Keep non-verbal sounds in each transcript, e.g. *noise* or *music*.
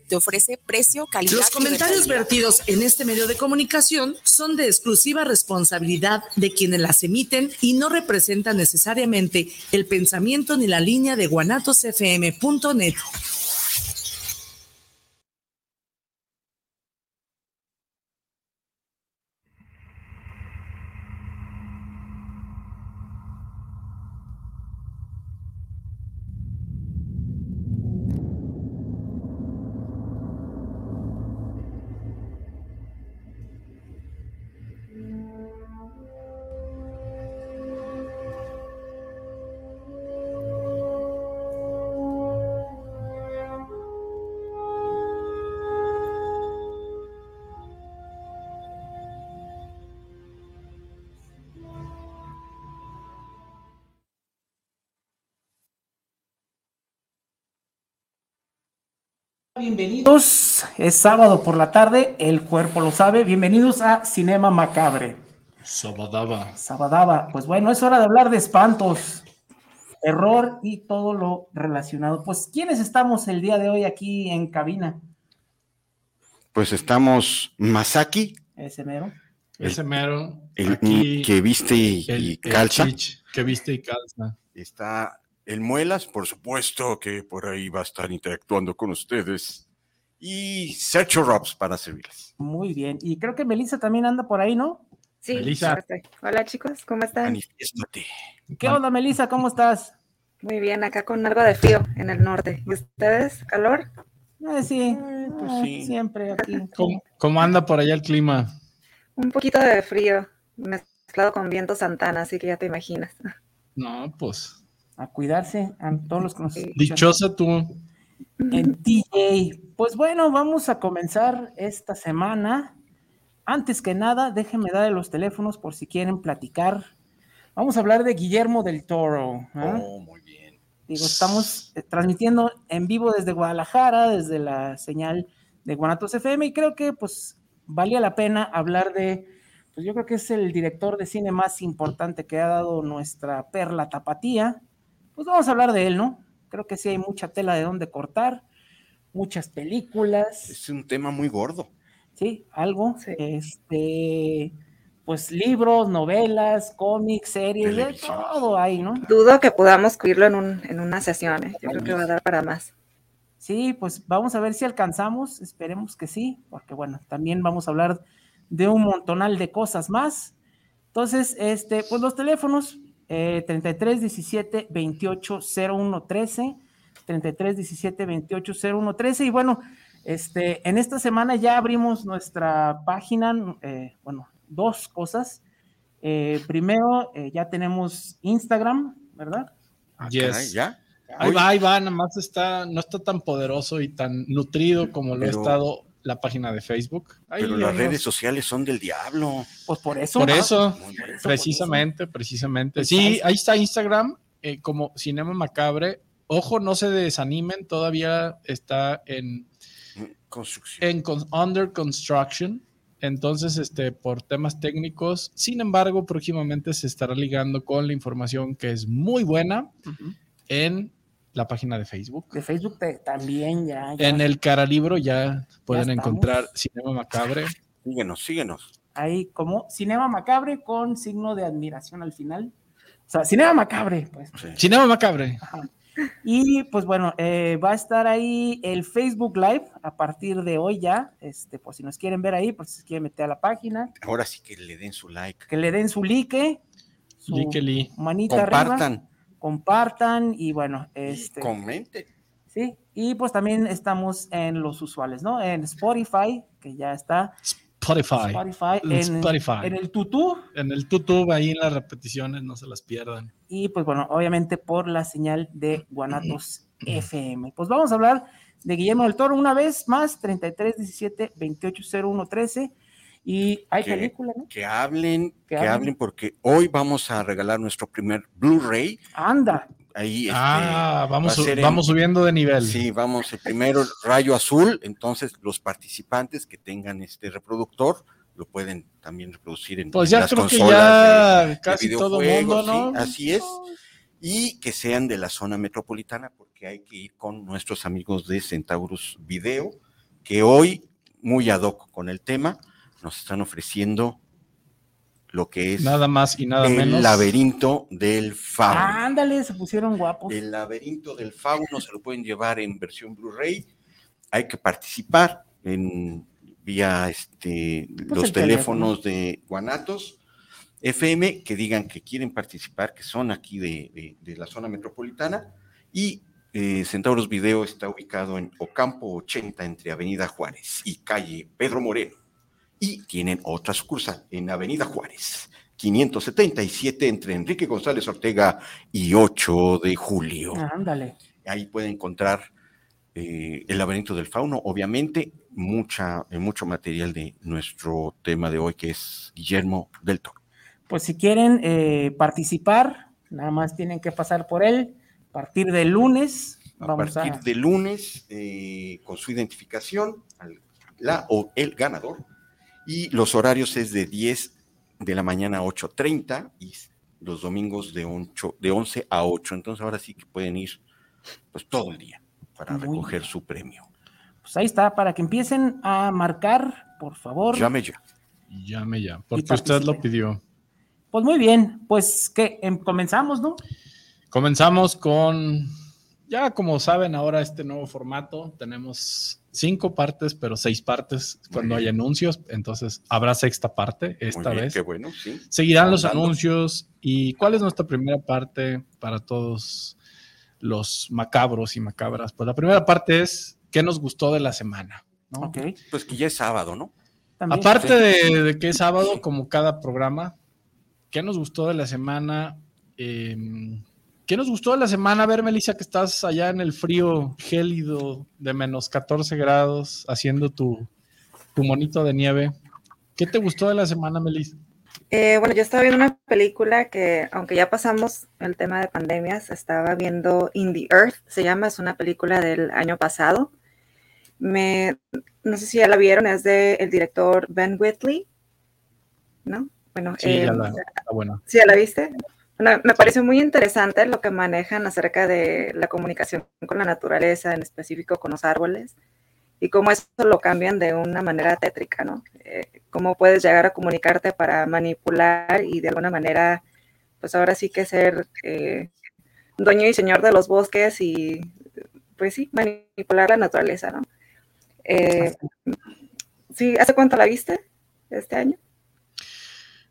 Te ofrece precio, calidad. Los comentarios vertidos en este medio de comunicación son de exclusiva responsabilidad de quienes las emiten y no representan necesariamente el pensamiento ni la línea de guanatosfm.net. Bienvenidos, es sábado por la tarde, el cuerpo lo sabe. Bienvenidos a Cinema Macabre. Sabadaba. Sabadaba. Pues bueno, es hora de hablar de espantos, terror y todo lo relacionado. Pues, ¿quiénes estamos el día de hoy aquí en cabina? Pues estamos Masaki. Ese mero. Ese mero. El aquí, que viste y, el- y el calza. Chich, que viste y calza. Está el Muelas, por supuesto, que por ahí va a estar interactuando con ustedes. Y Sergio Robs para servirles. Muy bien. Y creo que Melissa también anda por ahí, ¿no? Sí, Melissa. Hola chicos, ¿cómo están? Manifiéstate. ¿Qué onda, Melissa? ¿Cómo estás? Muy bien, acá con algo de frío en el norte. ¿Y ustedes? ¿Calor? Eh, sí, pues eh, sí. siempre aquí. ¿Cómo, cómo anda por allá el clima? Un poquito de frío mezclado con viento santana, así que ya te imaginas. No, pues. A cuidarse a todos los que nos. Dichosa tú. en DJ. Pues bueno, vamos a comenzar esta semana. Antes que nada, déjenme dar los teléfonos por si quieren platicar. Vamos a hablar de Guillermo del Toro. ¿ah? Oh, muy bien. Digo, estamos eh, transmitiendo en vivo desde Guadalajara, desde la señal de Guanatos FM, y creo que pues valía la pena hablar de, pues yo creo que es el director de cine más importante que ha dado nuestra perla tapatía. Pues vamos a hablar de él, ¿no? Creo que sí hay mucha tela de dónde cortar, muchas películas, Es un tema muy gordo. sí, algo, Sí. este, pues libros, novelas, cómics, series, de todo hay, ¿no? Dudo que podamos cubrirlo en, un, en una sesión, ¿eh? Yo creo que va a dar para más. Sí, pues vamos a ver si alcanzamos, esperemos que sí, porque bueno, también vamos a hablar de un montonal de cosas más. Entonces, este, pues los teléfonos, eh, 33 17 28 01 13, 33 17 28 01 13, y bueno, este, en esta semana ya abrimos nuestra página, eh, bueno, dos cosas. Eh, primero, eh, ya tenemos Instagram, ¿verdad? Ah, Yes. caray, ¿Ya? Ahí va, ahí va, nada más está, no está tan poderoso y tan nutrido como lo ha Pero- estado la página de Facebook. Pero las redes sociales son del diablo. Pues por eso. Por ¿no? eso, precisamente, precisamente. Pues Sí, ahí- está Instagram eh, como Cinema Macabre. Ojo, no se desanimen, todavía está en, Construcción. en con- under construction. Entonces, este, por temas técnicos, sin embargo, próximamente se estará ligando con la información que es muy buena en la página de Facebook. De Facebook te- también ya. ya. En el Caralibro ya pueden encontrar Cinema Macabre. Síguenos, síguenos. Ahí como Cinema Macabre con signo de admiración al final. O sea, Cinema Macabre, pues. Sí. Cinema Macabre. Ajá. Y pues bueno, eh, va a estar ahí el Facebook Live a partir de hoy ya. Este, por si nos quieren ver ahí, por si se quieren meter a la página, Ahora sí que le den su like. que le den su like, su Likely. manita arriba, Compartan. y bueno, este. Y comenten. Sí, y pues también estamos en los usuales, ¿no? En Spotify, que ya está. Spotify. Spotify, en, Spotify. en el Tutú. En el YouTube, ahí en las repeticiones, no se las pierdan. y pues bueno, obviamente por la señal de Guanatos *clears throat* FM. Pues vamos a hablar de Guillermo del Toro una vez más, 33 17 28 01 13 y hay Que- película, ¿no? Que hablen, Que que, hablen. hablen, porque hoy vamos a regalar nuestro primer Blu-ray. Anda, Ahí este, ah, vamos, va a su- ser en- vamos subiendo de nivel. Sí, vamos, el primero rayo azul, entonces los participantes que tengan este reproductor lo pueden también reproducir en, Pues en ya las creo que consolas ya de- de casi todo videojuegos, mundo, ¿no? sí, así es. Y que sean de la zona metropolitana, porque hay que ir con nuestros amigos de Centaurus Video que hoy, muy ad hoc con el tema, nos están ofreciendo lo que es Nada más y nada el menos. laberinto del fauno. Ándale, se pusieron guapos. El laberinto del fauno se lo pueden llevar en versión Blu-ray. Hay que participar en vía este, Pues los el teléfonos de Guanatos FM que digan que quieren participar, que son aquí de, de- de la zona metropolitana. Y eh, Centauros Video está ubicado en Ocampo 80 entre Avenida Juárez y calle Pedro Moreno. Y tienen otra sucursal en Avenida Juárez, 577 entre Enrique González Ortega y 8 de julio. Ándale. Ahí puede encontrar eh, el laberinto del fauno, obviamente, mucha, eh, mucho material de nuestro tema de hoy, que es Guillermo del Toro. Pues si quieren eh, participar, nada más tienen que pasar por él. A partir del lunes, A vamos partir a. de lunes, eh, con su identificación, al- la o el ganador, y los horarios es de 10 de la mañana a 8.30 y los domingos de, 8, de 11 a 8. Entonces ahora sí que pueden ir pues todo el día para Muy recoger su premio. Pues ahí está, para que empiecen a marcar, por favor. Llame ya. Llame ya, porque usted lo pidió. Pues muy bien, pues que em, comenzamos, ¿no? Comenzamos con, ya como saben ahora este nuevo formato, tenemos cinco partes, pero seis partes cuando hay anuncios, entonces habrá sexta parte esta Muy bien, vez. Qué bueno, sí. Seguirán los anuncios y cuál es nuestra primera parte para todos los macabros y macabras. Pues la primera parte es qué nos gustó de la semana. ¿no? Ok. Pues que ya es sábado, ¿no? También. Aparte de, de que es sábado, como cada programa, ¿qué nos gustó de la semana? Eh, ¿Qué nos gustó de la semana? A ver, Melissa, que estás allá en el frío gélido de menos 14 grados haciendo tu, tu monito de nieve. ¿Qué te gustó de la semana, Melissa? Eh, bueno, yo estaba viendo una película que, aunque ya pasamos el tema de pandemias, estaba viendo In the Earth, se llama, es una película del año pasado. Me, no sé si ya la vieron, es del el director Ben Whitley, ¿no? Bueno, Sí, eh, ya la, buena. ¿sí ya la viste? Me pareció muy interesante lo que manejan acerca de la comunicación con la naturaleza, en específico con los árboles, y cómo eso lo cambian de una manera tétrica, ¿no? Eh, cómo puedes llegar a comunicarte para manipular y de alguna manera, pues ahora sí que ser eh, dueño y señor de los bosques y, pues sí, manipular la naturaleza, ¿no? Eh, sí, ¿hace cuánto la viste? ¿Este año?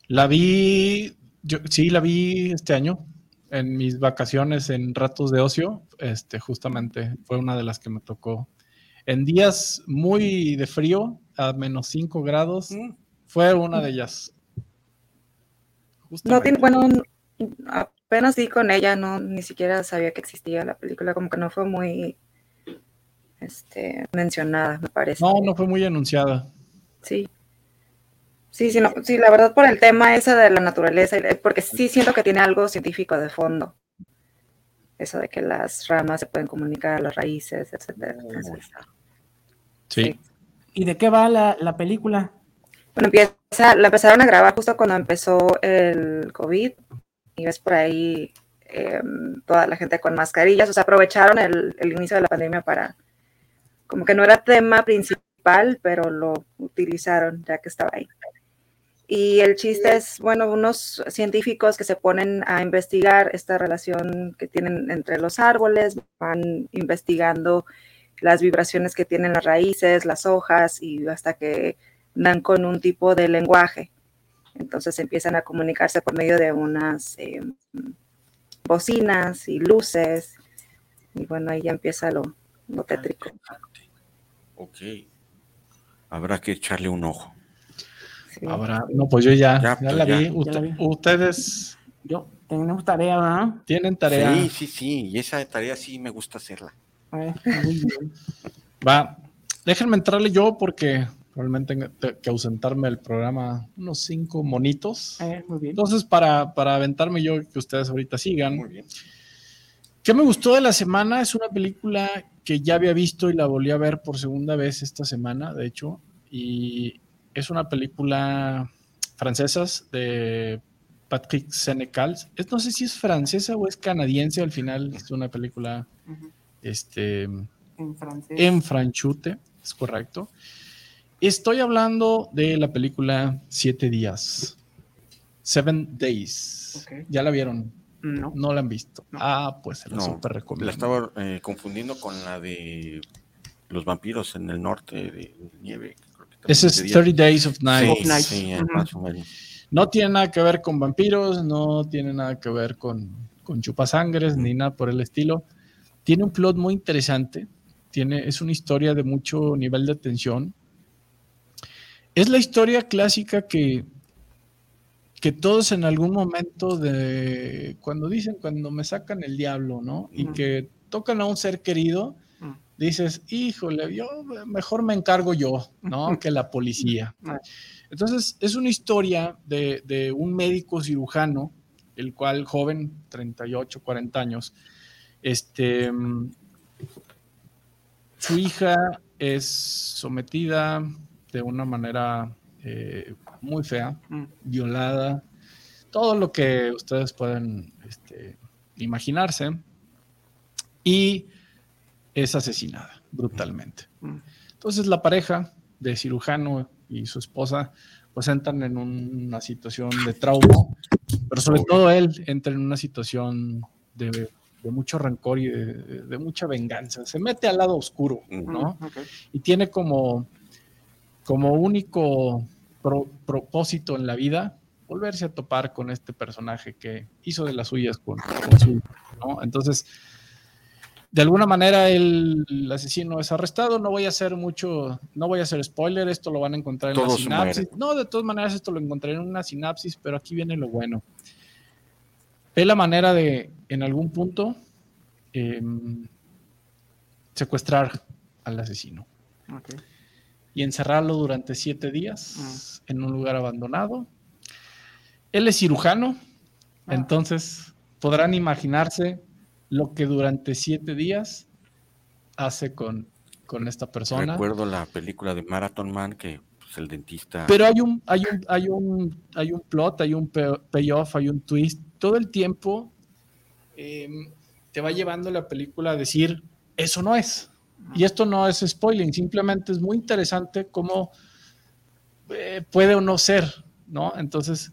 La vi, yo, sí, la vi este año en mis vacaciones, en ratos de ocio. Este, justamente fue una de las que me tocó. En días muy de frío, a menos 5 grados, Mm. fue una de ellas. No tiene, bueno, apenas di con ella, no, ni siquiera sabía que existía la película, como que no fue muy este, mencionada, me parece. No, no fue muy anunciada. Sí. Sí, sí, no, sí, la verdad por el tema ese de la naturaleza, y- porque sí siento que tiene algo científico de fondo. Eso de que las ramas se pueden comunicar, las raíces, etcétera. Entonces, Sí. Sí. ¿Y de qué va la, la película? Bueno, empieza, la empezaron a grabar justo cuando empezó el COVID y ves por ahí em, toda la gente con mascarillas, o sea, aprovecharon el, el inicio de la pandemia para, como que no era tema principal, pero lo utilizaron ya que estaba ahí. Y el chiste es, bueno, unos científicos que se ponen a investigar esta relación que tienen entre los árboles, van investigando las vibraciones que tienen las raíces, las hojas, y hasta que dan con un tipo de lenguaje. Entonces empiezan a comunicarse por medio de unas eh, bocinas y luces. Y bueno, ahí ya empieza lo, lo tétrico. Ok. Habrá que echarle un ojo. Sí. Habrá, no, pues yo ya, Ya, ya, pues la ya. vi. Ya Usted- la vi. Ustedes Yo, tenemos tarea, ¿verdad? tienen tarea. Sí, sí, sí. Y esa tarea sí me gusta hacerla. Eh, muy bien. *laughs* Va, déjenme entrarle yo porque probablemente tenga que ausentarme del programa unos cinco monitos. Eh, muy bien. Entonces, para, para aventarme yo, que ustedes ahorita sigan. Muy bien. ¿Qué me gustó de la semana? Es una película que ya había visto y la volví a ver por segunda vez esta semana, de hecho. Y es una película francesa de Patrick Senecal. Es, no sé si es francesa o es canadiense al final. Es una película este, En francés. en franchute. es correcto. Estoy hablando de la película Siete Días. Seven Days. ¿Ya la vieron? No. No la han visto. No. Ah, pues se la No, súper La recomiendo. estaba eh, confundiendo con la de los vampiros en el norte de nieve. Ese es sería- 30 Days of Night. Sí, sí. No tiene nada que ver con vampiros, no tiene nada que ver con, con chupasangres ni nada por el estilo. Tiene un plot muy interesante. Tiene, es una historia de mucho nivel de tensión. Es la historia clásica que, que todos en algún momento de cuando dicen cuando me sacan el diablo, ¿no? Y que tocan a un ser querido. Dices, híjole, yo mejor me encargo yo, ¿no? *laughs* Que la policía. Ah. Entonces, es una historia de, de un médico cirujano, el cual joven, 38, 40 años, este, su hija es sometida de una manera eh, muy fea, Mm. violada, todo lo que ustedes pueden este, imaginarse, y es asesinada brutalmente. Mm. Entonces la pareja de cirujano y su esposa pues entran en una situación de trauma, pero sobre todo él entra en una situación de, de mucho rencor y de, de mucha venganza. Se mete al lado oscuro, ¿no? Mm, ok. Y tiene como, como único pro- propósito en la vida volverse a topar con este personaje que hizo de las suyas con, con su hijo, ¿no? Entonces, de alguna manera el, asesino es arrestado. No voy a hacer mucho, no voy a hacer spoiler, esto lo van a encontrar en la sinapsis. mueren. No, de todas maneras esto lo encontraré en una sinapsis, pero aquí viene lo bueno. Ve la manera de, en algún punto, em, secuestrar al asesino y encerrarlo durante siete días en un lugar abandonado. Él es cirujano, Ah. entonces podrán imaginarse lo que durante siete días hace con, con esta persona. Recuerdo la película de Marathon Man que pues, el dentista. Pero hay un, hay un, hay un, hay un plot, hay un pay- payoff, hay un twist. Todo el tiempo eh, te va llevando la película a decir, eso no es. Y esto no es spoiling, simplemente es muy interesante cómo eh, puede o no ser, ¿no? Entonces,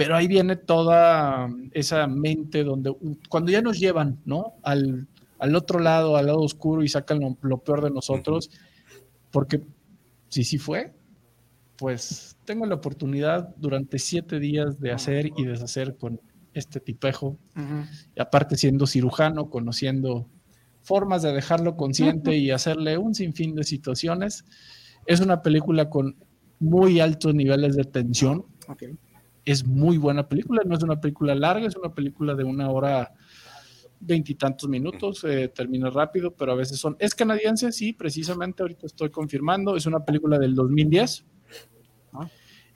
pero ahí viene toda esa mente donde cuando ya nos llevan, ¿no? Al, al otro lado, al lado oscuro y sacan lo, lo peor de nosotros, porque si sí fue, pues tengo la oportunidad durante siete días de hacer y deshacer con este tipejo, Ujú. y aparte siendo cirujano, conociendo formas de dejarlo consciente y *laughs* hacerle un sinfín de situaciones. Es una película con muy altos niveles de tensión, Ok. Es muy buena película, no es una película larga, es una película de una hora veintitantos minutos, eh, termina rápido, pero a veces son... ¿Es canadiense? Sí, precisamente, ahorita estoy confirmando, es una película del 2010. Ah.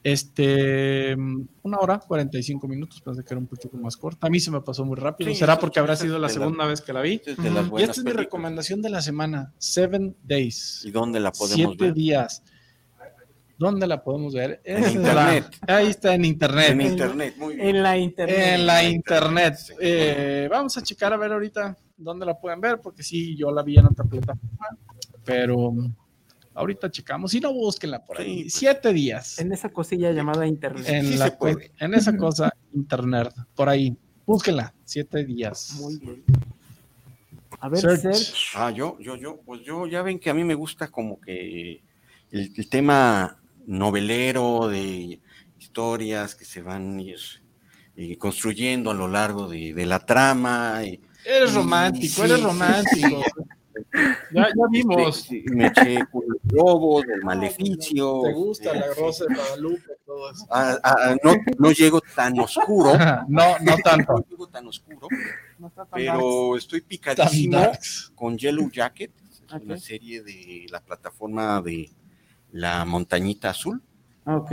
Este, una hora, 45 minutos, pensé que era un poquito más corta. A mí se me pasó muy rápido. Sí, ¿Será porque habrá sido la segunda vez que la vi? Y esta es mi recomendación de la semana, Seven Days. ¿Y dónde la podemos Siete ver? días. ¿Dónde la podemos ver? En es la- internet. ahí está en internet. En internet, muy bien. En la internet. En la internet. sí. Eh, vamos a checar a ver ahorita dónde la pueden ver, porque sí, yo la vi en otra plataforma, pero ahorita checamos. Si no, búsquenla por ahí. Sí, pues. Siete días En esa cosilla llamada internet. en, sí la se puede. en esa cosa, internet, por ahí. Búsquenla. Siete días. Muy bien. A ver, Search. Ah, yo, yo, yo, pues yo, ya ven que a mí me gusta como que el, el tema novelero de historias que se van ir, eh, construyendo a lo largo de, de la trama. y- Eres romántico, Sí, eres sí, romántico. Ya, ya vimos. este, me eché con los lobos, del maleficio. Te gusta eh, la rosa de Guadalupe, todo eso. ah, ah, no, no llego tan oscuro, *laughs* No, no *laughs* tanto. no llego tan oscuro, No está tan pero estoy picadísimo con Yellow Jacket, es Ok. una serie de la plataforma de la montañita azul. darks. Ok.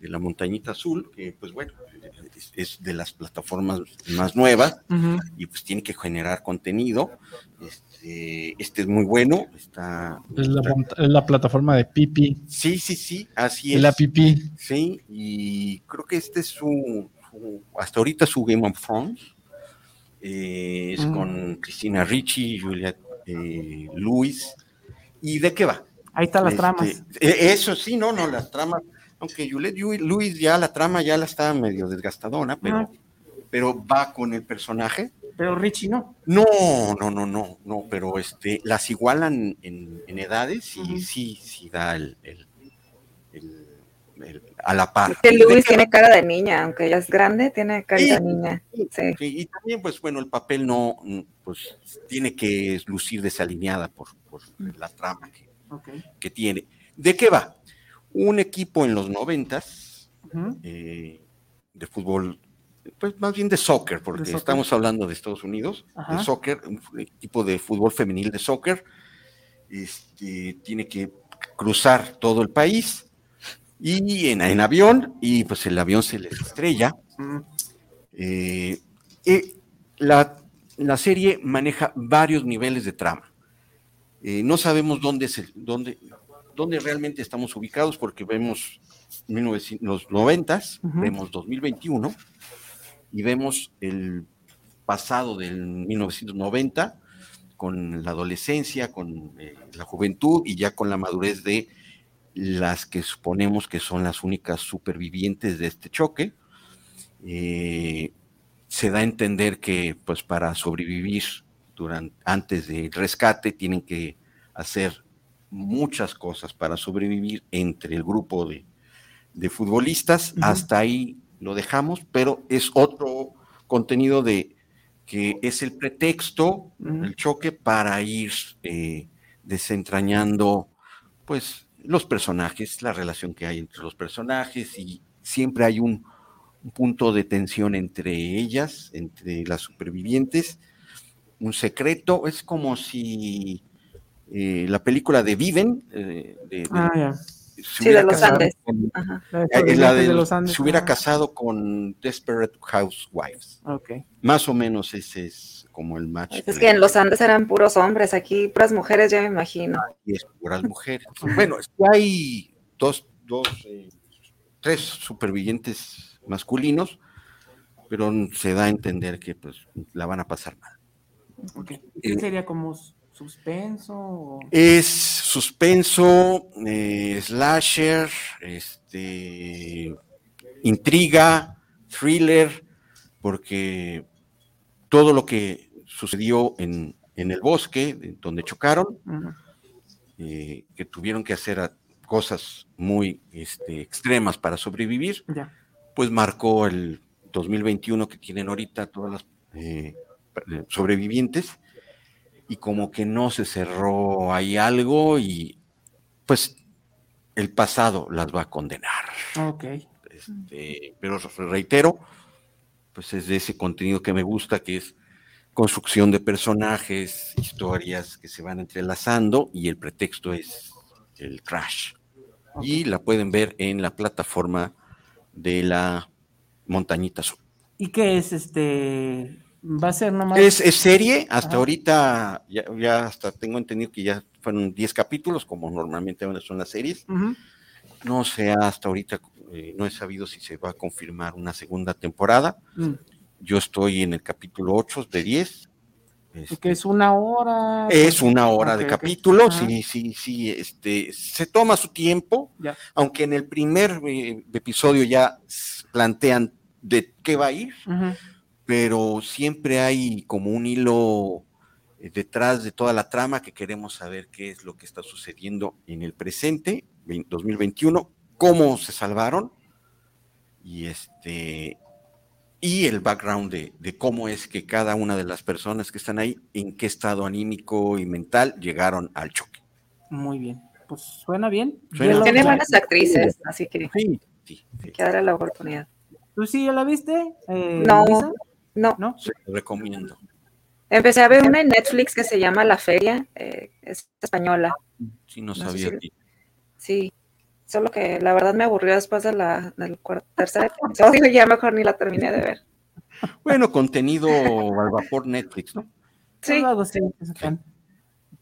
de la montañita azul, que pues bueno, es, es de las plataformas más nuevas y pues tiene que generar contenido. Este, este es muy bueno, está... Es la, es la plataforma de Pipi. Sí, sí, sí, así es. la Pipi. Sí, y creo que este es su, su- hasta ahorita su Game of Thrones. Eh, es Mm. con Cristina Ricci, Julia eh, Lewis. ¿Y de qué va? Ahí están las Este, tramas. e- Eso sí, no, no, las tramas, aunque Juliette Lewis ya la trama ya la está medio desgastadona, pero, Ajá. pero va con el personaje. Pero Richie no. No, no, no, no, no, pero este, las igualan en, en edades y sí, sí da el, el- el- el- a la par. Es que ¿De Luis tiene cara de niña, aunque ella es grande, tiene carita de niña. Sí. Sí, y también, pues bueno, el papel no, pues tiene que lucir desalineada por, por la trama que, Ok. que tiene. ¿De qué va? Un equipo en los noventas Ujú. eh, de fútbol, pues más bien de soccer, porque De soccer. estamos hablando de Estados Unidos, Ajá. de soccer, un equipo de fútbol femenil de soccer, este, tiene que cruzar todo el país y en, en avión, y pues el avión se les estrella. Eh, eh, la, la serie maneja varios niveles de trama. Eh, no sabemos dónde, es el- dónde, dónde realmente estamos ubicados porque vemos 1900 los 90, Ujú. vemos 2021 y vemos el pasado del 1990 con la adolescencia, con eh, la juventud y ya con la madurez de las que suponemos que son las únicas supervivientes de este choque. Eh, se da a entender que pues para sobrevivir durante, antes del rescate tienen que hacer muchas cosas para sobrevivir entre el grupo de, de futbolistas. Hasta ahí lo dejamos, pero es otro contenido de que es el pretexto, el choque para ir eh, desentrañando pues los personajes, la relación que hay entre los personajes y siempre hay un, un punto de tensión entre ellas, entre las supervivientes, un secreto, es como si eh, la película de Viven, eh, de, de- Ah, ya. se Sí, hubiera de los casado Andes. con- Ajá. La de la Sobrevivientes de- de los Andes. se hubiera Ah, casado con Desperate Housewives. Más o menos ese es como el match. Es que en los Andes eran puros hombres, aquí puras mujeres, ya me imagino. y es puras *laughs* mujeres. Bueno, es que hay dos, dos, eh, tres supervivientes masculinos, pero se da a entender que pues la van a pasar mal. Ok. ¿Qué Eh, sería como suspenso? Es suspenso, eh, slasher, este, intriga, thriller, porque todo lo que sucedió en, en el bosque, donde chocaron, eh, que tuvieron que hacer a- cosas muy este, extremas para sobrevivir, Ya. pues marcó el 2021 que tienen ahorita todas las eh, sobrevivientes y como que no se cerró ahí algo y pues el pasado las va a condenar. Ok. Este, pero reitero, pues es de ese contenido que me gusta, que es construcción de personajes, historias que se van entrelazando y el pretexto es el crash. Y la pueden ver en la plataforma de la Montañita Azul. ¿Y qué es este? Va a ser nomás. Es, es serie, hasta Ajá. ahorita ya, ya hasta tengo entendido que ya fueron 10 capítulos, como normalmente son las series. No sé, hasta ahorita eh, no he sabido si se va a confirmar una segunda temporada. Mm. Yo estoy en el capítulo 8 de 10. ¿Y Este, que es una hora? es una hora de capítulo, Ajá. sí, sí, sí, este, se toma su tiempo, Ya. aunque en el primer eh, episodio ya plantean de qué va a ir, Ujú. Pero siempre hay como un hilo eh, detrás de toda la trama que queremos saber qué es lo que está sucediendo en el presente, vein- 2021, cómo se salvaron y este y el background de, de cómo es que cada una de las personas que están ahí, en qué estado anímico y mental llegaron al choque. Muy bien. Pues suena bien. Suena Tiene buenas actrices, así que Sí, sí, sí, hay que darle la oportunidad. ¿Tú sí ya la viste? Eh, No. No, ¿No? se lo recomiendo. empecé a ver una en Netflix que se llama La Feria, eh, es española. Sí, no No sé sabía. si- Sí, solo que la verdad me aburrió después de la, del tercer episodio y *laughs* ya mejor ni la terminé de ver. Bueno, contenido al vapor Netflix, ¿no? Sí,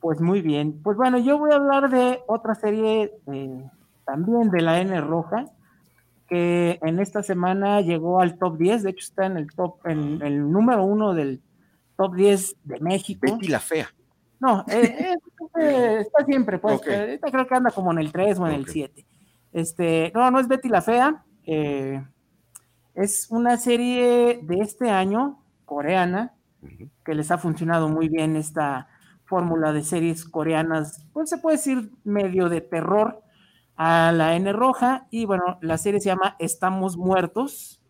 Pues muy bien. Pues bueno, yo voy a hablar de otra serie eh, también de la N roja, que en esta semana llegó al top 10, de hecho está en el top, en el número uno del top 10 de México. Betty la fea. No, eh, eh, Eh, está siempre, pues. creo que anda como en el 3 o en el 7. Este, no, no es Betty la Fea. Eh, es una serie de este año, coreana, que les ha funcionado muy bien esta fórmula de series coreanas, pues se puede decir medio de terror a la N roja. Y bueno, la serie se llama Estamos Muertos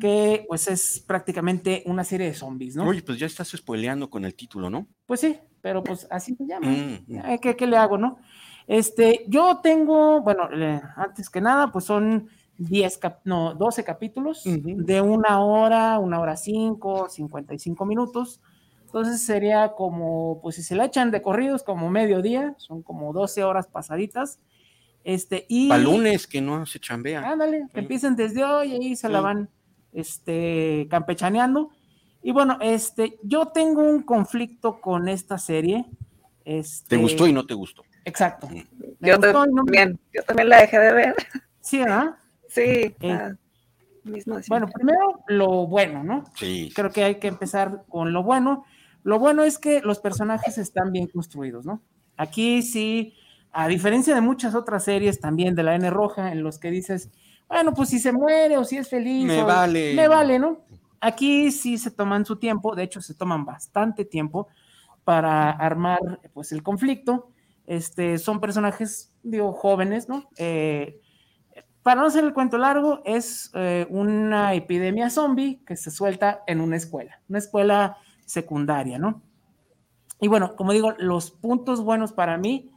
que pues es prácticamente una serie de zombies, ¿no? Oye, pues ya estás spoileando con el título, ¿no? Pues sí, pero pues así se llama. Mm, mm. Eh, ¿Qué, le hago, no? Este, yo tengo, bueno, antes que nada, pues son 10, no, 12 capítulos de una hora, una hora cinco, 55 minutos. Entonces sería como, pues si se la echan de corridos, como mediodía, son como 12 horas pasaditas. Este, y. Para lunes que no se chambean. Ándale, que empiecen desde hoy y ahí se la van este, campechaneando. Y bueno, este, yo tengo un conflicto con esta serie. Este, ¿Te gustó y no te gustó? Exacto. Yo, también, yo también la dejé de ver. Sí, ¿ah? Sí. Eh, bueno, primero lo bueno, ¿no? Sí. Creo que hay que empezar con lo bueno. Lo bueno es que los personajes están bien construidos, ¿no? Aquí sí, a diferencia de muchas otras series también de la N roja, en los que dices, bueno, pues si se muere o si es feliz. Me vale. Me vale, ¿no? Aquí sí se toman su tiempo, de hecho se toman bastante tiempo para armar pues el conflicto. Este, son personajes, digo, jóvenes, ¿no? Eh, para no hacer el cuento largo, es eh, una epidemia zombie que se suelta en una escuela, una escuela secundaria, ¿no? Y bueno, como digo, los puntos buenos para mí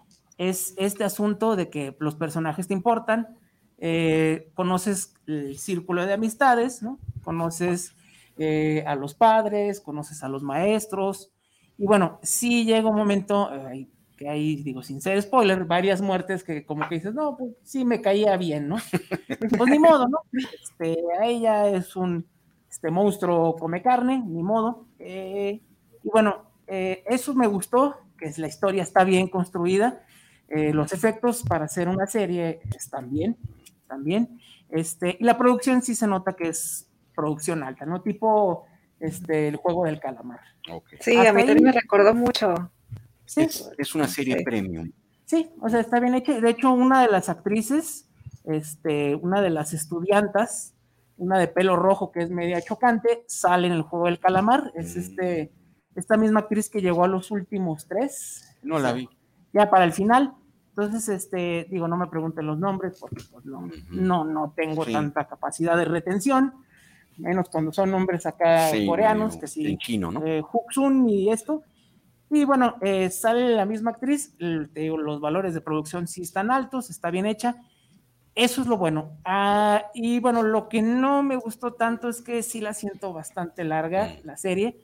es este asunto de que los personajes te importan, eh, conoces el círculo de amistades, ¿no? Conoces eh, a los padres, conoces a los maestros, y bueno, sí llega un momento, eh, que hay, digo, sin ser spoiler, varias muertes que como que dices, no, pues sí me caía bien, ¿no? *laughs* pues ni modo, ¿no? Este, a ella es un este monstruo come carne, ni modo. y bueno, eso me gustó, que es, la historia está bien construida, los efectos para hacer una serie están bien, también. Este, y la producción sí se nota que es producción alta, ¿no? Tipo este, el juego del calamar. Sí, a mí también me recordó mucho. Sí. Es, una serie premium. Sí, o sea, está bien hecha. De hecho, una de las actrices, este, una de las estudiantas, una de pelo rojo que es media chocante, sale en el juego del calamar. Es mm. este, esta misma actriz que llegó a los últimos tres. No la vi. Ya para el final. Entonces, este, digo, no me pregunten los nombres porque pues, no, no, no tengo tanta capacidad de retención, menos cuando son nombres acá coreanos, que sí. En chino, ¿no? Eh, Huxun y esto. Y bueno, eh, sale la misma actriz, te digo, los valores de producción sí están altos, está bien hecha. Eso es lo bueno. Ah, y bueno, lo que no me gustó tanto es que sí la siento bastante larga, mm. la serie.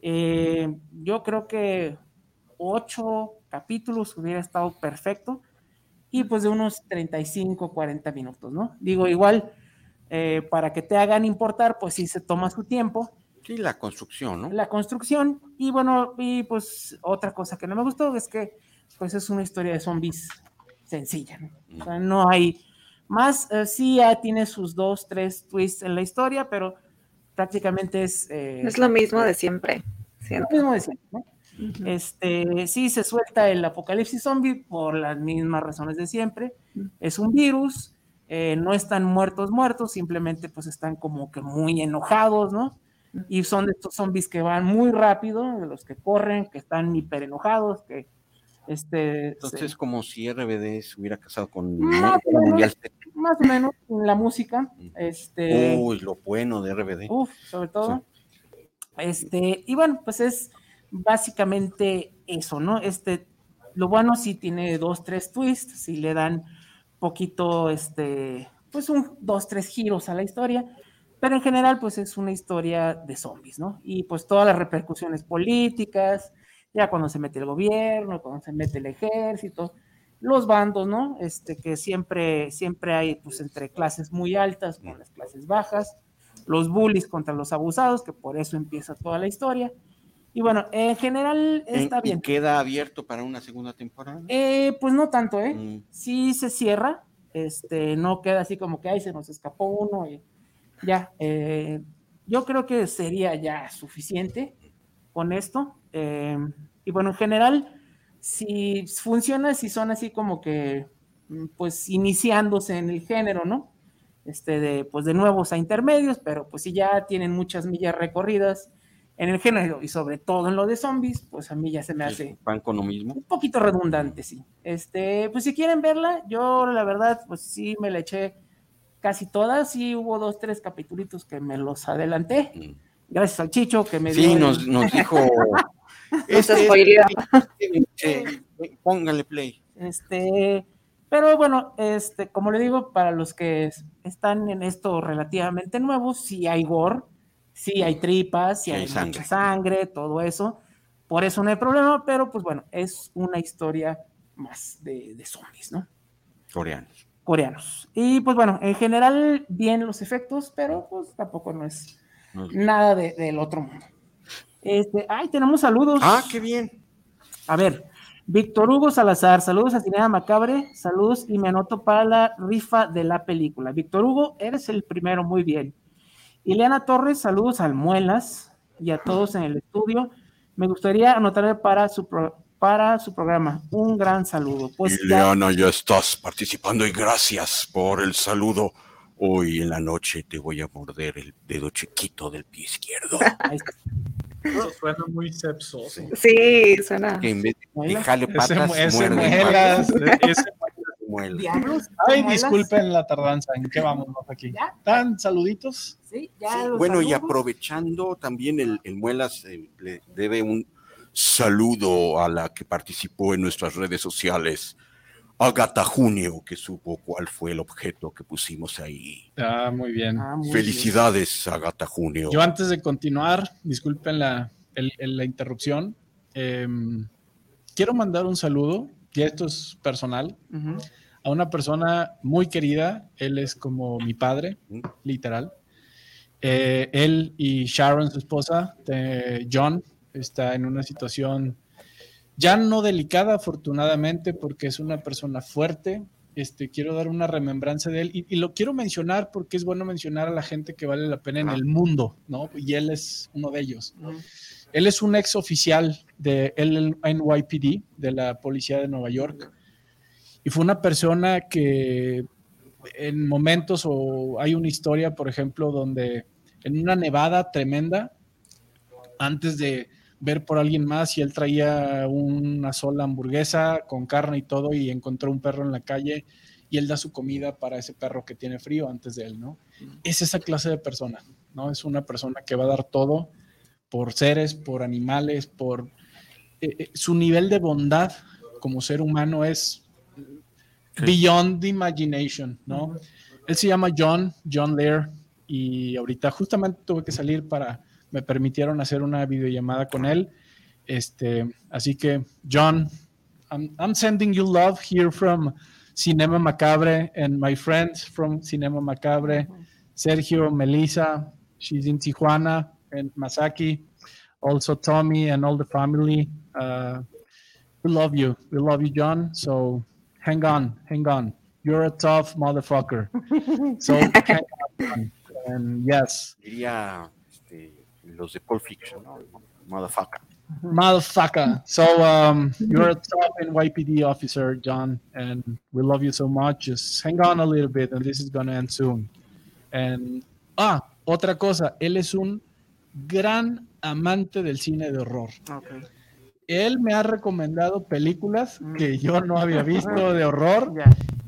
Eh, yo creo que ocho capítulos hubiera estado perfecto y pues de unos 35, 40 minutos, ¿no? Digo, igual, eh, para que te hagan importar, pues sí se toma su tiempo. Sí, la construcción, ¿no? La construcción, y bueno, y pues otra cosa que no me gustó es que pues es una historia de zombies sencilla, ¿no? O sea, no hay más, eh, sí ya tiene sus dos, tres twists en la historia, pero prácticamente es... Eh, es lo mismo de siempre. Lo mismo de siempre, ¿no? Este, sí, se suelta el apocalipsis zombie por las mismas razones de siempre. Es un virus, eh, no están muertos muertos, simplemente pues están como que muy enojados, ¿no? Y son de estos zombies que van muy rápido, de los que corren, que están hiper enojados, que este... Entonces como si RBD se hubiera casado con más, o menos, más o menos en la música. Este, Uy, lo bueno de RBD. Uf, sobre todo. Este, y bueno, pues es básicamente eso, ¿no? Este, lo bueno sí tiene dos, tres twists, si le dan poquito, este, pues un dos, tres giros a la historia, pero en general, pues es una historia de zombies, ¿no? Y pues todas las repercusiones políticas, ya cuando se mete el gobierno, cuando se mete el ejército, los bandos, ¿no? Este, que siempre, siempre hay, pues, entre clases muy altas con las clases bajas, los bullies contra los abusados, que por eso empieza toda la historia, y bueno, en general está bien. ¿Queda abierto para una segunda temporada? Eh, pues no tanto, ¿eh? Mm. Sí se cierra, este, no queda así como que, ahí se nos escapó uno y ya. Eh, yo creo que sería ya suficiente con esto. Eh, y bueno, en general, si funciona, si son así como que, mm, pues, iniciándose en el género, ¿no? Este, de, pues, de nuevos a intermedios, pero pues si ya tienen muchas millas recorridas en el género y sobre todo en lo de zombies, pues a mí ya se me hace Van con lo mismo. un poquito redundante, sí. Este, pues si quieren verla, yo la verdad, pues sí me la eché casi todas, sí hubo dos, tres capítulos que me los adelanté, Mm. gracias al Chicho que me dio Sí, el- nos, nos dijo. *laughs* No se spoileó. eh, póngale play. Este, pero bueno, este, como le digo, para los que es- están en esto relativamente nuevos, sí hay gore, sí hay tripas, sí hay hay sangre. todo eso. Por eso no hay problema, pero pues bueno, es una historia más de, de zombies, ¿no? Coreanos. Coreanos. Y pues bueno, en general, bien los efectos, pero pues tampoco no es nada de- del otro mundo. Este, ay, tenemos saludos. Ah, qué bien. A ver, Víctor Hugo Salazar, saludos a Cinea Macabre, saludos y me anoto para la rifa de la película. Víctor Hugo, eres el primero, muy bien. Ileana Torres, saludos al Muelas y a todos en el estudio. Me gustaría anotarle para su, pro- para su programa. Un gran saludo. Pues Ileana, ya estás participando y gracias por el saludo. Hoy en la noche te voy a morder el dedo chiquito del pie izquierdo. Eso suena muy sepsoso. Sí, suena. Que en vez de Muelas. jale Ese, patas, ese muerde muelas, patas, ese muela. Diablos, Ay, disculpen la tardanza. ¿En qué vamos aquí? ¿Ya? ¿Dan saluditos? Sí, ya Sí, los bueno, y aprovechando también el, el Muelas eh, le debe un saludo a la que participó en nuestras redes sociales, Agata Junio, que supo cuál fue el objeto que pusimos ahí. Ah, muy bien. Ah, muy bien. Felicidades, Agata Junio. Yo antes de continuar, disculpen la, el- el- la interrupción, em, quiero mandar un saludo, y esto es personal, Ujú. A una persona muy querida, él es como mi padre, Mm. literal. Eh, él y Sharon, su esposa, eh, John, está en una situación ya no delicada, afortunadamente, porque es una persona fuerte. Este, quiero dar una remembranza de él y, y lo quiero mencionar porque es bueno mencionar a la gente que vale la pena en el mundo, ¿no? Y él es uno de ellos. Él es un ex oficial de el NYPD, de la Policía de Nueva York, y fue una persona que en momentos, o hay una historia, por ejemplo, donde en una nevada tremenda, antes de ver por alguien más, y él traía una sola hamburguesa con carne y todo, y encontró un perro en la calle, y él da su comida para ese perro que tiene frío antes de él, ¿no? Es esa clase de persona, ¿no? Es una persona que va a dar todo por seres, por animales, por eh, eh, su nivel de bondad como ser humano es beyond the imagination, ¿no? Él se llama John, John Lear, y ahorita justamente tuve que salir para, me permitieron hacer una videollamada con él. Este, así que, John, I'm, I'm sending you love here from Cinema Macabre and my friends from Cinema Macabre, Sergio, Melissa, she's in Tijuana, and Masaki, also Tommy and all the family. Uh, we love you. We love you, John. So hang on, hang on. You're a tough motherfucker. *laughs* So hang on, And yes, Diría este, los de Pulp Fiction, ¿no? Motherfucker. motherfucker. So um, you're a top NYPD officer, John, and we love you so much. Just hang on a little bit, and this is gonna end soon. And ah, otra cosa, él es un gran amante del cine de horror. Ok. Él me ha recomendado películas que yo no había visto *laughs* de horror,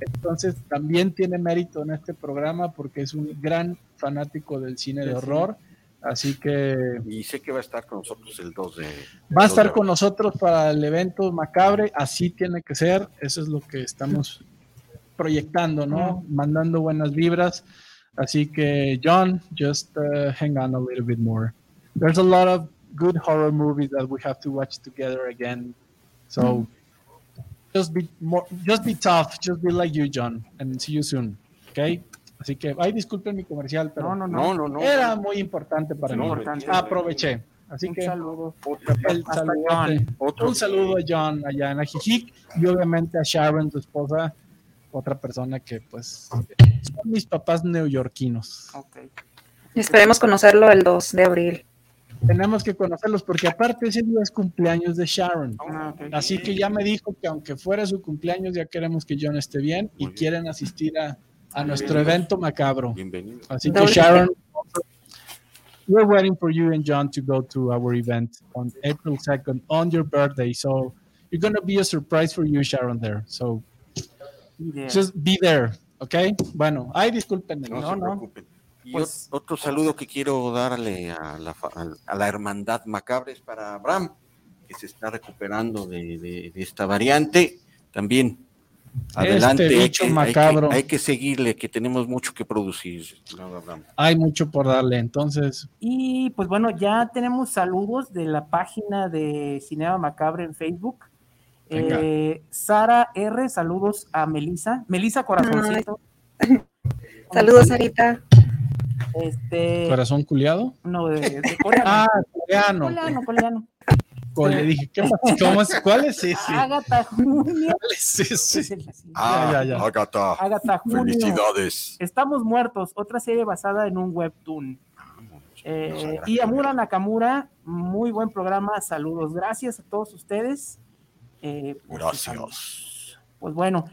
entonces también tiene mérito en este programa porque es un gran fanático del cine de horror. Así que Y sé que va a estar con nosotros el 2 de. va a el 2 estar de con nosotros para el evento macabre, así tiene que ser, eso es lo que estamos proyectando, ¿no? Mandando buenas vibras. Así que, John, just uh, hang on a little bit more. There's a lot of good horror movies that we have to watch together again. So just be more, just be tough, just be like you, John, and see you soon. Okay? Así que, ay, disculpen mi comercial, pero No, no, no. No, no, no. era muy importante para mí. importante. Aproveché. Así Un que saludo. el. John. Otro Un saludo a John allá en Ajijic y obviamente a Sharon, su esposa, otra persona que pues son mis papás neoyorquinos. Ok. Esperemos conocerlo el 2 de abril. Tenemos que conocerlos porque aparte ese día es cumpleaños de Sharon. Ah. Así que ya me dijo que aunque fuera su cumpleaños, ya queremos que John esté bien y bien. quieren asistir a, a nuestro evento macabro. Bienvenido. Así que. Sharon, we're waiting for you and John to go to our event on April 2nd on your birthday. So you're going to be a surprise for you, Sharon, there. So just be there, ¿ok? Bueno, ay, disculpen. No, No, se no. Y Pues- ot- otro saludo que quiero darle a la, a la hermandad macabre es para Abraham, que se está recuperando de, de- de esta variante. También adelante, hay, bicho que, hay que- macabro. hay que seguirle, que tenemos mucho que producir. Abraham. Hay mucho por darle, entonces, Y pues bueno, ya tenemos saludos de la página de Cinema Macabre en Facebook. Eh, Sara R, saludos a Melisa. Melisa Corazoncito. *laughs* Saludos, Sarita. Este, corazón culiado. no, de, de coreano. Ah, coreano. coreano, coreano. Co- Le dije, ¿qué pasó? ¿Cómo es? ¿Cuál es ese? Agatha Junio. ¿Cuál es ese? Ah, ya, ya. Agatha, Agatha Junio. felicidades. Estamos muertos, otra serie basada en un webtoon. Eh, y Amura Nakamura, muy buen programa, saludos, gracias a todos ustedes. Eh, sus Gracias. Pues bueno,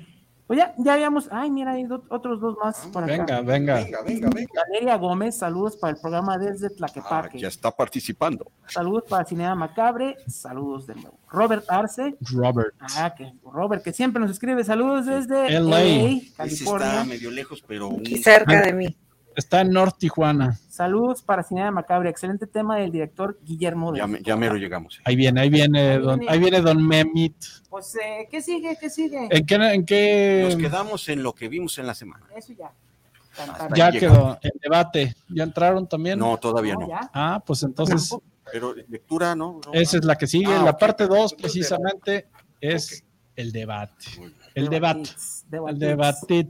pues ya, ya habíamos, ay, mira, hay do- otros dos más por acá. Venga, venga. Venga, venga, venga. Valeria Gómez, saludos para el programa desde Ah, Tlaquepaque. ya está participando. Saludos para Cinema Macabre, saludos de nuevo. Robert Arce, Robert. ah, que Robert, que siempre nos escribe, saludos desde LA. LA, Ese está California. medio lejos, pero Aquí cerca de mí. Está en North Tijuana. Saludos para Cinema Macabre, excelente tema del director Guillermo. ya, del me- ya mero llegamos. Ahí viene, ahí viene, Ahí don, viene. ahí viene Don Memit. Pues, eh, ¿qué sigue? ¿Qué sigue? ¿En qué, en qué Nos quedamos en lo que vimos en la semana. Eso ya. Ya quedó el debate? ¿Ya entraron también? No, todavía no. ya. Ah, pues entonces *laughs* Pero lectura, ¿no? ¿No? esa es la que sigue. Ah, la parte 2 perfecto. precisamente es el debate. El debate. El debate.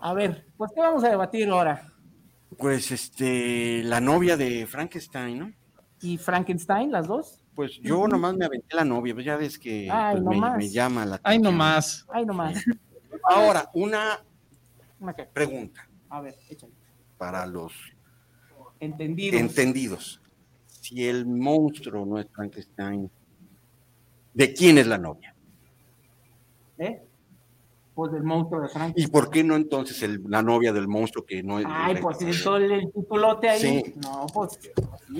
A ver, pues, ¿qué vamos a debatir ahora? Pues este, la novia de Frankenstein, ¿no? ¿Y Frankenstein, las dos? Pues yo nomás me aventé la novia, pues ya ves que Ay, pues, me, nomás. me llama la Ay, nomás. Ay, nomás. Ahora, una pregunta A ver, échale. para los Entendido. entendidos. Si el monstruo no es Frankenstein, ¿de quién es la novia? ¿Eh? Pues del monstruo de ¿Y Frankenstein. por qué no entonces el- la novia del monstruo que no es... Ay, pues si todo el, el titulote ahí. Sí. No, pues sí,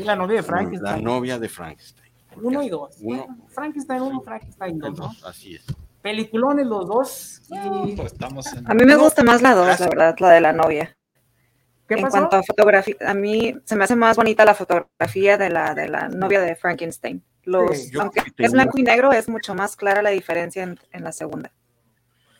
la novia de La Frankenstein. novia de Frankenstein. Uno y dos. Uno. Frankenstein uno, Frankenstein dos, ¿no? Así es. Peliculones los dos. Y- Pues estamos en- A mí me gusta más la dos, la verdad, la de la novia. ¿Qué en pasó? cuanto a fotografía, a mí se me hace más bonita la fotografía de la, de la novia de Frankenstein. Los, Sí, aunque es blanco y negro, es mucho más clara la diferencia en, en la segunda.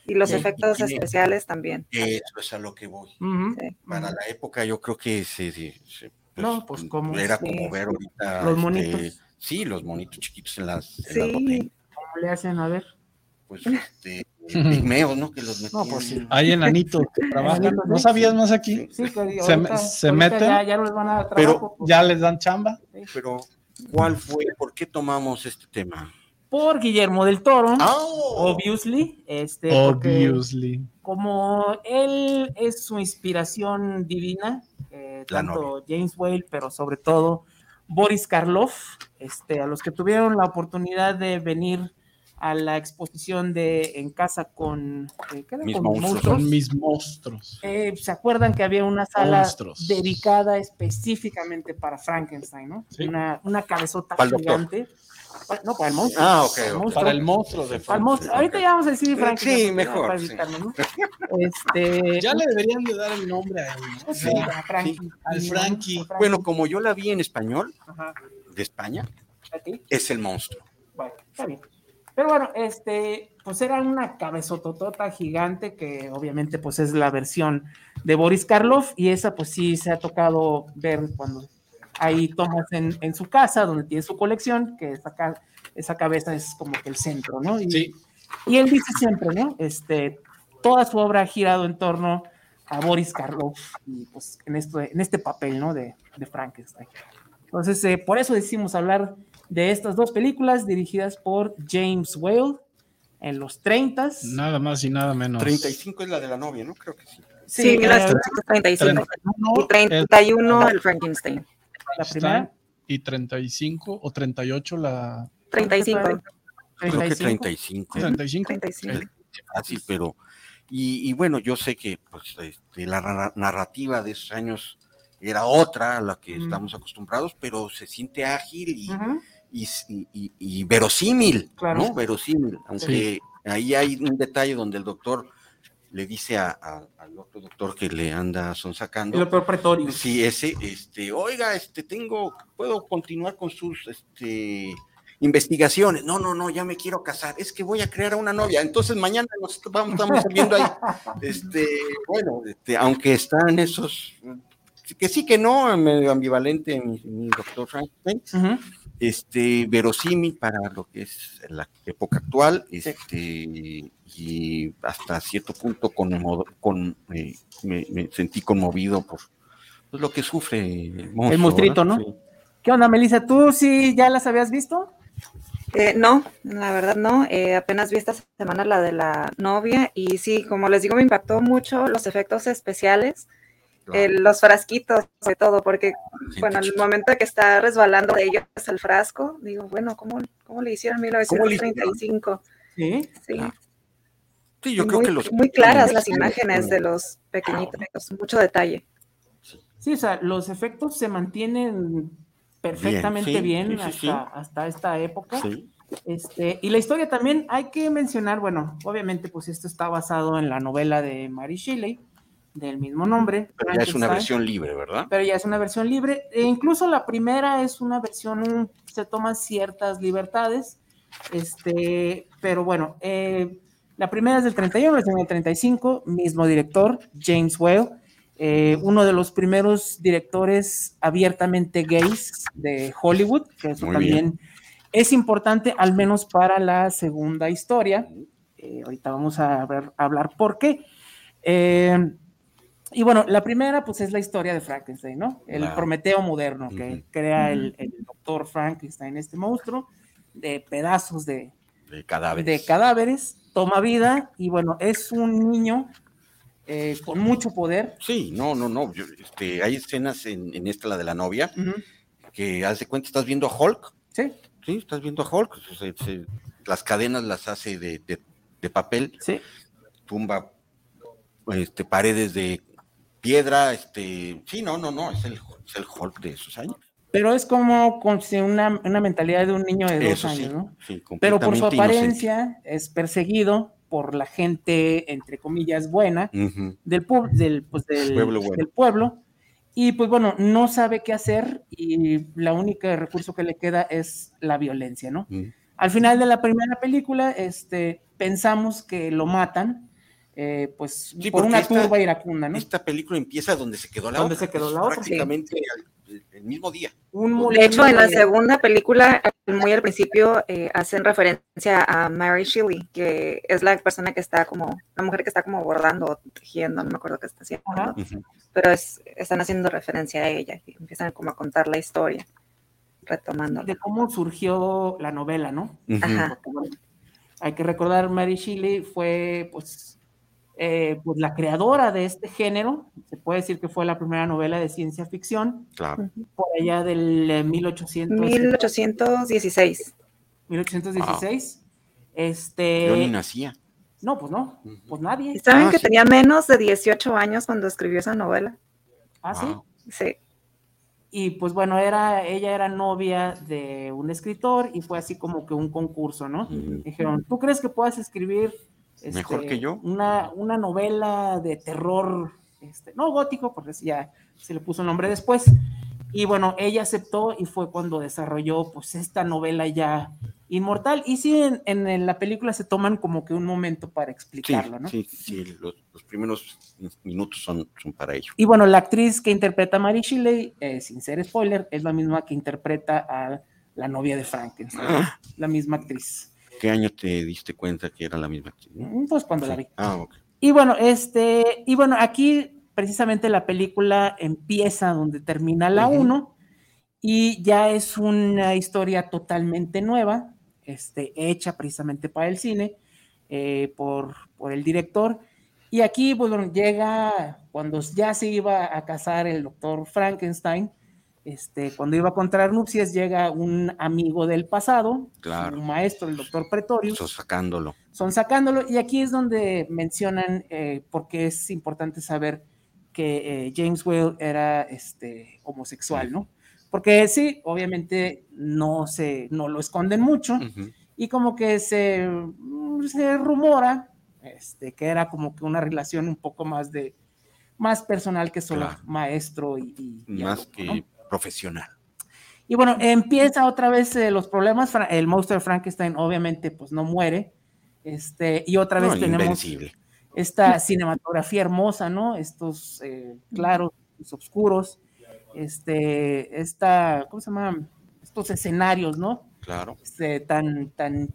Y los Sí, efectos tiene- especiales también. Eso es a lo que voy. Sí. Para la época yo creo que se, se- se- No, pues, como- era sí. como ver ahorita Los este, monitos. sí, los monitos chiquitos en las, en las Sí, botellas. ¿Cómo le hacen? A ver. Pues este pigmeos, ¿no? Que los No, pues *laughs* sí. Hay enanitos que trabajan. ¿No sabías más aquí? Sí, Se- ahorita- se ahorita meten, Ya, ya no les van a dar pero trabajo. pues. ¿Ya les dan chamba? Pero ¿cuál fue? ¿Por qué tomamos este tema? Por Guillermo del Toro. Ah, Obviously, este, porque Obviously. como él es su inspiración divina, eh, tanto James Whale, pero sobre todo Boris Karloff, este, a los que tuvieron la oportunidad de venir a la exposición de En casa con, eh, ¿qué era? Mis Con monstruos. Son mis monstruos. Eh, ¿Se acuerdan que había una sala Monstruos. dedicada específicamente para Frankenstein, ¿no? Sí. Una, una cabezota doctor. No, para el monstruo. Ah, ok, Para el monstruo. Para el monstruo de Para el monstruo. Ahorita ya vamos a decir Sí, Frankenstein. porque mejor, para sí. ¿no? *laughs* Este, Ya le deberían de dar el nombre a él. ¿no? pues sí, a Frankie. al Frankie. Bueno, como yo la vi en español Ajá. de España, es el monstruo. Bueno, está bien. Pero bueno, este, pues era una cabezototota gigante que obviamente pues es la versión de Boris Karloff y esa pues sí se ha tocado ver cuando hay tomas en, en su casa donde tiene su colección, que esa, esa cabeza es como que el centro, ¿no? Y, Sí, y él dice siempre, ¿no? Este, toda su obra ha girado en torno a Boris Karloff y pues en, esto, en este papel, ¿no? De, de Frankenstein. Entonces, eh, por eso decidimos hablar de estas dos películas dirigidas por James Whale en los 30 nada más y nada menos. 35 es la de la novia, ¿no? Creo que sí. sí, eh, 1935. 31 Y 31 el Frankenstein. La primera. y 35 o 38 la... 35. Creo que 35. 35. 35. 35. Fácil, pero. Y, y bueno, yo sé que pues, este, la narra- narrativa de esos años era otra a la que Mm. estamos acostumbrados, pero se siente ágil y, Ujú. y, y- y verosímil, Claro. ¿no? Verosímil, aunque ahí hay un detalle donde el doctor le dice a- a- al otro doctor que le anda El sonsacando, doctor Pretorius. sí, ese, este, oiga, este, tengo, puedo continuar con sus, este, investigaciones. No, no, no, ya me quiero casar. Es que voy a crear a una novia. Entonces mañana nos vamos, estamos viendo ahí. *laughs* Este, bueno, este, aunque están esos, que sí que no, medio ambivalente mi, mi doctor Frankenstein, Ujú. Este, verosímil para lo que es la época actual, este, y hasta cierto punto conmo- con, eh, me, me sentí conmovido por pues, lo que sufre el monstruo. El monstruito. ¿no? Sí. ¿Qué onda, Melissa? ¿Tú sí ya las habías visto? Eh, no, la verdad no. Eh, apenas vi esta semana la de la novia y sí, como les digo, me impactó mucho los efectos especiales, Claro. eh, los frasquitos, sobre todo, porque Gente bueno, al chiquita. momento de que está resbalando de ellos el frasco, digo, bueno, ¿cómo, cómo le hicieron en ¿Cómo le hicieron? 1935? Sí. Sí, Claro. Sí, yo muy, creo que los muy claras las imágenes de los pequeñitos, mucho detalle. Sí, o sea, los efectos se mantienen perfectamente sí, bien, sí, hasta, sí. hasta esta época. Sí, Este, y la historia también hay que mencionar, bueno, obviamente, pues esto está basado en la novela de Mary Shelley, del mismo nombre. pero ya es una versión libre, ¿verdad? Pero ya es una versión libre. E incluso la primera es una versión, se toman ciertas libertades. Este, pero bueno, eh, la primera es del 31, la segunda del 35, mismo director, James Whale, eh, uno de los primeros directores abiertamente gays de Hollywood, que eso Muy también es importante, al menos para la segunda historia. Eh, ahorita vamos a, ver- a hablar por qué. Eh, y bueno, la primera, pues es la historia de Frankenstein, ¿no? El. Prometeo moderno que crea el, el doctor Frankenstein, este monstruo, de pedazos de, De cadáveres. de cadáveres, toma vida y bueno, es un niño eh, con mucho poder. Sí, no, no, no. yo, este, hay escenas en, en esta, la de la novia, Ujú, que haz de cuenta, estás viendo a Hulk, Sí, sí, estás viendo a Hulk, se- se- las cadenas las hace de, de- de papel, sí. tumba este, paredes de piedra, este, sí, no, no, no, es el, es el Hulk de esos años. Pero es como con una, una mentalidad de un niño de dos Eso sí, años, ¿no? sí, Pero por su apariencia es perseguido por la gente, entre comillas, buena, inocente. Ujú. del, pub- del, pues, del, Pueblo bueno. del pueblo. Y pues bueno, no sabe qué hacer y la única recurso que le queda es la violencia, ¿no? Ujú. Al final de la primera película, este, pensamos que lo matan, eh, pues Sí, por una esta- turba iracunda, ¿no? Esta película empieza donde se quedó la Donde otra. se quedó es la otra, Prácticamente el, el mismo día. Un De hecho, en la segunda película, muy al principio, eh, hacen referencia a Mary Shelley, que es la persona que está como, la mujer que está como bordando o tejiendo, no me acuerdo qué está haciendo, Ajá. Pero es, están haciendo referencia a ella y empiezan como a contar la historia, retomándola. de cómo surgió la novela, ¿no? Ajá. Hay que recordar, Mary Shelley fue, pues, eh, pues, la creadora de este género. Se puede decir que fue la primera novela de ciencia ficción, Claro. por allá del eh, 1800, 1816. 1816. Yo ni Este, nacía. no, pues no, pues nadie. ¿Y saben Ah, que sí. tenía menos de 18 años cuando escribió esa novela? Ah, sí. Wow. Sí. Y pues bueno, era, ella era novia de un escritor y fue así como que un concurso, ¿no? Dijeron, ¿tú crees que puedas escribir Mejor este, que yo. Una, una novela de terror, este, no gótico, porque ya se le puso el nombre después. Y bueno, ella aceptó y fue cuando desarrolló pues esta novela ya inmortal. Y sí, en, en la película se toman como que un momento para Sí, explicarlo, ¿no? sí, sí, los, los primeros minutos son, son para ello. Y bueno, la actriz que interpreta a Mary Shelley, eh, sin ser spoiler, es la misma que interpreta a la novia de Frankenstein, Ah. la misma actriz. ¿Qué año te diste cuenta que era la misma actriz? Mm, Pues cuando la vi. Ah, ok. Y bueno, este, y bueno, aquí precisamente la película empieza donde termina la Ujú. 1 y ya es una historia totalmente nueva, este, hecha precisamente para el cine eh, por, por el director. Y aquí, pues, bueno, llega cuando ya se iba a casar el doctor Frankenstein, este, cuando iba a contraer nupcias, llega un amigo del pasado, Claro. un maestro, el doctor Pretorius, Eso sacándolo. son sacándolo, y aquí es donde mencionan eh, por qué es importante saber que eh, James Whale era este, homosexual, ¿no? Porque sí, obviamente no, se, no lo esconden mucho, y como que se, mm, se rumora este, que era como que una relación un poco más de más personal que solo Claro. maestro y, y- y Más que ¿no? Profesional. Y bueno, empieza otra vez eh, los problemas. El monstruo de Frankenstein, obviamente, pues no muere. Este, y otra vez No, tenemos invencible. esta cinematografía hermosa, ¿no? Estos eh, claros, los oscuros, este, esta, ¿cómo se llama? Estos escenarios, ¿no? Claro. Este, tan, tan,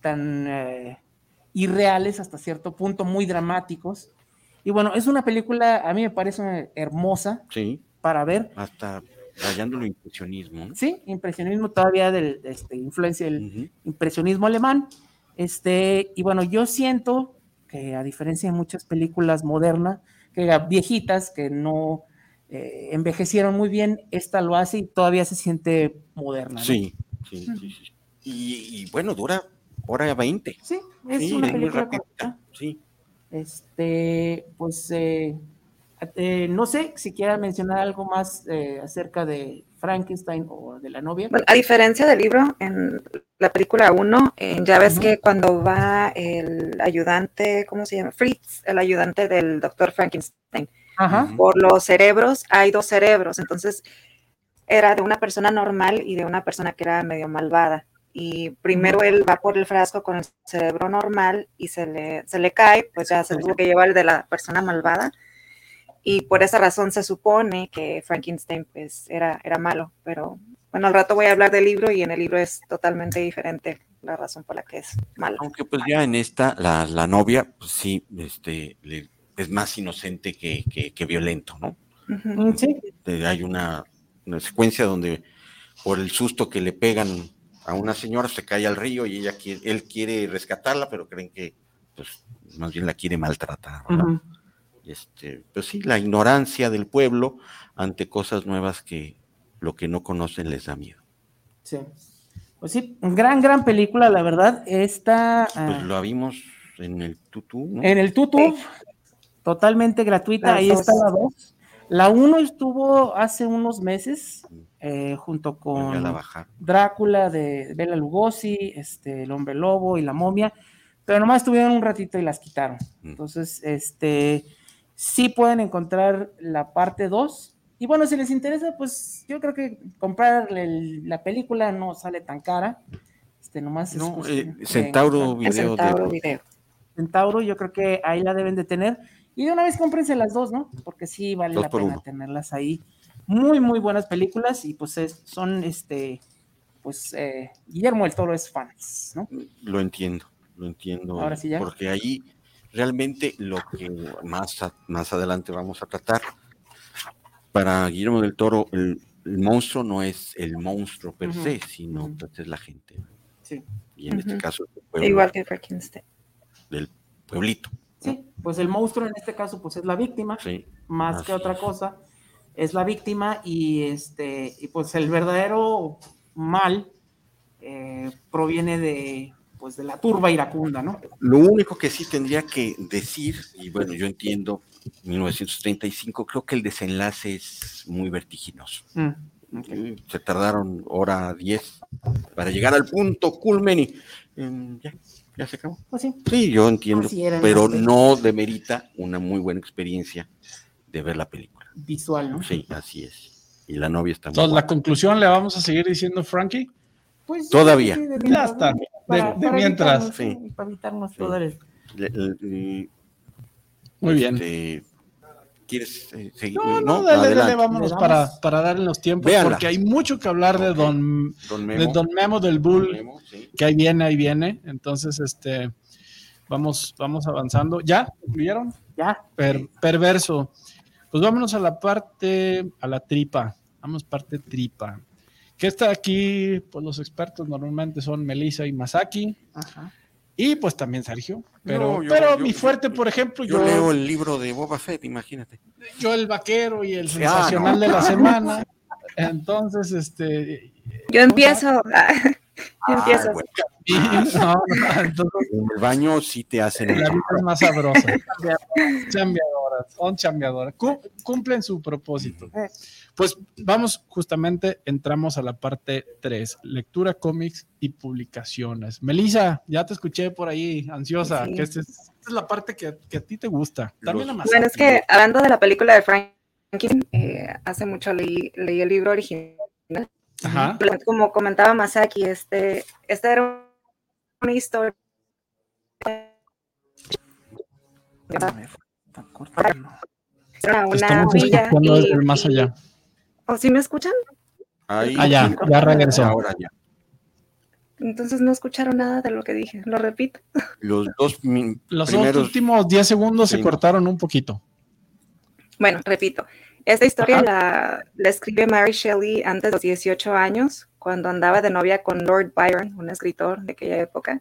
tan eh, irreales hasta cierto punto, muy dramáticos. Y bueno, es una película, a mí me parece hermosa Sí. para ver. Hasta rayándolo impresionismo. ¿no? Sí, impresionismo todavía del este, influencia del impresionismo alemán. Este, y bueno, yo siento que a diferencia de muchas películas modernas, que viejitas, que no eh, envejecieron muy bien, esta lo hace y todavía se siente moderna. ¿no? Sí, sí, sí, sí. Y, y bueno, dura hora 20. Sí, es Sí, una es muy película corta. Sí. Este, pues eh, eh, no sé si quiera mencionar algo más eh, acerca de Frankenstein o de la novia. Bueno, a diferencia del libro, en la película 1, ya ves que cuando va el ayudante, ¿cómo se llama? Fritz, el ayudante del doctor Frankenstein, por los cerebros, hay dos cerebros, entonces era de una persona normal y de una persona que era medio malvada. Y primero él va por el frasco con el cerebro normal y se le, se le cae, pues ya se tuvo que llevar el de la persona malvada. Y por esa razón se supone que Frankenstein pues era, era malo. Pero bueno, al rato voy a hablar del libro y en el libro es totalmente diferente la razón por la que es malo. Aunque pues ya en esta, la, la novia, pues sí, este, le- es más inocente que, que- que violento, ¿no? Sí, Eh, Hay una, una secuencia donde por el susto que le pegan a una señora se cae al río y ella quiere, él quiere rescatarla, pero creen que pues más bien la quiere maltratar. ¿verdad? Este, pues sí, la ignorancia del pueblo ante cosas nuevas que lo que no conocen les da miedo. Sí. Pues sí, gran, gran película, la verdad. Esta Pues ah, lo vimos en el tutú, ¿no? en el tutu, totalmente gratuita, Las ahí dos. está la 2. La 1 estuvo hace unos meses, eh, junto la con. Drácula de Bela Lugosi, este, El Hombre Lobo y La Momia, pero nomás estuvieron un ratito y las quitaron. Mm. Entonces, este, sí pueden encontrar la parte 2. Y bueno, si les interesa, pues yo creo que comprar el- la película no sale tan cara. Este, nomás es No, cuestión eh, Centauro video Centauro de Video. Centauro, yo creo que ahí la deben de tener. Y de una vez cómprense las dos, ¿no? Porque sí vale Dos la pena uno. tenerlas ahí. Muy, muy buenas películas y pues es- son, este, pues eh, Guillermo el Toro es fans, ¿no? Lo entiendo, lo entiendo. Ahora sí ya. Porque ahí realmente lo que más, a- más adelante vamos a tratar, para Guillermo del Toro, el, el monstruo no es el monstruo per se, sino pues, es la gente. Sí. Y en este Ujú. caso, el pueblo, Igual que Frankenstein. del pueblito. Sí, pues el monstruo en este caso pues es la víctima, Sí. más así que otra cosa, es la víctima y este, y pues el verdadero mal eh, proviene de, pues de la turba iracunda, ¿no? Lo único que sí tendría que decir, y bueno, yo entiendo, 1935, creo que el desenlace es muy vertiginoso. Mm, ok. Se tardaron hora 10 para llegar al punto culmen y mm, ya, ya se acabó. Pues sí, Sí, yo entiendo, pero no demerita una muy buena experiencia de ver la película. visual, ¿no? Sí, así es. Y la novia está muy Entonces, la conclusión le vamos a seguir diciendo Frankie. Pues, Todavía. sí, Ya está, de- de mientras. evitarnos, Sí. sí, para evitarnos Sí. todo el... Le- le- Muy bien. este, ¿Quieres eh, seguir? No, no, dale, dale, adelante. vámonos para, para darle los tiempos, Véanla. porque hay mucho que hablar de. Don, Don de Memo. Don Memo del Bull, Don Memo, sí. que ahí viene, ahí viene. Entonces, este, vamos, vamos avanzando. ¿Ya? ¿Concluyeron? Ya, Per- perverso. Pues vámonos a la parte, a la tripa. Vamos parte tripa. Que está aquí, pues los expertos normalmente son Melissa y Masaki. ajá. Y pues también Sergio. Pero, No, yo- pero yo- mi yo- fuerte, por ejemplo, Yo yo, leo el libro de Boba Fett, imagínate. yo el vaquero y el Ah, sensacional no, de la semana. Entonces, este. Yo empiezo. *laughs* Yo Ah, empiezo. bueno, y- no, no, entonces en el baño sí te hacen la vida es más sabrosa. *laughs* Chambeadoras, son chambeadoras. Cum- cumplen su propósito. Pues vamos, justamente entramos a la parte 3, lectura, cómics y publicaciones. Melissa, ya te escuché por ahí, ansiosa, Sí. que esta es, esta es la parte que, que a ti te gusta. También Los- a Masaki. Bueno, es que hablando de la película de Frankenstein, eh, hace mucho leí, leí el libro original. Ajá. Como comentaba Masaki, este, esta era una historia. Una estamos villa. y- más allá. ¿O sí me escuchan? Ahí, Ah, ya, ya regresó. Ahora ya. Entonces no escucharon nada de lo que dije. Lo repito. Los dos Los dos primeros. últimos 10 segundos se cortaron un poquito. Bueno, repito. Esta historia la, la escribe Mary Shelley antes de los 18 años, cuando andaba de novia con Lord Byron, un escritor de aquella época.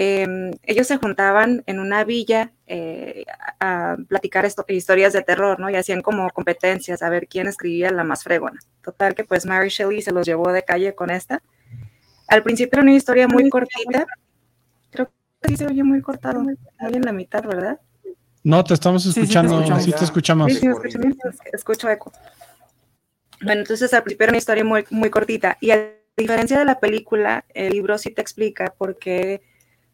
Eh, ellos se juntaban en una villa eh, a, platicar esto- historias de terror, ¿no? Y hacían como competencias a ver quién escribía la más fregona. Total que pues Mary Shelley se los llevó de calle con esta. Al principio era una historia muy cortita. Creo que sí se oye muy cortado, muy en la mitad, ¿verdad? No, te estamos sí te escuchando, sí te escuchamos. escuchamos. Sí, sí, me escucho bien, es que escucho eco. Bueno, entonces al principio era una historia muy, muy cortita. Y a diferencia de la película, el libro sí te explica por qué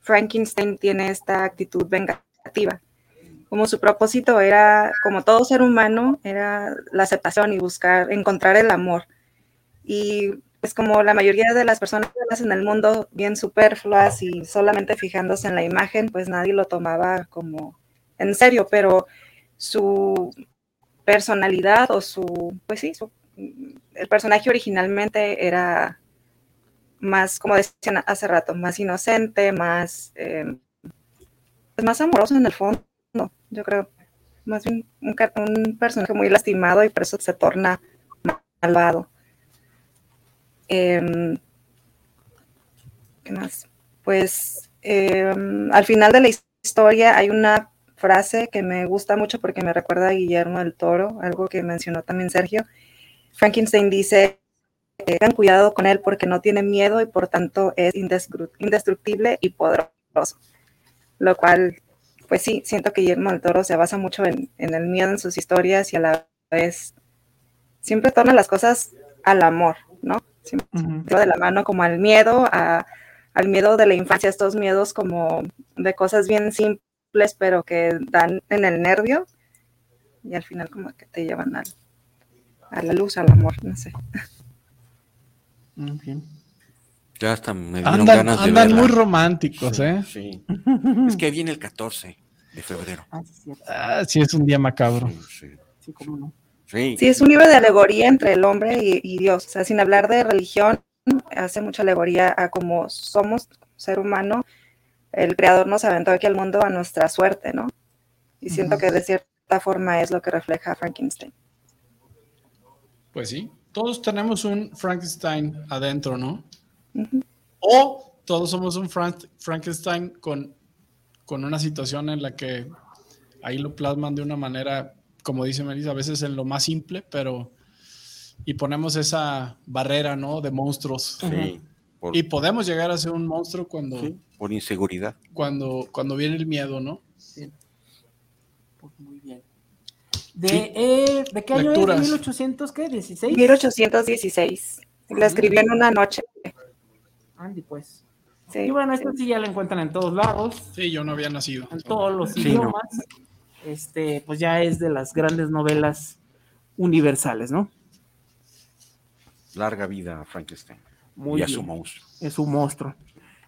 Frankenstein tiene esta actitud vengativa. Como su propósito era, como todo ser humano, era la aceptación y buscar, encontrar el amor. Y pues como la mayoría de las personas en el mundo bien superfluas y solamente fijándose en la imagen, pues nadie lo tomaba como en serio, pero su personalidad o su, pues sí, el personaje originalmente era más, como decían hace rato, más inocente, más, eh, pues más amoroso en el fondo, yo creo. Más bien un, personaje muy lastimado y por eso se torna malvado. Em, ¿Qué más? Pues em, al final de la historia hay una frase que me gusta mucho porque me recuerda a Guillermo del Toro, algo que mencionó también Sergio. Frankenstein dice, tengan cuidado con él porque no tiene miedo y por tanto es indestru- indestructible y poderoso. Lo cual, pues sí, siento que Guillermo del Toro se basa mucho en, en el miedo en sus historias y a la vez siempre torna las cosas al amor, ¿no? Siempre de la mano como al miedo, a- al miedo de la infancia, estos miedos como de cosas bien simples, pero que dan en el nervio y al final como que te llevan al, a la luz, al amor, no sé. Muy bien. Ya hasta me dieron Andan, ganas de andan verla. muy románticos, ¿eh? Sí. *laughs* Es que viene el 14 de febrero. Ah, sí, es cierto. Ah, sí, es un día macabro. Sí, sí. Sí, cómo no. Sí. Sí, es un libro de alegoría entre el hombre y, y Dios, o sea, sin hablar de religión, hace mucha alegoría a cómo somos ser humano, el creador nos aventó aquí al mundo a nuestra suerte, ¿no? Y siento que de cierta forma es lo que refleja Frankenstein. Pues sí, todos tenemos un Frankenstein adentro, ¿no? O todos somos un Frank- Frankenstein con, con una situación en la que ahí lo plasman de una manera, como dice Melissa, a veces en lo más simple, pero y ponemos esa barrera, ¿no? De monstruos. Sí. Por, Y podemos llegar a ser un monstruo cuando, sí, por inseguridad. cuando, cuando viene el miedo, ¿no? Muy bien. ¿De, Sí. eh, ¿de qué año Lecturas. es? ¿1800 qué? ¿16? 1816. Lo escribió en una noche. Andy, pues. Sí, Y bueno, esto sí. ya lo encuentran en todos lados, Sí, yo no había nacido. en todos los Sí, no. idiomas. Este, pues ya es de las grandes novelas universales, ¿no? Larga vida a Frankenstein. Muy y a bien. su monstruo. Es un monstruo.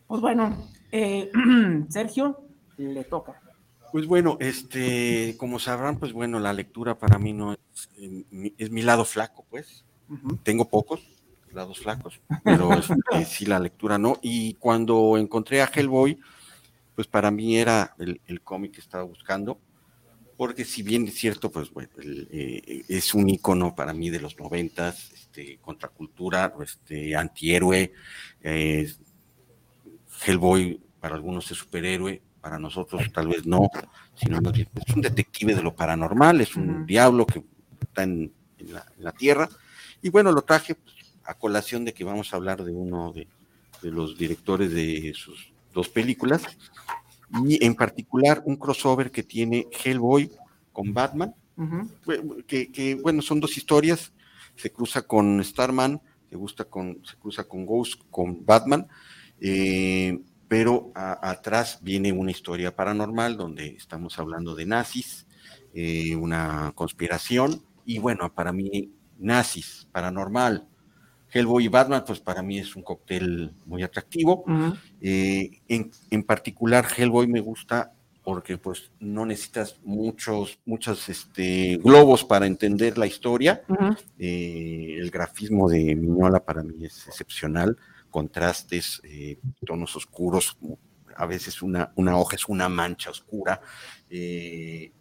Pues bueno, eh, *clears throat* Sergio, le toca. Pues bueno, este, como sabrán, pues bueno, la lectura para mí no es, eh, mi- es mi lado flaco, pues. Tengo pocos lados flacos, *laughs* pero este, sí la lectura no. Y cuando encontré a Hellboy, pues para mí era el, el cómic que estaba buscando, porque si bien es cierto, pues bueno, el, eh, es un icono para mí de los noventas, este, contracultura, este, antihéroe, eh, Hellboy para algunos es superhéroe, para nosotros tal vez no, sino más bien es un detective de lo paranormal, es un diablo que está en, en la, en la tierra. Y bueno, lo traje pues, a colación de que vamos a hablar de uno de, de los directores de sus dos películas, y en particular un crossover que tiene Hellboy con Batman, que, bueno, son dos historias, se cruza con Starman, se, gusta con, se cruza con Ghost, con Batman, eh, pero a- atrás viene una historia paranormal donde estamos hablando de nazis, eh, una conspiración, y bueno, para mí, nazis, paranormal, Hellboy y Batman, pues para mí es un cóctel muy atractivo. Eh, en, en particular, Hellboy me gusta porque pues no necesitas muchos, muchos este, globos para entender la historia. Eh, el grafismo de Miñola para mí es excepcional, contrastes, eh, tonos oscuros, a veces una, una hoja es una mancha oscura. eh,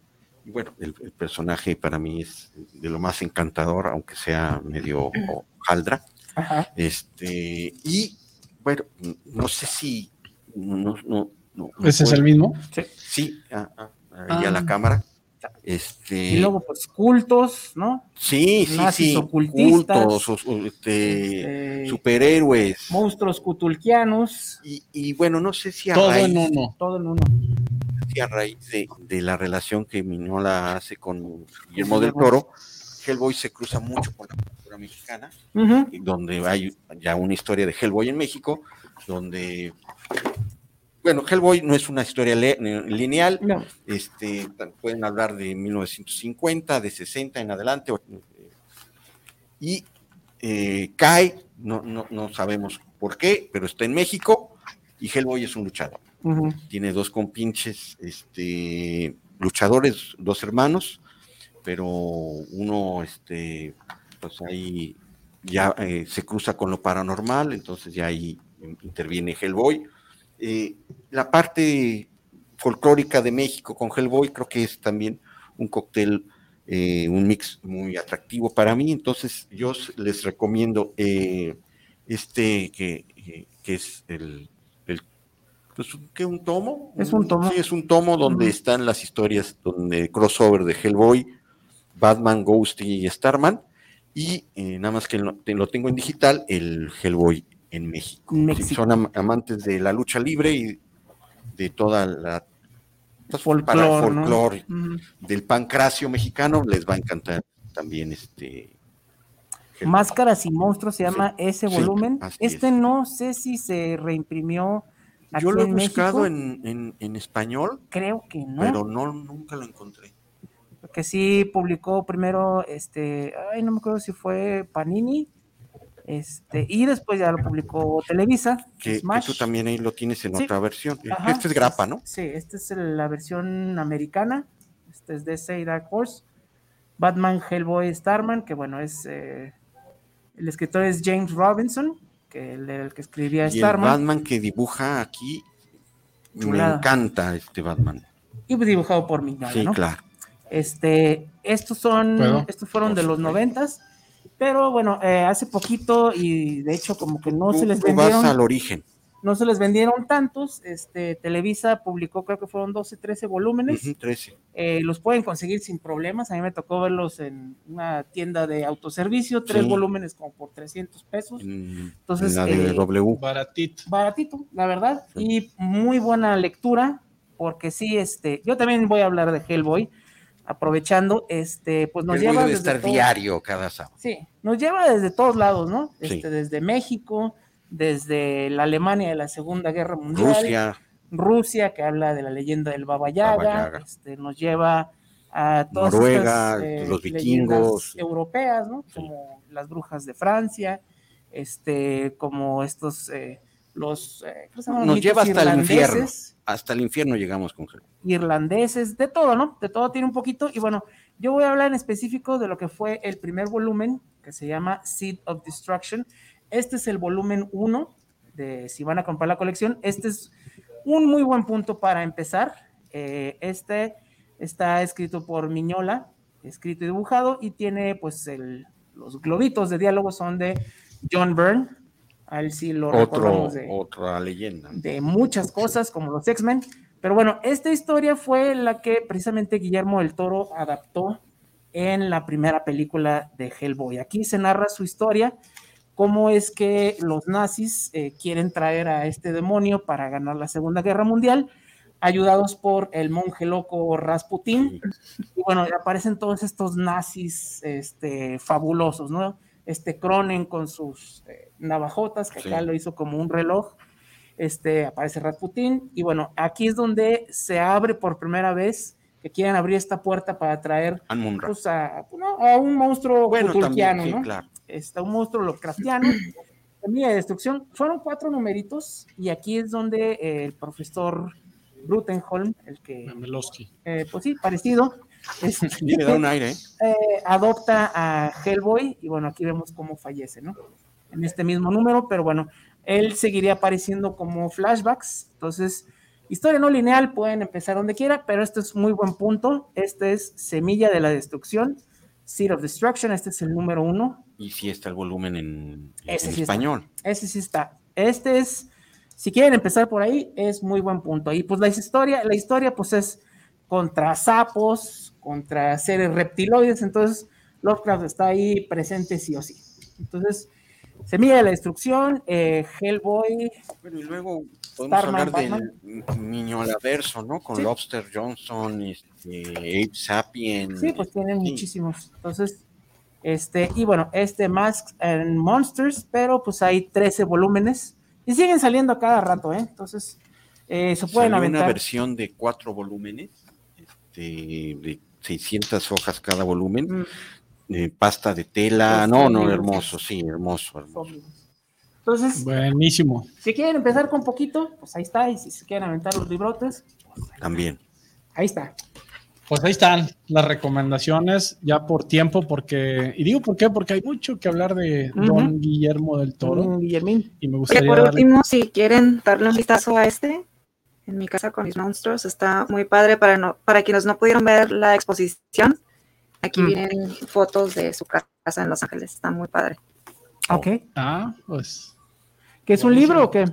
y bueno, el, el personaje para mí es de lo más encantador, aunque sea medio jaldra. Ajá. Este, y bueno, no sé si. No, no, no, ¿Ese es el mismo? Sí, ah, ah, ahí a Ah. la cámara. Este, Y luego, pues, cultos, ¿no? sí, sí, nazis sí. ocultistas, cultos, este, Este, superhéroes. monstruos cutulquianos, Y, y bueno, no sé si a Todo raíz, en uno. todo en uno. si a raíz de, de la relación que Miñola hace con Guillermo del. Toro, Hellboy se cruza mucho con la cultura mexicana. Donde hay ya una historia de Hellboy en México, donde, bueno, Hellboy no es una historia lineal, No. este, pueden hablar de 1950, de 60 en adelante, y eh, cae, no, no, no sabemos por qué, pero está en México, y Hellboy es un luchador. Tiene dos compinches este, luchadores, dos hermanos, pero uno, este, pues ahí ya eh, se cruza con lo paranormal, entonces ya ahí interviene Hellboy. Eh, la parte folclórica de México con Hellboy creo que es también un cóctel, eh, un mix muy atractivo para mí, entonces yo les recomiendo eh, este que, que es el, el pues, ¿qué, un tomo? Es un tomo. Sí, es un tomo donde están las historias, donde crossover de Hellboy, Batman, Ghost y Starman, y eh, nada más que lo tengo en digital, el Hellboy en México. En Si México. son am- amantes de la lucha libre y de toda la pues, Folclor, para ¿no? folclore Ujú. del pancracio mexicano, les va a encantar también este. Máscaras y monstruos se llama ese volumen. Este es. no sé si se reimprimió aquí Yo lo he en buscado México. en, en- en español, Creo que no. pero no nunca lo encontré. Porque sí publicó primero, este, ay, no me acuerdo si fue Panini, este, y después ya lo publicó Televisa, Que, que tú también ahí lo tienes en Sí. otra versión. Ajá. Este es grapa, ¿no? Sí, esta es la versión americana, este es de DC y Dark Horse, Batman, Hellboy, Starman, que bueno, es, eh, el escritor es James Robinson, que el, el que escribía Y el Starman, Batman que dibuja aquí, me encanta este Batman. y dibujado por Mignola, Sí, ¿no? claro. Este, estos son, ¿Puedo? estos fueron de los noventas, pero bueno, eh, hace poquito y de hecho como que no Tú- se les vas vendieron, al origen. no se les vendieron tantos, este, Televisa publicó creo que fueron 12, 13 volúmenes, Ujú, 13. eh, los pueden conseguir sin problemas, a mí me tocó verlos en una tienda de autoservicio, tres Sí. volúmenes como por 300 pesos, En, Entonces, en la de eh, W. Baratito. baratito, la verdad, Sí. y muy buena lectura, porque sí, este, yo también voy a hablar de Hellboy, aprovechando, este, pues nos lleva debe desde estar todo- diario cada sábado. Sí, nos lleva desde todos lados, ¿no? Sí. Este, Desde México, desde la Alemania de la Segunda Guerra Mundial, Rusia, Rusia, que habla de la leyenda del Baba Yaga, Baba Yaga. este, nos lleva a todas Noruega, estas, eh, los vikingos. europeas, ¿no? Sí. Como las brujas de Francia, este, como estos, eh, los, eh. Nos lleva hasta el infierno. Hasta el infierno llegamos con irlandeses, de todo, ¿no? De todo tiene un poquito. Y bueno, yo voy a hablar en específico de lo que fue el primer volumen, que se llama Seed of Destruction. Este es el volumen 1 de si van a comprar la colección. Este es un muy buen punto para empezar. Eh, este está escrito por Miñola, escrito y dibujado, y tiene pues el, los globitos de diálogo son de John Byrne. A él sí lo Otro, de, otra leyenda. de muchas cosas como los X-Men. Pero bueno, esta historia fue la que precisamente Guillermo del Toro adaptó en la primera película de Hellboy. Aquí se narra su historia, cómo es que los nazis eh, quieren traer a este demonio para ganar la Segunda Guerra Mundial, ayudados por el monje loco Rasputín. Y bueno, aparecen todos estos nazis este, fabulosos, ¿no? Este Cronen con sus eh, navajotas, que acá Sí. lo hizo como un reloj. Este, aparece Rasputín. Y bueno, aquí es donde se abre por primera vez que quieren abrir esta puerta para traer pues, a, no, a un monstruo Bueno, también, sí, ¿no? claro. Está un monstruo Lovecraftiano. *clears throat* Semilla de destrucción. Fueron cuatro numeritos y aquí es donde eh, el profesor Rutenholm, el que, eh, pues sí, parecido, le da un aire, ¿eh? adopta a Hellboy y bueno, aquí vemos cómo fallece, ¿no? En este mismo número, pero bueno, él seguiría apareciendo como flashbacks, entonces, historia no lineal, pueden empezar donde quiera, pero este es muy buen punto, este es Semilla de la Destrucción, Seed of Destruction, este es el número uno, Y sí está el volumen en, Ese en sí está. español. ese sí está, este es, si quieren empezar por ahí, es muy buen punto, y pues la historia, la historia pues es contra sapos, contra seres reptiloides, entonces Lovecraft está ahí presente sí o sí. Entonces, Semilla de la Destrucción, eh, Hellboy, Pero y luego podemos Starman, hablar del niño al averso, ¿no? Con Sí. Lobster Johnson, este, Abe Sapien. sí, pues tienen Sí. muchísimos. Entonces, este, y bueno, este Masks and Monsters, pero pues hay 13 volúmenes y siguen saliendo a cada rato, ¿eh? Entonces, eh, se pueden aventar. una versión de cuatro volúmenes, este, de 600 hojas cada volumen, Mm, de pasta de tela. No, no, hermoso, sí, hermoso, hermoso. Entonces, Buenísimo. si quieren empezar con poquito, pues ahí está. Y si se quieren aventar los librotes, También. ahí está. Pues ahí están las recomendaciones, ya por tiempo, porque, y digo por qué, porque hay mucho que hablar de. Don Guillermo del Toro, Guillermín. y me Oye, gustaría por darle último, si quieren darle un vistazo a este, en mi casa con mis monstruos, está muy padre para, no, para quienes no pudieron ver la exposición. Aquí Mm. vienen fotos de su casa en Los Ángeles, está muy padre. Ok. Ah, pues. ¿Que es un libro o qué?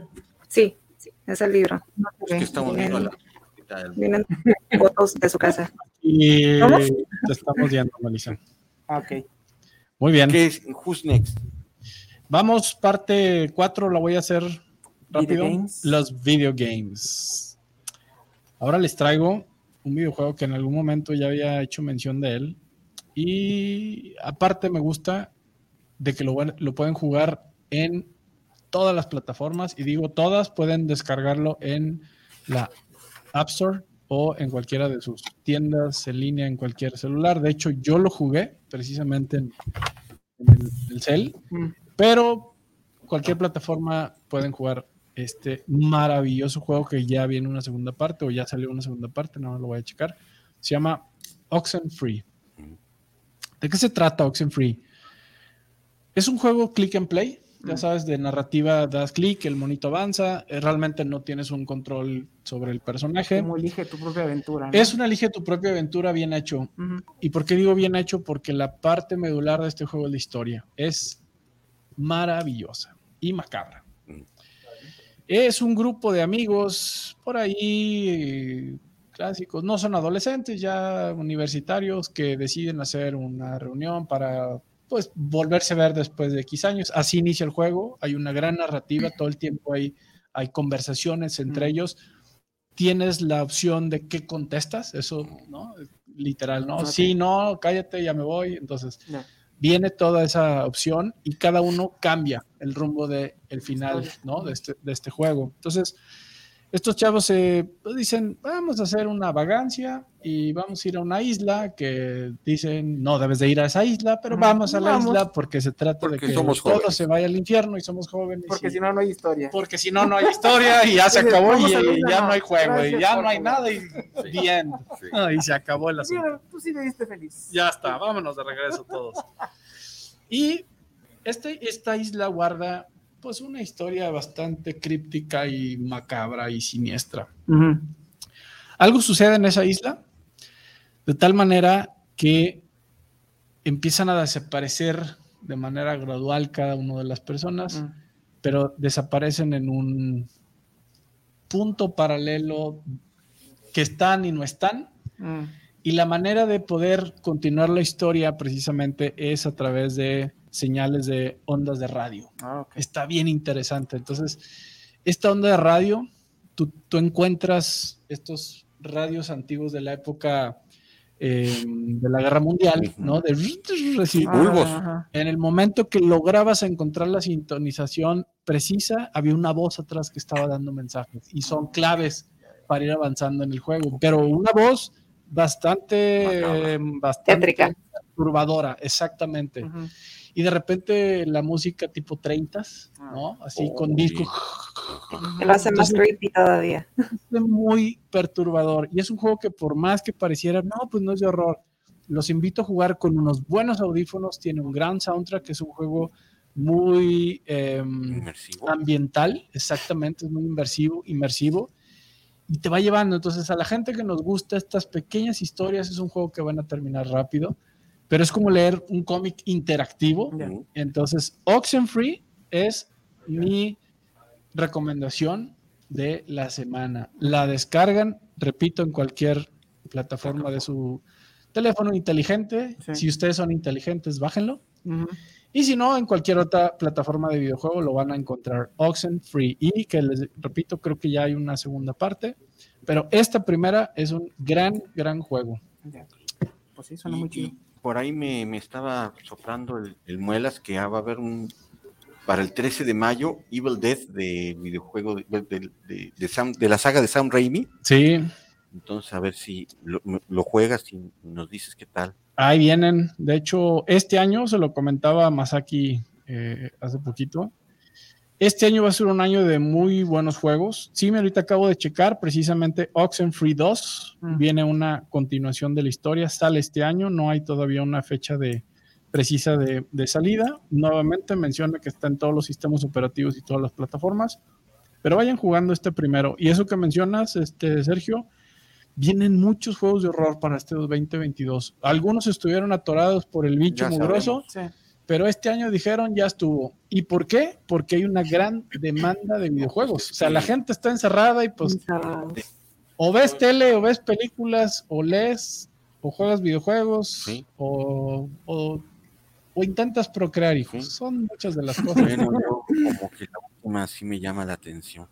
Sí, sí, es el libro. Es que estamos viendo la. Vienen *laughs* fotos de su casa. Y ¿Cómo? te estamos viendo, Melissa. Ah, Ok. Muy bien. ¿Qué es? Who's next? Vamos, parte 4, la voy a hacer rápido. games. Los video games. Ahora les traigo un videojuego que en algún momento ya había hecho mención de él. Y aparte me gusta de que lo, pueden jugar en todas las plataformas. Y digo todas, pueden descargarlo en la App Store o en cualquiera de sus tiendas en línea, en cualquier celular. De hecho, yo lo jugué precisamente en, en el, el cel, Mm. pero cualquier plataforma pueden jugar este maravilloso juego que ya viene una segunda parte o ya salió una segunda parte, no lo voy a checar. Se llama Oxenfree. ¿De qué se trata Oxenfree? Es un juego click and play, ya Mm. sabes, de narrativa, das clic, el monito avanza, eh, realmente no tienes un control sobre el personaje. Como elige tu propia aventura. ¿no? Es una elige tu propia aventura bien hecho. ¿Y por qué digo bien hecho? Porque la parte medular de este juego es la historia. Es maravillosa y macabra. Es un grupo de amigos por ahí eh, clásicos, no son adolescentes, ya universitarios que deciden hacer una reunión para pues volverse a ver después de X años. Así inicia el juego, hay una gran narrativa, todo el tiempo hay, hay conversaciones entre Mm. ellos. Tienes la opción de qué contestas, eso, ¿no? Literal, ¿no? Ok. Sí, no, cállate, ya me voy. Entonces. Viene toda esa opción y cada uno cambia el rumbo del el final ¿no? de, este, de este juego. Entonces, estos chavos se pues, dicen, vamos a hacer una vagancia y vamos a ir a una isla que dicen, no debes de ir a esa isla, pero vamos a la vamos. isla porque se trata Porque de que somos todo jóvenes. se vaya al infierno y somos jóvenes. Porque y- si no, no hay historia. porque si no, no hay historia y ya se acabó y, y ya no, hay juego y gracias ya por no hay nada y bien. Sí. Ah, y se acabó el asunto. tú sí me diste feliz. Ya está, vámonos de regreso todos. Y este, esta isla guarda pues una historia bastante críptica y macabra y siniestra. Algo sucede en esa isla de tal manera que empiezan a desaparecer de manera gradual cada una de las personas, pero desaparecen en un punto paralelo que están y no están. Y la manera de poder continuar la historia precisamente es a través de señales de ondas de radio. Ah, Está bien interesante. Entonces, esta onda de radio, tú, tú encuentras estos radios antiguos de la época eh, de la Guerra Mundial, ¿no? De Bulbos. En el momento que lograbas encontrar la sintonización precisa, había una voz atrás que estaba dando mensajes y son claves para ir avanzando en el juego. Pero una voz bastante, eh, bastante Tétrica. perturbadora, exactamente. Y de repente la música tipo 30, ¿no? Así Oh, con disco. Lo hace más creepy todavía. es muy perturbador. Y es un juego que por más que pareciera, no, pues no es de horror. Los invito a jugar con unos buenos audífonos. Tiene un gran soundtrack. Es un juego muy Inmersivo. ambiental, exactamente, es muy inmersivo, inmersivo. Y te va llevando. Entonces, a la gente que nos gusta estas pequeñas historias, es un juego que van a terminar rápido. Pero es como leer un cómic interactivo. Ujú. Entonces, Oxenfree es mi recomendación de la semana. La descargan, repito, en cualquier plataforma de su teléfono inteligente. Sí. Si ustedes son inteligentes, bájenlo. Ujú. Y si no, en cualquier otra plataforma de videojuego lo van a encontrar Oxenfree. Y que les repito, creo que ya hay una segunda parte. Pero esta primera es un gran, gran juego. Ya. Pues sí, suena Y- muy chido. Por ahí me, me estaba soplando el, el muelas que ah, va a haber un para el 13 de mayo Evil Death de videojuego de, de- de- de Sam- de la saga de Sam Raimi. Sí, Entonces a ver si lo, lo juegas y nos dices qué tal. Ahí vienen. De hecho, este año se lo comentaba Masaki eh, hace poquito. Este año va a ser un año de muy buenos juegos. Sí, me ahorita acabo de checar precisamente Oxenfree 2. Mm. Viene una continuación de la historia. Sale este año. No hay todavía una fecha de, precisa de, de salida. Nuevamente menciona que está en todos los sistemas operativos y todas las plataformas. Pero vayan jugando este primero. Y eso que mencionas, este, Sergio, vienen muchos juegos de horror para este 2022. Algunos estuvieron atorados por el bicho mugroso, Sí. Pero este año dijeron ya estuvo. ¿Y por qué? Porque hay una gran demanda de videojuegos. O sea, la gente está encerrada y pues o ves tele, o ves películas, o lees, o juegas videojuegos, Sí. o, o- o intentas procrear hijos. Sí. Son muchas de las cosas. Bueno, yo como que la última sí me llama la atención.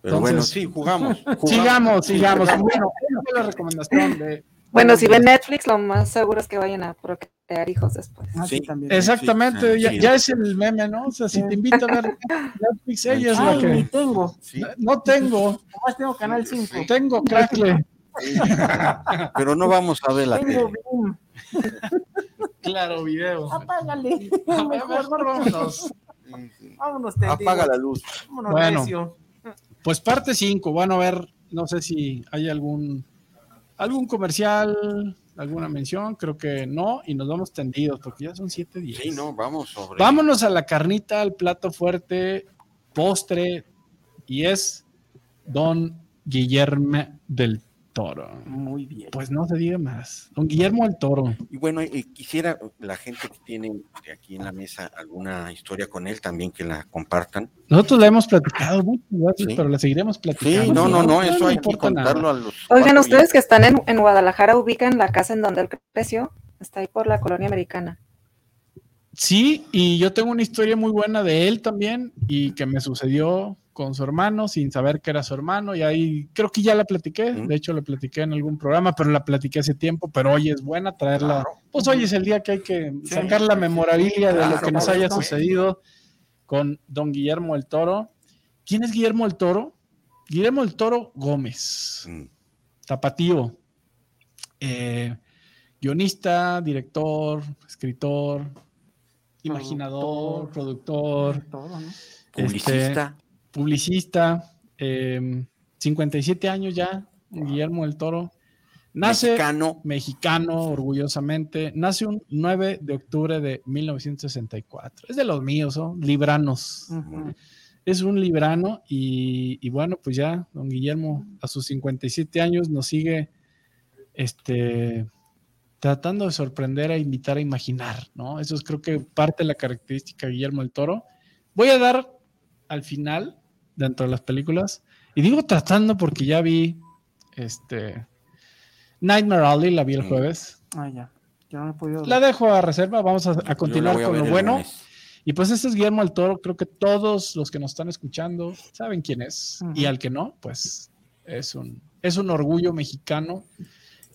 Pero bueno, Entonces- sí, jugamos. jugamos. Sigamos, sigamos. Bueno, esa fue la recomendación de... Bueno, si ven Netflix, lo más seguro es que vayan a procrear hijos después. Ah, sí, Sí. también. Exactamente, Sí, ya, sí. ya es el meme, ¿no? O sea, si te invito a ver Netflix, ella es la Ay, ni que... tengo. Sí, No tengo, Nomás tengo Canal 5. tengo crackle. *laughs* pero no vamos a ver la Tengo tele. Boom. Claro, video. Apágale. A ver, Mejor vámonos. vámonos, te Apaga digo. la luz. Vámonos, Bueno. recio. Pues parte 5, van a ver, no sé si hay algún algún comercial, alguna mención, creo que no, y nos vamos tendidos porque ya son 7 días. Sí, no, vamos sobre. Vámonos a la carnita, al plato fuerte, postre, y es Don Guillermo del Toro. Muy bien. Pues no se diga más. Don Guillermo del Toro. Y bueno, eh, quisiera la gente que tiene de aquí en la mesa alguna historia con él también que la compartan. Nosotros la hemos platicado muchas veces, Sí. pero la seguiremos platicando. Sí, no, no, no, eso hay que nada. contarlo a los. Oigan, ustedes que están en, en Guadalajara ubican la casa en donde él creció. Está ahí por la colonia americana. Sí, y yo tengo una historia muy buena de él también y que me sucedió con su hermano sin saber que era su hermano y ahí creo que ya la platiqué, Mm. de hecho la platiqué en algún programa, pero la platiqué hace tiempo, pero hoy es buena traerla. Pues hoy es el día que hay que Sí. sacar la memorabilia de lo que nos haya sucedido con don Guillermo el Toro. ¿Quién es Guillermo el Toro? Guillermo el Toro Gómez Mm, tapatío, eh, guionista, director, escritor, imaginador, productor, Todo, ¿no? este, Publicista. Publicista, eh, 57 años ya, Guillermo del Toro. Nace mexicano. mexicano, orgullosamente. Nace un 9 de octubre de 1964. Es de los míos, ¿no? Libranos. Es un librano y, y bueno, pues ya, don Guillermo, a sus 57 años nos sigue este, tratando de sorprender e invitar a imaginar, ¿no? Eso es creo que parte de la característica de Guillermo del Toro. Voy a dar al final, dentro de las películas, y digo tratando porque ya vi este, Nightmare Alley la vi el jueves. Ah, ya. Yo no he podido. La dejo a reserva, vamos a, continuar a con lo bueno. lunes. Y pues este es Guillermo del Toro, creo que todos los que nos están escuchando saben quién es. Y al que no, pues es un, es un orgullo mexicano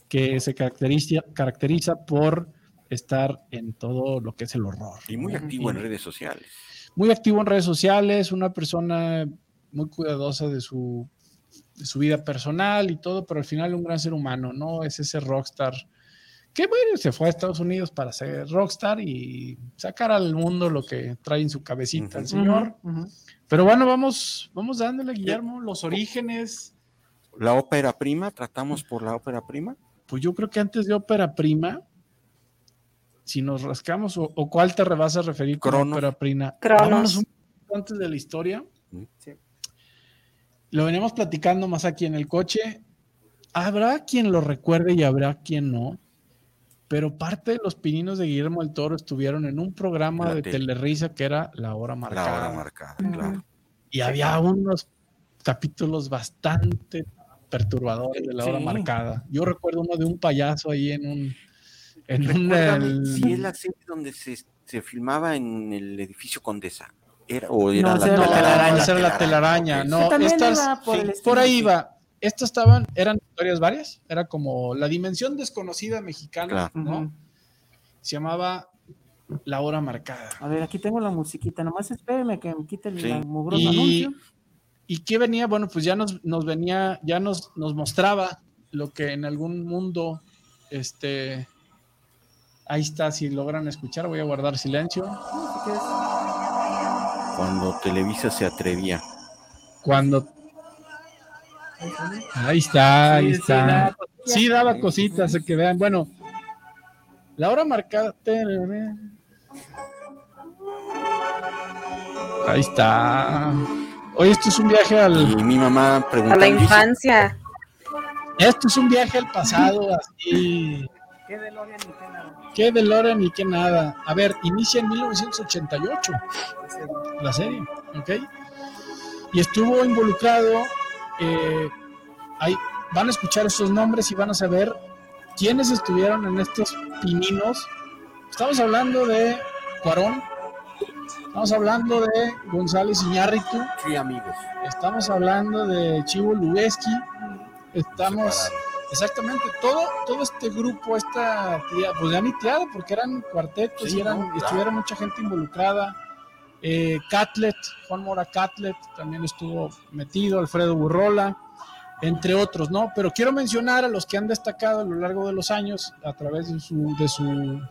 que se caracteriza, caracteriza por estar en todo lo que es el horror. Y muy activo en redes sociales. Muy activo en redes sociales, una persona muy cuidadosa de su, de su vida personal y todo, pero al final un gran ser humano, ¿no? Es ese rockstar que, bueno, se fue a Estados Unidos para ser rockstar y sacar al mundo lo que trae en su cabecita el Ujú. señor. Pero bueno, vamos, vamos dándole, Guillermo, los orígenes. La ópera prima, tratamos por la ópera prima. Pues yo creo que antes de ópera prima, si nos rascamos, o, o cuál te vas a referir con Cronos. ópera prima, Cronos. vámonos un poco antes de la historia. Sí. Lo veníamos platicando más aquí en el coche. Habrá quien lo recuerde y habrá quien no. Pero parte de los pininos de Guillermo del Toro estuvieron en un programa La de tele. Telerisa que era La Hora Marcada. La hora marcada, claro. Y había unos capítulos bastante perturbadores de la hora Sí. marcada. Yo recuerdo uno de un payaso ahí en un. En un el- si es la serie donde se, se filmaba en el edificio Condesa. Era, o era No, la era telaraña. era la telaraña. No, estas, por sí, ahí va. Estas estaban, eran historias varias. Era como la dimensión desconocida mexicana, Claro. ¿no? Se llamaba La Hora Marcada. A ver, aquí tengo la musiquita. Nomás espéreme que me quite el Sí. mugroso Y, anuncio. ¿Y qué venía? Bueno, pues ya nos, nos venía, ya nos, nos mostraba lo que en algún mundo, este, ahí está, si logran escuchar, voy a guardar silencio. ¿Qué es? Cuando Televisa se atrevía. Cuando, ahí está, ahí Sí, sí, está. Sí, daba cositas, se que vean. Bueno, la hora marcada. Ahí está. Oye, esto es un viaje al. Y mi mamá A preguntaba. la infancia. Esto es un viaje al pasado, así. ¿Qué DeLorean ni qué nada? ¿Qué DeLorean ni qué nada? A ver, inicia en 1988 la serie, ¿ok? Y estuvo involucrado, eh, ahí van a escuchar estos nombres y van a saber quiénes estuvieron en estos pininos. Estamos hablando de Cuarón, estamos hablando de González Iñárritu, Sí, amigos. estamos hablando de Chivo Lubeski, estamos... Exactamente, todo, todo este grupo, esta tía, pues ya ni porque eran cuartetos Sí, y eran, ¿no? Claro. estuvieron mucha gente involucrada. Eh, Catlet, Juan Mora Catlet también estuvo metido, Alfredo Burrola, entre otros, ¿no? Pero quiero mencionar a los que han destacado a lo largo de los años a través de su, de su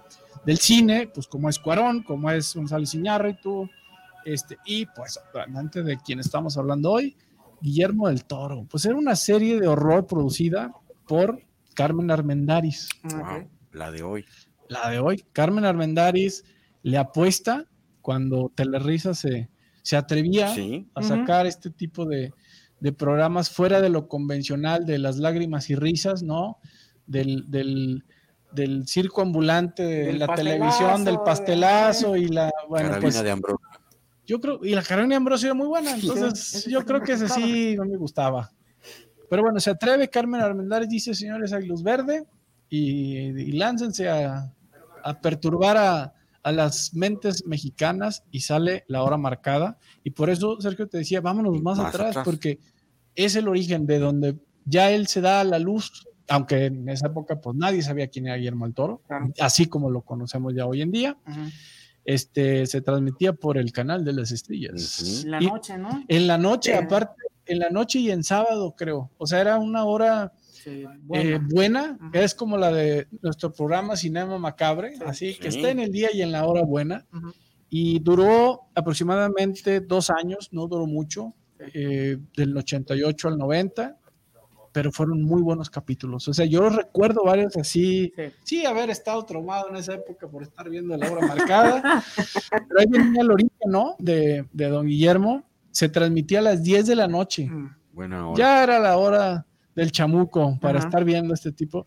del cine, pues como es Cuarón, como es González Iñárritu, este, y pues antes de quien estamos hablando hoy, Guillermo del Toro. Pues era una serie de horror producida por Carmen Armendáriz, Ah, Wow, la de hoy. la de hoy. Carmen Armendáriz le apuesta cuando Telerisa se, se atrevía Sí. a sacar este tipo de, de programas fuera de lo convencional, de las lágrimas y risas, ¿no? Del, del, del circo ambulante, de Del la televisión, del de- pastelazo y la, bueno, Carabina pues de Ambrosio. yo creo, y la de Ambrosio era muy buena, entonces yo creo que ese sí no me gustaba. Pero bueno, se atreve Carmen Armendáriz, dice, señores, hay luz verde, y, y láncense a, a perturbar a, a las mentes mexicanas y sale la hora marcada. Y por eso, Sergio, te decía, vámonos más, Más atrás, atrás. porque es el origen de donde ya él se da a la luz, aunque en esa época pues nadie sabía quién era Guillermo el Toro, Claro. así como lo conocemos ya hoy en día este, se transmitía por el canal de las estrellas. Ujú. La Y noche, ¿no? en la noche, Sí. aparte, en la noche y en sábado, creo. O sea, era una hora Sí, eh, bueno. buena, es como la de nuestro programa Cinema Macabre, así que Sí. está en el día y en la hora buena. Y duró aproximadamente dos años, no duró mucho, eh, del 88 al 90, pero fueron muy buenos capítulos. O sea, yo recuerdo varios así, Sí. sí, haber estado traumado en esa época por estar viendo la obra marcada. *laughs* Pero ahí venía el origen, ¿no? De, de Don Guillermo. Se transmitía a las 10 de la noche. Mm. Buena hora. Ya era la hora del chamuco para Ajá. estar viendo este tipo.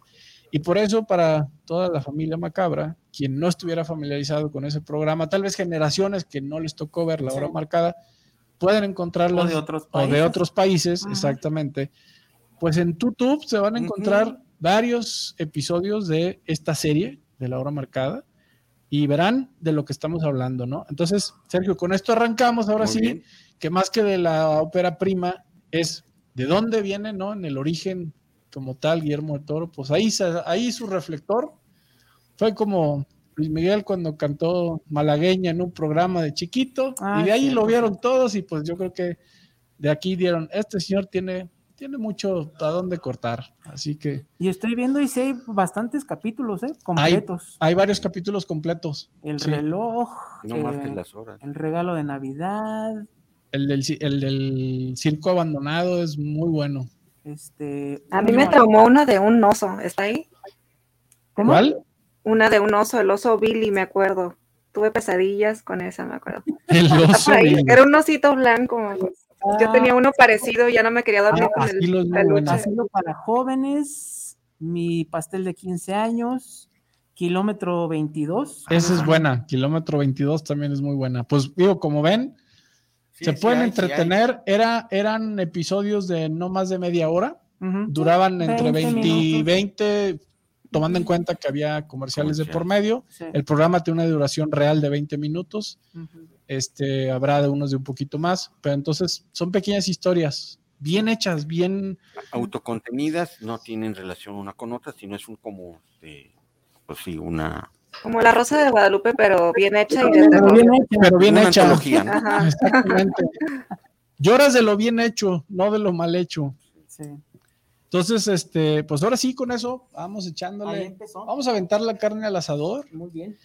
Y por eso, para toda la familia macabra, quien no estuviera familiarizado con ese programa, tal vez generaciones que no les tocó ver la Sí. hora marcada, pueden encontrarlo O de otros o países. de otros países, Ajá. exactamente. Pues en YouTube se van a encontrar varios episodios de esta serie de la hora marcada y verán de lo que estamos hablando, ¿no? Entonces, Sergio, con esto arrancamos ahora Muy sí, bien. Que más que de la ópera prima es de dónde viene, ¿no? En el origen como tal, Guillermo del Toro, pues ahí, ahí su reflector fue como Luis Miguel cuando cantó Malagueña en un programa de chiquito, Ah, y de ahí lo vieron todos, y pues yo creo que de aquí dieron, este señor tiene, tiene mucho a dónde cortar, así que Y estoy viendo y sí hay bastantes capítulos, ¿eh? Completos. hay varios capítulos completos. el sí. reloj, No eh, las horas. el regalo de Navidad, El del, el del circo abandonado es muy bueno. este... A mí me traumó una de un oso, ¿está ahí? ¿Cómo? ¿Cuál? Una de un oso, el oso Billy, me acuerdo. Tuve pesadillas con esa, me acuerdo. *laughs* El oso. Billy. Era un osito blanco. Yo Ah, tenía uno parecido y ya no me quería dormir Ah, con el bueno. peluche. Asilo para jóvenes, mi pastel de 15 años, kilómetro 22. Esa es buena. Kilómetro 22 también es muy buena. Pues digo, como ven, Sí, se sí pueden hay, sí hay. entretener. Era, eran episodios de no más de media hora. Duraban entre 20 20 y minutos. 20, tomando en cuenta que había comerciales de por medio. Sí, El programa tiene una duración real de 20 minutos. Este, habrá de unos de un poquito más. Pero entonces son pequeñas historias, bien hechas, bien. Autocontenidas, no tienen relación una con otra, sino es un como, este, pues sí, una, Como la rosa de Guadalupe, pero bien hecha y de Pero terror. bien hecha. Pero bien una hecha. antología, ¿no? *laughs* Ajá. Exactamente. Lloras de lo bien hecho, no de lo mal hecho. Sí. Entonces, este, pues ahora sí, con eso, vamos echándole. Vamos a aventar la carne al asador. Muy bien.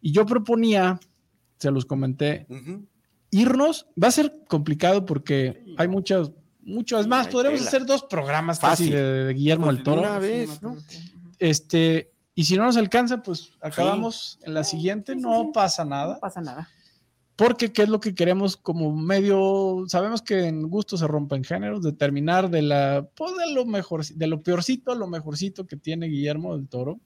Y yo proponía, se los comenté, irnos. Va a ser complicado porque hay muchas, mucho. Es Sí, más, podríamos tela. hacer dos programas casi Fácil. de, de Guillermo del de Toro. una vez, ¿no? Este, y si no nos alcanza, pues acabamos en la siguiente, Sí, sí, no sí. pasa No nada. pasa nada. Porque qué es lo que queremos como medio, sabemos que en gusto se rompen géneros, determinar de la, pues de lo mejor, de lo peorcito a lo mejorcito que tiene Guillermo del Toro.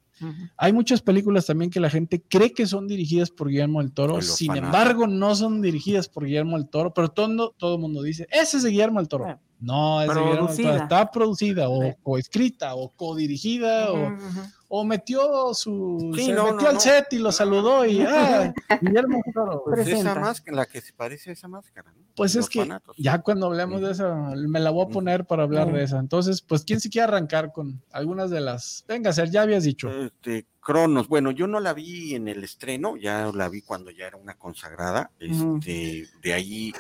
Hay muchas películas también que la gente cree que son dirigidas por Guillermo del Toro, sin embargo no son dirigidas por Guillermo del Toro, pero todo, todo el mundo dice, ese es de Guillermo del Toro. Bueno, no, es producida. Está producida o o codirigida o, Ujú, ujú. o metió su, Sí, se no, metió no, al no. set y lo saludó y, *laughs* ah, Guillermo Toro. Pues esa máscara, la que se parece a esa máscara, ¿no? Pues es que ya cuando hablemos de esa, me la voy a poner para hablar de esa. Entonces, pues, ¿quién se quiere arrancar con algunas de las? Venga, Ser, ya habías dicho. Este, Cronos, bueno, yo no la vi en el estreno, ya la vi cuando ya era una consagrada. Este, de ahí,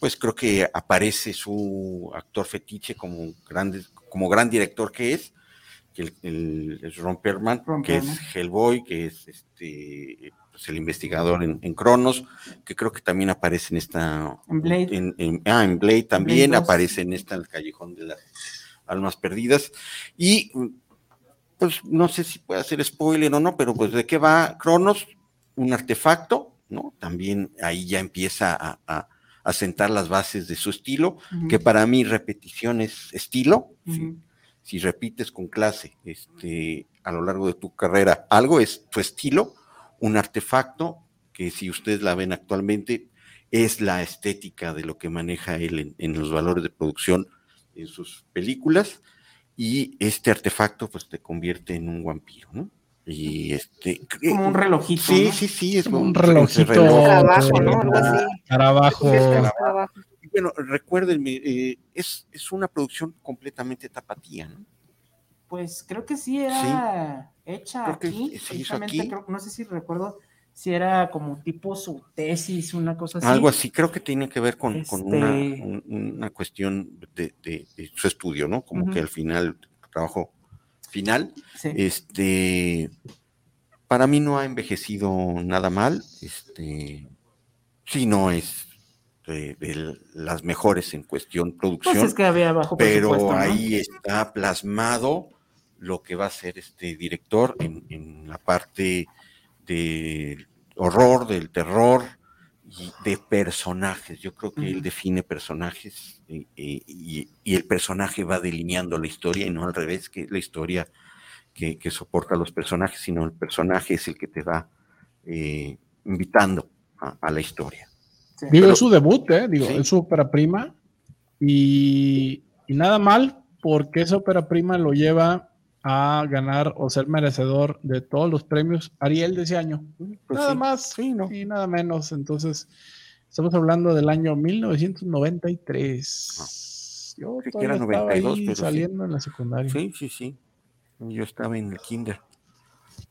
pues creo que aparece su actor fetiche como grande, como gran director que es, que el, el- es Ron Perlman, Ron que es. Hellboy, que es este pues, el investigador en, en Cronos, que creo que también aparece en esta En Blade. en- en- ah, en Blade también Blade aparece en esta el callejón de las almas perdidas. Y pues no sé si puede hacer spoiler o no, pero pues de qué va Cronos, un artefacto, ¿no? También ahí ya empieza a, a- a sentar las bases de su estilo, que para mí repetición es estilo. Si repites con clase este, a lo largo de tu carrera algo, es tu estilo, un artefacto que si ustedes la ven actualmente es la estética de lo que maneja él en, en los valores de producción en sus películas y este artefacto pues te convierte en un vampiro, ¿no? Y este Como un relojito. Sí, ¿no? sí, sí, es Como un relojito. reloj, Trabajo, ¿no? eh, Algo así. Carabajo. Y Bueno, recuérdenme, eh, es, es una producción completamente tapatía, ¿no? Pues creo que sí era hecha Creo que aquí. se hizo aquí. creo- no sé si recuerdo si era como tipo su tesis, una cosa así. Algo así, creo que tiene que ver con, con una, Este- un- una cuestión de, de- de su estudio, ¿no? Como que al final, trabajo final, Sí. este, para mí no ha envejecido nada mal, este, sí no es de, de las mejores en cuestión producción, Pues es que había bajo pero ahí está plasmado lo que va a ser este director en, en la parte de horror, del terror y de personajes. Yo creo que él define personajes y, y- y- y el personaje va delineando la historia y no al revés, que la historia que, que soporta a los personajes, sino el personaje es el que te va eh, invitando a, a la historia. Sí. Digo, Pero- es su debut, ¿eh? Digo, Sí. es su ópera prima. Y, y nada mal, porque esa ópera prima lo lleva a ganar o ser merecedor de todos los premios Ariel de ese año. Pues nada sí. más Sí, ¿no? y nada menos. Entonces, estamos hablando del año 1993. Yo Creí que era estaba 92, ahí pero sí. saliendo en la secundaria. Sí, sí, sí. Yo estaba en el kinder.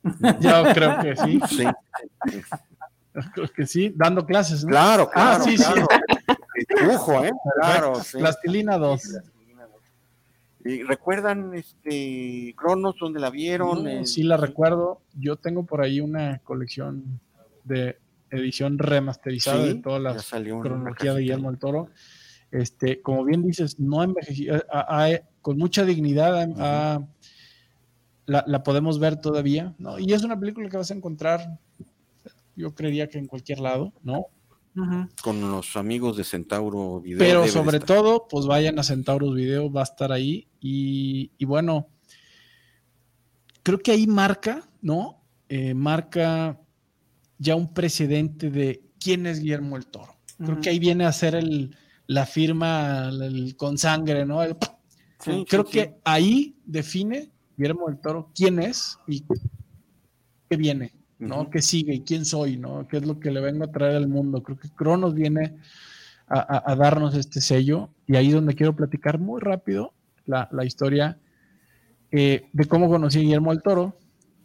*laughs* Yo creo que sí, Sí. *laughs* creo que sí, dando clases, ¿no? Claro, Ah, claro. sí, sí. claro. Dibujo, ¿eh? *laughs* Claro, sí. Plastilina 2. ¿Y ¿Recuerdan este Cronos donde la vieron? No, Eh, sí la recuerdo. Yo tengo por ahí una colección de edición remasterizada Sí, de toda la ya salió una cronología cajita. de Guillermo del Toro. Este, como bien dices, no ha- ha- con mucha dignidad ha- la, la podemos ver todavía, ¿no? Y es una película que vas a encontrar, yo creería que en cualquier lado, ¿no? Con los amigos de Centauro Video. Pero sobre estar. todo, pues vayan a Centauros Video, va a estar ahí. Y, y bueno, creo que ahí marca, ¿no? Eh, marca ya un precedente de quién es Guillermo el Toro. Creo que ahí viene a ser el, la firma el- con sangre, ¿no? El- Sí, creo sí, que sí. ahí define Guillermo del Toro quién es y qué viene, ¿no? Ujú. ¿Qué sigue y quién soy, ¿no? ¿Qué es lo que le vengo a traer al mundo? Creo que Cronos viene a, a- a darnos este sello y ahí es donde quiero platicar muy rápido la, la historia eh, de cómo conocí a Guillermo del Toro.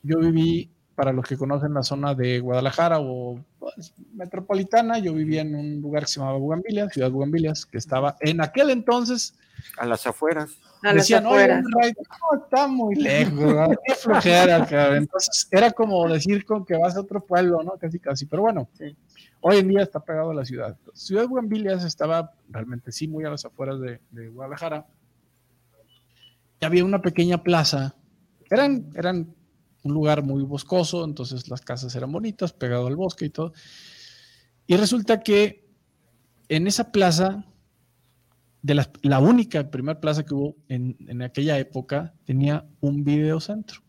Yo viví, para los que conocen la zona de Guadalajara o pues, metropolitana, yo vivía en un lugar que se llamaba Bugambilias, Ciudad Bugambilias, que estaba en aquel entonces A las afueras. Decían, oye, un raid, no, está muy lejos, qué flojera. Entonces, era como decir con que vas a otro pueblo, ¿no? Casi, casi. Pero bueno, Sí. hoy en día está pegado a la ciudad. Ciudad Bugambilias estaba realmente sí muy a las afueras de, de Guadalajara. Y había una pequeña plaza. Eran, eran un lugar muy boscoso, entonces las casas eran bonitas, pegado al bosque y todo. Y resulta que en esa plaza de la, la única primera plaza que hubo en, en aquella época tenía un videocentro,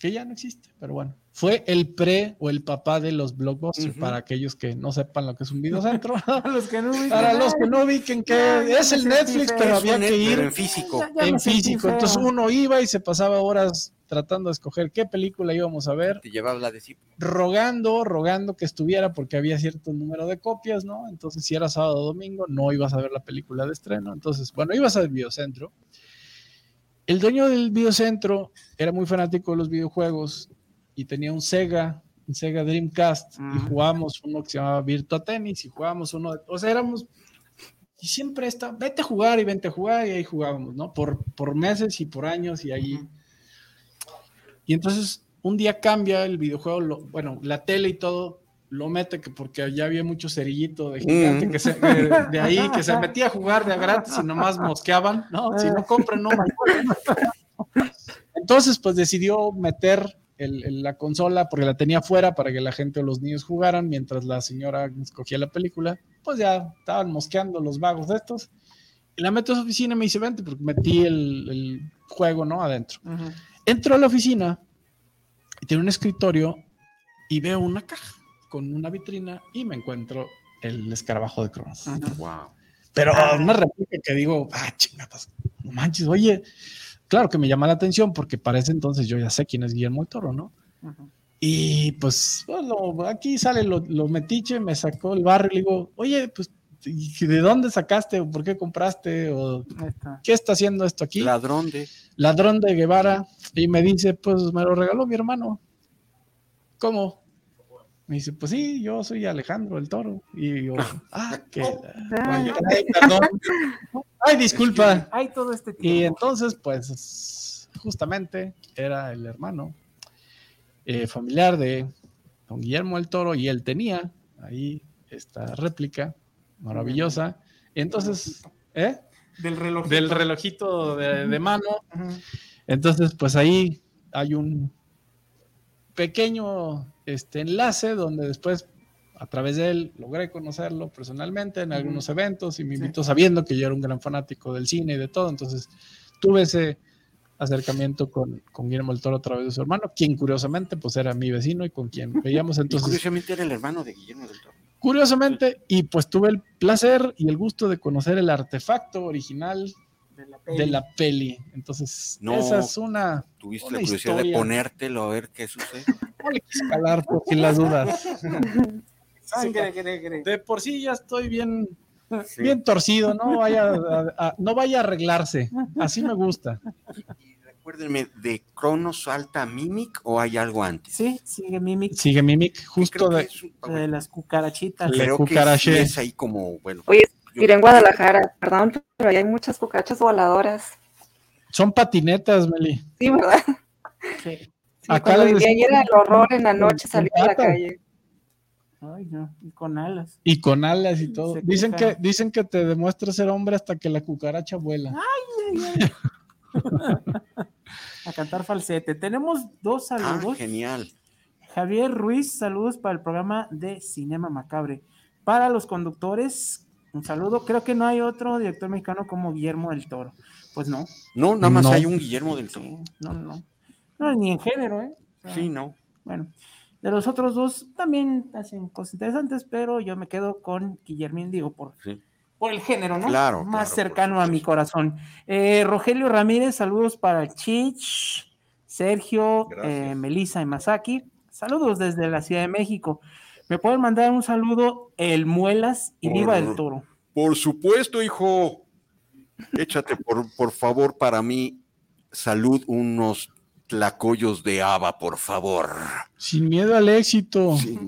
que ya no existe, pero bueno. Fue el pre o el papá de los blockbusters, para aquellos que no sepan lo que es un videocentro. *laughs* Para los que no ubican, para los que ay, no ubiquen que es el Netflix, pero había que ir en físico. Ya- ya en físico. Entonces uno iba y se pasaba horas tratando de escoger qué película íbamos a ver Te llevaba la de sí. rogando, rogando que estuviera porque había cierto número de copias, ¿no? Entonces, si era sábado o domingo, no ibas a ver la película de estreno. Entonces, bueno, ibas al videocentro. El dueño del videocentro era muy fanático de los videojuegos y tenía un Sega, un Sega Dreamcast, y Ujú. jugábamos uno que se llamaba Virtua Tennis y jugábamos uno, de- o sea, éramos y siempre está, vete a jugar y vente a jugar y ahí jugábamos, ¿no? Por, por meses y por años y ahí. Y entonces un día cambia el videojuego, lo- bueno, la tele y todo lo mete que porque ya había mucho cerillito de gigante Mm. que se, de, de ahí que se *laughs* metía a jugar de a gratis y nomás mosqueaban, ¿no? Si no compran, no. *laughs* Entonces, pues decidió meter el- el- la consola porque la tenía fuera para que la gente o los niños jugaran mientras la señora escogía la película. Pues ya estaban mosqueando los vagos de estos. Y la meto a su oficina y me dice, vente, porque metí el, el juego, ¿no? Adentro. Entro a la oficina y tiene un escritorio y veo una caja con una vitrina y me encuentro el escarabajo de Cronos. Ujú. Wow. Pero una réplica que digo, ah, chingadas, no manches, oye, claro que me llama la atención porque para ese entonces yo ya sé quién es Guillermo el Toro, ¿no? Y pues, bueno, aquí sale lo, lo metiche, me sacó el barrio y le digo, oye, pues, ¿y ¿de dónde sacaste o por qué compraste o está. qué está haciendo esto aquí? Ladrón de. ladrón de Guevara y me dice, pues me lo regaló mi hermano. ¿Cómo? Me dice, pues sí, yo soy Alejandro el Toro. Y yo, ah, que... Ay, Ay, perdón. Ay, disculpa. Hay todo este Y tiempo. entonces, pues, justamente era el hermano eh, familiar de don Guillermo el Toro y él tenía ahí esta réplica maravillosa. Y entonces, ¿eh? Del reloj. Del relojito de, de mano. Entonces, pues ahí hay un pequeño este, enlace donde después, a través de él, logré conocerlo personalmente en algunos eventos y me Sí. invitó sabiendo que yo era un gran fanático del cine y de todo. Entonces, tuve ese acercamiento con, con Guillermo el Toro a través de su hermano, quien curiosamente pues era mi vecino y con quien veíamos *laughs* Y entonces curiosamente era el hermano de Guillermo del Toro. Curiosamente, y pues tuve el placer y el gusto de conocer el artefacto original de la peli. de la peli. Entonces, No. esa es una. Tuviste Una la curiosidad de ponértelo a ver qué sucede. *laughs* No le quise calar por si las dudas. *laughs* Ay, cree, cree, cree. De por sí ya estoy bien, Sí. bien torcido, no vaya a, a- no vaya a arreglarse. Así me gusta. Y recuérdenme, ¿de Cronos salta Mimic o hay algo antes? Sí, sigue Mimic Sigue Mimic, justo de. es un- de las cucarachitas. Le creo que sí es ahí como, bueno. Oye, Iré en Guadalajara, perdón, pero ahí hay muchas cucarachas voladoras. Son patinetas, Meli. Sí, ¿verdad? Sí. Sí, Acá cuando les decimos era el horror en la noche salir a la calle. Ay, no, y con alas. Y con alas y todo. Se Dicen queja. que, dicen que te demuestra ser hombre hasta que la cucaracha vuela. *laughs* A cantar falsete. Tenemos dos Ah, saludos. genial. Javier Ruiz, saludos para el programa de Cinema Macabre. Para los conductores, un saludo. Creo que no hay otro director mexicano como Guillermo del Toro. Pues no. No, nada más No. hay un Guillermo del Toro. Sí, no, no. No, ni en género, ¿eh? O sea, Sí, no. Bueno, de los otros dos también hacen cosas interesantes, pero yo me quedo con Guillermín, digo, por, Sí. por el género, ¿no? Claro, Más claro, cercano a mi corazón. Eh, Rogelio Ramírez, saludos para Chich, Sergio, eh, Melissa y Masaki. Saludos desde la Ciudad de México. Me pueden mandar un saludo, el Muelas y Viva el Toro. Por supuesto, hijo. Échate, por, por favor, para mí, salud, unos tlacoyos de haba, por favor. Sin miedo al éxito. Sí.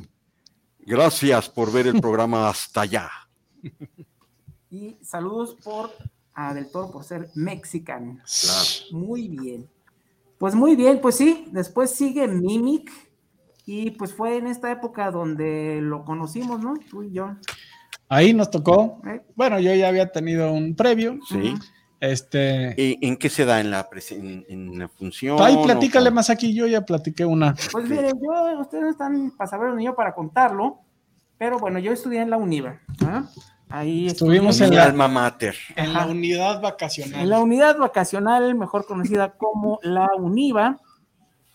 Gracias por ver el *laughs* programa hasta allá. Y saludos por a Del Toro por ser mexicano. Claro. Muy bien. Pues muy bien, pues sí, después sigue Mimic y pues fue en esta época donde lo conocimos, ¿no? Tú y yo. Ahí nos tocó. ¿eh? Bueno, yo ya había tenido un previo. Sí. Este. ¿En, en qué se da? ¿En la, en, en la función? Ahí o platícale más aquí, yo ya platiqué una. Pues miren, yo, ustedes no están para saberlo ni yo para contarlo, pero bueno, yo estudié en la UNIVA. ¿ah? Ahí Estuvimos en la- alma mater. En Ajá. la unidad en vacacional. la unidad vacacional, mejor conocida como la UNIVA.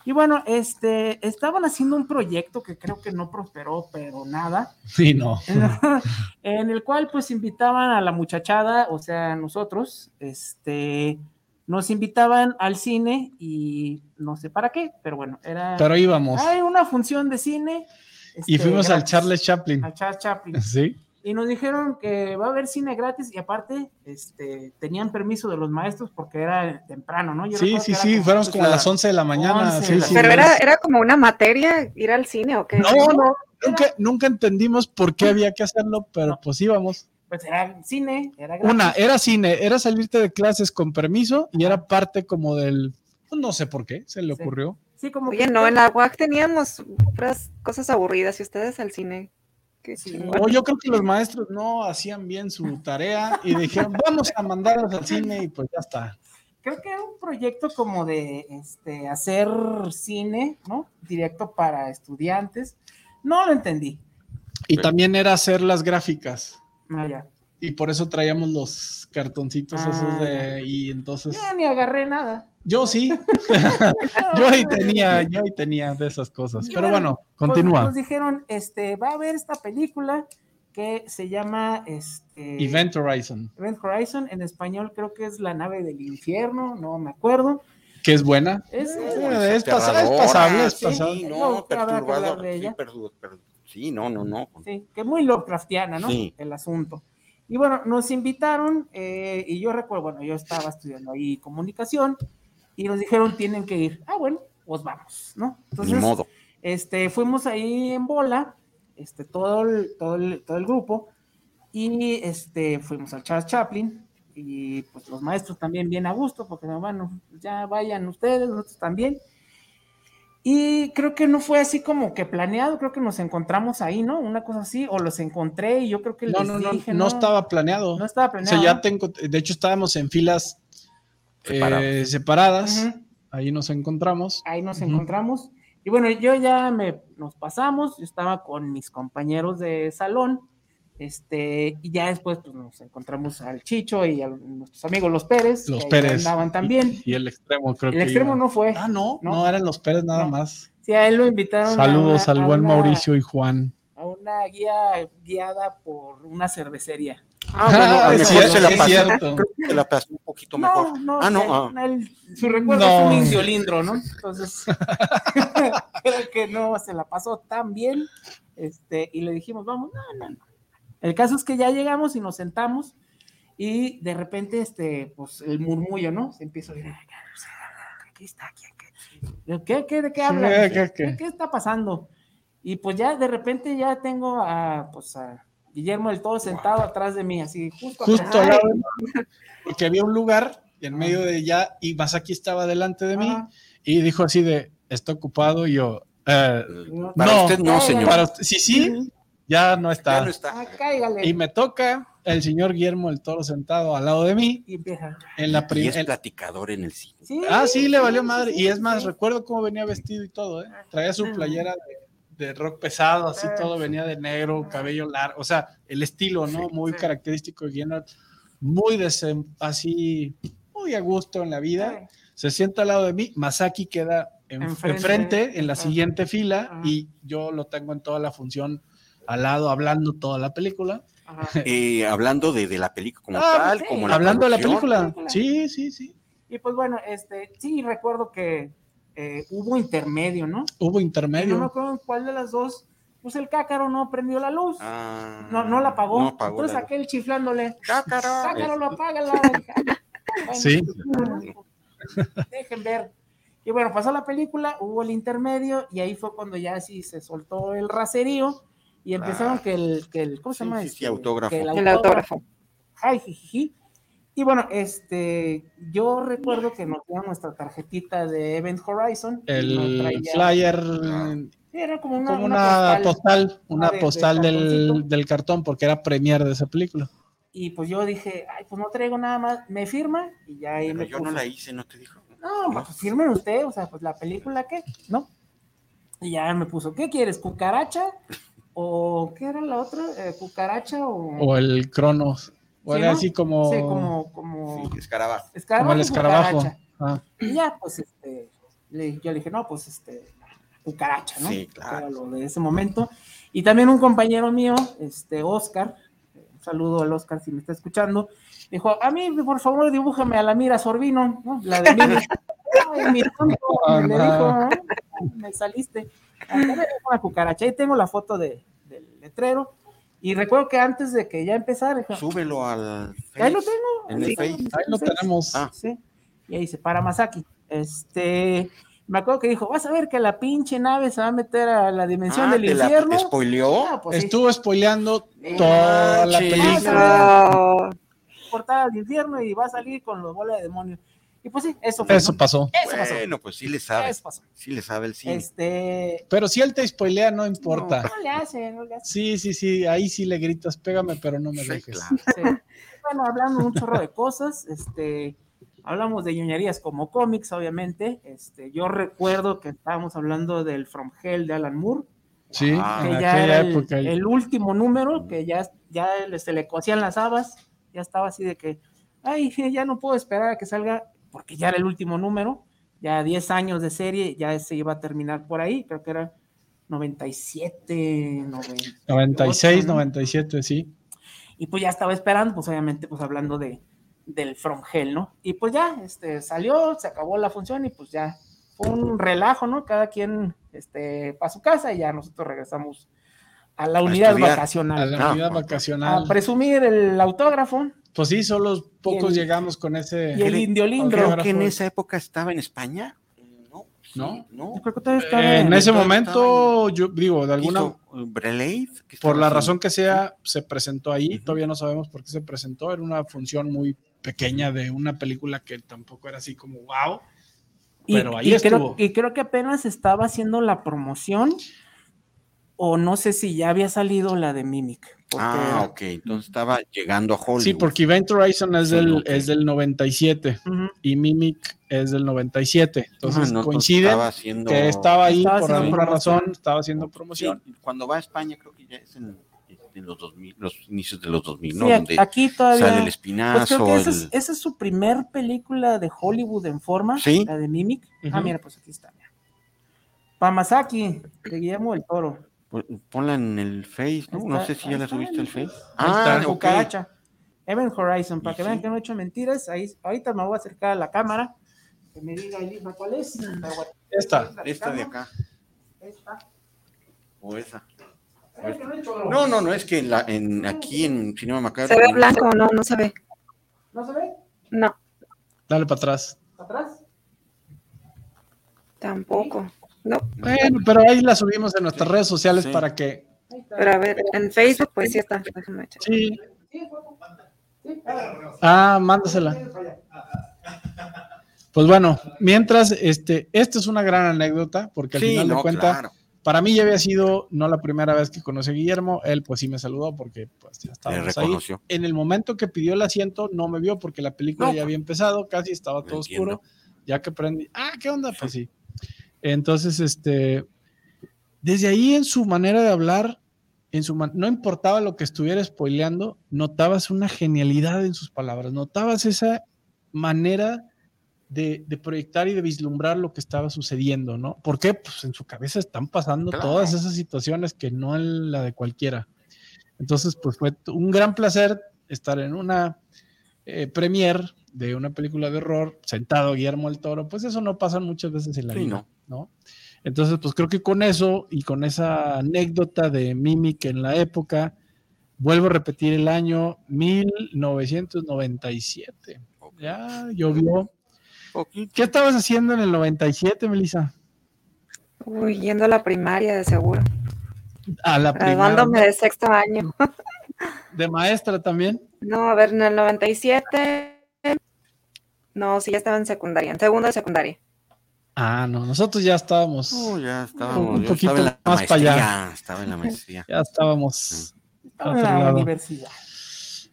Y bueno, este, estaban haciendo un proyecto que creo que no prosperó, pero nada. Sí, no. *laughs* en el cual pues invitaban a la muchachada, o sea, nosotros, este, nos invitaban al cine y no sé para qué, pero bueno, era Pero íbamos. hay una función de cine. Y este, fuimos al Charles Chaplin. al Charles Chaplin. *laughs* Sí. Y nos dijeron que va a haber cine gratis y aparte, este, tenían permiso de los maestros porque era temprano, ¿no? Yo Sí, sí, sí. como- Fuéramos como a la- las 11 de la mañana. 11 sí, de la sí. Pero Sí, era, era como una materia ir al cine o qué? No, no. Nunca, nunca entendimos por qué había que hacerlo, pero No. pues íbamos. Pues era cine, era gratis. Una, era cine, era salirte de clases con permiso y era parte como del. pues, no sé por qué, se le ocurrió. Sí, como Oye, que- no, en la UAC teníamos puras cosas aburridas y ustedes al cine. Sí. O yo creo que los maestros no hacían bien su tarea y dijeron, *laughs* vamos a mandarlos al cine y pues ya está. creo que era un proyecto como de este, hacer cine, ¿no? Directo para estudiantes. No lo entendí. Y también era hacer las gráficas. Ah, ya. Y por eso traíamos los cartoncitos Ah, esos de. Y entonces. Ya ni agarré nada. Yo sí. *laughs* *laughs* yo ahí tenía, yo ahí tenía de esas cosas. Y Pero bueno, bueno, Pues, continúa. Nos dijeron, este, va a haber esta película que se llama este, Event Horizon, Event Horizon. En español creo que es La nave del infierno, no me acuerdo. que es buena. Es, Eh, es, Aterradora, pasa- es pasable, es sí, pasable. No, perturbador. Sí, perdu- no, no, no. Sí, que muy Lovecraftiana, ¿no? Sí. El asunto. Y bueno, nos invitaron eh, y yo recuerdo, bueno, yo estaba estudiando ahí comunicación y nos dijeron tienen que ir. Ah, bueno, pues vamos, ¿no? Ni modo. este, fuimos ahí en bola, este, todo el, todo el, todo el grupo, y este, fuimos al Charles Chaplin, y pues los maestros también bien a gusto, porque bueno, ya vayan ustedes, nosotros también. Y creo que no fue así como que planeado, creo que nos encontramos ahí, ¿no? Una cosa así, o los encontré y yo creo que No, les no, no, dije, no estaba planeado. no estaba O planeado. sea, ya ¿no? tengo, de hecho estábamos en filas eh, separadas. Ujú. Ahí nos encontramos. ahí nos encontramos. Y bueno, yo ya me nos pasamos, yo estaba con mis compañeros de salón, este, y ya después pues, nos encontramos al Chicho y a nuestros amigos los Pérez, Los que Pérez. andaban también. Y, y el extremo, creo El que. extremo iba. no fue. Ah, no, No. no, eran los Pérez nada No. más. Sí, a él lo invitaron a Saludos una- al a buen una- Mauricio y Juan. A una guía guiada por una cervecería. Ah, bueno, a Ah, mejor cierto, se la pasó, cierto. creo que se la pasó un poquito mejor. No, no, ah, no, ah. él- su recuerdo No. es un indiolindro, ¿no? Entonces, *laughs* *laughs* creo que no se la pasó tan bien. Este, y le dijimos, vamos, no, no, no. El caso es que ya llegamos y nos sentamos y de repente, este, pues el murmullo, ¿no? Se empieza a oír, aquí está, aquí, aquí. ¿Qué, qué, de qué habla? ¿Qué, Dije, qué, qué? ¿Qué, qué está pasando? Y pues ya de repente ya tengo a, pues a Guillermo del Todo sentado atrás de mí, así, justo, Justo al lado de mí, porque había un lugar en medio de ya y Masaki estaba delante de mí Ajá. y dijo así de, está ocupado y yo, eh, Para no, usted no, señor. para usted- sí, sí, ya no está. Ya no está. Ah. Y me toca el señor Guillermo el Toro sentado al lado de mí Y empieza. en la Y es platicador en el cine. Sí, Ah, sí, le valió sí, madre. sí, Y es más, sí. recuerdo cómo venía vestido y todo, ¿eh? Traía su playera de, de rock pesado, así Ah. todo, venía de negro, cabello largo, o sea, el estilo, ¿no? Muy sí. característico de Guillermo, muy desem- así, muy a gusto en la vida. Se sienta al lado de mí, Masaki queda en- Enfrente. enfrente, en la Ah. siguiente fila, Ah. y yo lo tengo en toda la función al lado, hablando toda la película. Eh, *laughs* hablando de, de la película como Ah, tal, sí. como la hablando de la película. Sí, sí, sí. Y pues bueno, este, sí, recuerdo que eh, hubo intermedio, ¿no? Hubo Y intermedio. no me acuerdo en cuál de las dos, pues el cácaro no prendió la luz. Ah, No, no la apagó. No apagó Entonces la luz. aquel chiflándole, Cácaro. cácaro, lo apaga la. *laughs* Bueno, Sí. *laughs* Dejen ver. Y bueno, pasó la película, hubo el intermedio, y ahí fue cuando ya sí se soltó el raserío y empezaron Ah. que el, que el, ¿cómo se Sí, llama? sí, sí, Este, autógrafo. que El autógrafo. Ay, jijiji. Y bueno, este, yo recuerdo que nos dieron nuestra tarjetita de Event Horizon. El traía- flyer era como una, como una una postal. postal, una de- de postal del, del cartón, porque era premier de esa película. Y pues yo dije, ay, pues no traigo nada más, me firma y ya ahí Pero me yo no la hice, ¿no te dijo? No, pues firmen usted, o sea, pues la película, ¿qué? ¿No? Y ya me puso, ¿qué quieres? ¿Cucaracha? ¿O qué era la otra? Eh, ¿Cucaracha o...? O el Cronos. O Sí, era ¿no? así como, Sí, como... como... Sí, escarabajo. como escarabajo el y escarabajo. cucaracha. Ah, Y ya, pues, este, le- yo le dije, no, pues, este, cucaracha, ¿no? Sí, claro. Era lo de ese momento. Y también un compañero mío, este, Oscar, un saludo al Oscar si me está escuchando, dijo, a mí, por favor, dibújame a la Mira Sorbino, ¿no? La de Mimi. Ay, mi tonto, *laughs* le dijo, ¿no? me saliste. Acá me una cucaracha, ahí tengo la foto de, del letrero. Y recuerdo que antes de que ya empezara, dije, Súbelo al ahí lo Face, tengo. En el ahí Face. ahí lo sí. tenemos. Ah. Sí. Y ahí dice, para Masaki. Este, me acuerdo que dijo, vas a ver que la pinche nave se va a meter a la dimensión Ah, del ¿te la infierno. spoileó? Ah, pues sí, Estuvo spoileando Sí. toda la película. No. portada del infierno y va a salir con los bolas de demonios. Y pues sí, eso fue. Eso ¿no? pasó. Eso pasó. Bueno, pues sí le sabe. Eso pasó. Sí le sabe el cine. Este, Pero si él te spoilea, no importa. no le hace, no le hace. Sí, sí, sí, ahí sí le gritas, pégame, pero no me Sí, dejes. claro. Sí. Bueno, hablando un chorro de cosas, este, hablamos de ñoñerías como cómics, obviamente. Este, yo recuerdo que estábamos hablando del From Hell de Alan Moore. Sí, Ah, que en ya aquella era el, época. el último número, que ya, ya se le cosían las habas, ya estaba así de que, ay, ya no puedo esperar a que salga, porque ya era el último número, ya 10 años de serie, ya se iba a terminar por ahí, creo que era 97, 98, 96, ¿no? 97, sí. Y pues ya estaba esperando, pues obviamente, pues hablando de, del From Hell, ¿no? Y pues ya, este, salió, se acabó la función y pues ya fue un relajo, ¿no? Cada quien, este, para su casa y ya nosotros regresamos a la unidad estudiar. A vacacional. la Ah, unidad bueno. A vacacional. presumir el autógrafo Pues sí, solo pocos el- llegamos con ese. y el. Creo Autógrafo. que en esa época estaba en España. No, ¿No? creo que todavía estaba Eh, en en- ese momento, yo digo, de alguna, ¿qué por la razón que sea, se presentó ahí. Todavía no sabemos por qué se presentó. Era una función muy pequeña de una película que tampoco era así como wow. y, pero ahí y creo, y creo que apenas estaba haciendo la promoción, o no sé si ya había salido la de Mimic. porque- Ah, ok. Entonces estaba llegando a Hollywood. Sí, porque Event Horizon es Sí, del, ok. es del 97 Ujú. y Mimic es del 97. Entonces Ah, no, estaba haciendo- que estaba ahí Estaba por alguna promoción. razón, estaba haciendo Sí, promoción. cuando va a España, creo que ya es en, en los 2000, los inicios de los 2000, Sí, ¿no? Donde aquí todavía. sale el Pues espinazo. creo que esa es, esa es su primer película de Hollywood en forma, Sí. la de Mimic. Ah, mira, pues aquí está. mira. Pamasaki, de Guillermo del Toro. Pon- Ponla en el Face, ¿no? No sé si ya la subiste al el Face. Ah, está. ok. Cucaracha. Event Horizon, para que vean que no he hecho mentiras. Ahí, ahorita me voy a acercar a la cámara. Que me diga Elisa cuál es. Esta. Esta de acá, Esta. o esa. No No, no, es que en la, en, aquí en Cinema Macabro. Se ve blanco, no, no se ve. ¿No se ve? No, Dale para atrás. ¿Atrás? tampoco. No, Bueno, pero ahí la subimos en nuestras redes sociales Sí. para que. Pero a ver, en Facebook pues sí está. Déjame echar. Sí. Ah, mándasela. Pues bueno, mientras, este, esta es una gran anécdota, porque al Sí, final de no, cuentas, claro. para mí ya había sido no la primera vez que conocí a Guillermo, él pues sí me saludó porque pues ya estábamos ahí. reconoció. En el momento que pidió el asiento no me vio porque la película No, ya había empezado, casi estaba todo entiendo. oscuro, ya que prendí, ah, ¿qué onda? Pues sí. Entonces, este, desde ahí en su manera de hablar, en su man- no importaba lo que estuviera spoileando, notabas una genialidad en sus palabras, notabas esa manera de, de proyectar y de vislumbrar lo que estaba sucediendo, ¿no? ¿Por qué? Pues en su cabeza están pasando Claro. todas esas situaciones que no en la de cualquiera. Entonces, pues fue un gran placer estar en una eh, premier de una película de horror, sentado Guillermo el Toro, pues eso no pasa muchas veces en la Sí, vida, ¿no? Entonces, pues creo que con eso y con esa anécdota de Mimic en la época, vuelvo a repetir el año 1997. Ya llovió. ¿Qué estabas haciendo en el 97, Melissa? Uy, yendo a la primaria de seguro. A la primaria. Graduándome de sexto año. De maestra también. No, a ver, en el 97. No, sí, ya estaba en secundaria, en segundo de secundaria. Ah, no, nosotros ya estábamos, Oh, ya estábamos. Un poquito estaba en la más para allá. Estaba en la maestría. ya estábamos. Estaba en la lado. universidad.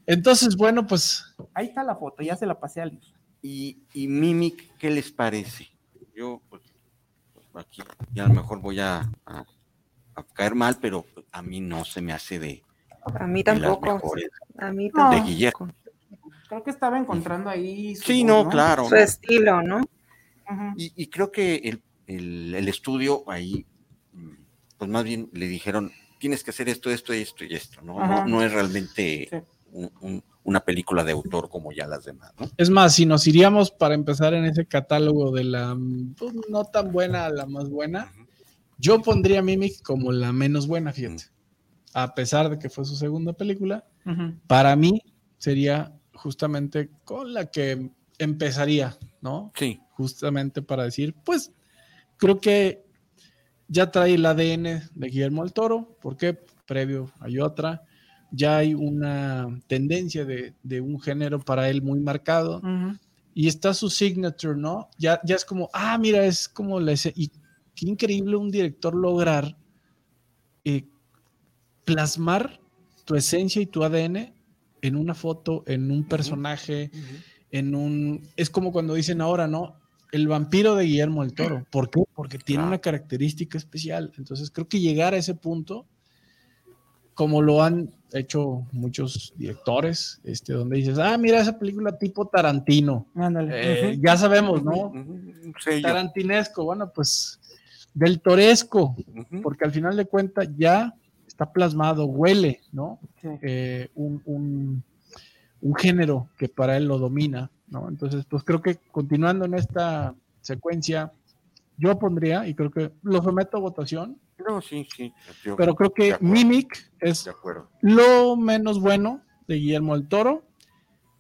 Entonces, bueno, pues Ahí está la foto, ya se la pasé al Y, y Mimic, ¿qué les parece? Yo, pues, pues, aquí, ya a lo mejor voy a, a- a caer mal, pero a mí no se me hace de, A mí de las tampoco. mejores. A mí tampoco. De Guillermo. Creo que estaba encontrando ahí. su Sí, voz, no, claro. Su estilo, ¿no? Y, y creo que el, el- el estudio ahí, mm, pues más bien le dijeron, tienes que hacer esto, esto, esto y esto, ¿no? No, no es realmente Sí. un- un- una película de autor como ya las demás, ¿no? Es más, si nos iríamos para empezar en ese catálogo de la pues, no tan buena a la más buena, yo pondría Mimic como la menos buena, fíjate. A pesar de que fue su segunda película, para mí sería justamente con la que empezaría, ¿no? Sí, Justamente para decir, pues creo que ya trae el ADN de Guillermo del Toro, porque previo hay otra, ya hay una tendencia de, de un género para él muy marcado. Y está su signature, ¿no? Ya, ya es como, ah, mira, es como la ese- y qué increíble un director lograr eh, plasmar tu esencia y tu ADN en una foto, en un personaje, en un... Es como cuando dicen ahora, ¿no? El vampiro de Guillermo del Toro. ¿Por qué? Porque tiene una característica especial. Entonces creo que llegar a ese punto, como lo han hecho muchos directores, este, donde dices, ah, mira esa película tipo Tarantino. Ándale. Eh. Ya sabemos, ¿no? Sello. Tarantinesco, bueno, pues del toresco, porque al final de cuentas ya está plasmado, huele, ¿no? Sí. Eh, un, un- un género que para él lo domina, ¿no? Entonces, pues creo que continuando en esta secuencia, yo pondría, y creo que lo someto a votación, No, sí, sí. yo- pero creo que acuerdo. Mimic es De acuerdo. lo menos bueno de Guillermo del Toro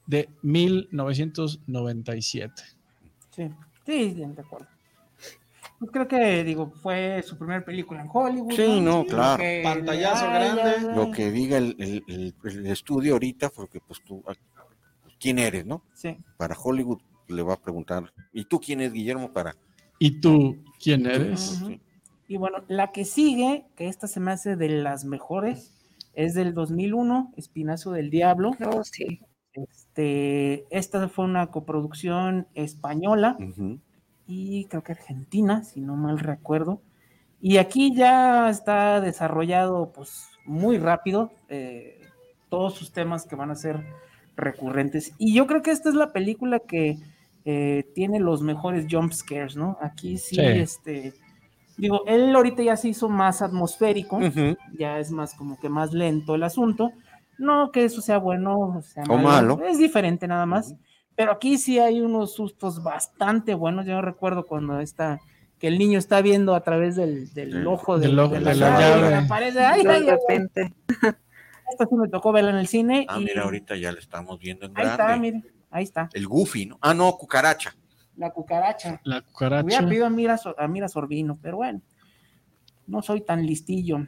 de 1997. Sí, sí, de acuerdo. Pues creo que, digo, fue su primera película en Hollywood. Sí, no, claro. que Pantallazo grande. Lo que diga el, el- el- el estudio ahorita, porque pues tú, ah, ¿quién eres, no? Sí. Para Hollywood le va a preguntar, ¿y tú quién es Guillermo para? ¿Y tú quién eres? Ujú. Y bueno, la que sigue, que esta se me hace de las mejores, es del 2001, Espinazo del Diablo. Oh, sí. Este, esta fue una coproducción española Ujú. Y creo que argentina, si no mal recuerdo. Y aquí ya está desarrollado pues muy rápido eh, todos sus temas que van a ser recurrentes. Y yo creo que esta es la película que eh, tiene los mejores jump scares, ¿no? Aquí sí, Sí. este, digo, él ahorita ya se hizo más atmosférico, ya es más como que más lento el asunto, No que eso sea bueno sea O malo. Es diferente nada más. Pero aquí sí hay unos sustos bastante buenos. Yo recuerdo cuando está que el niño está viendo a través del, del Del- ojo del ojo de la llave, llave. aparece, ay, De ay, ay, repente. *laughs* Esta sí me tocó verla en el cine. Ah, y mira, ahorita ya la estamos viendo en ahí grande. está, mire, ahí está, El Goofy, ¿no? Ah, no, cucaracha. la cucaracha. La Hubiera cucaracha. pedido a Mira, Sor- a Mira Sorbino, pero bueno, no soy tan listillo.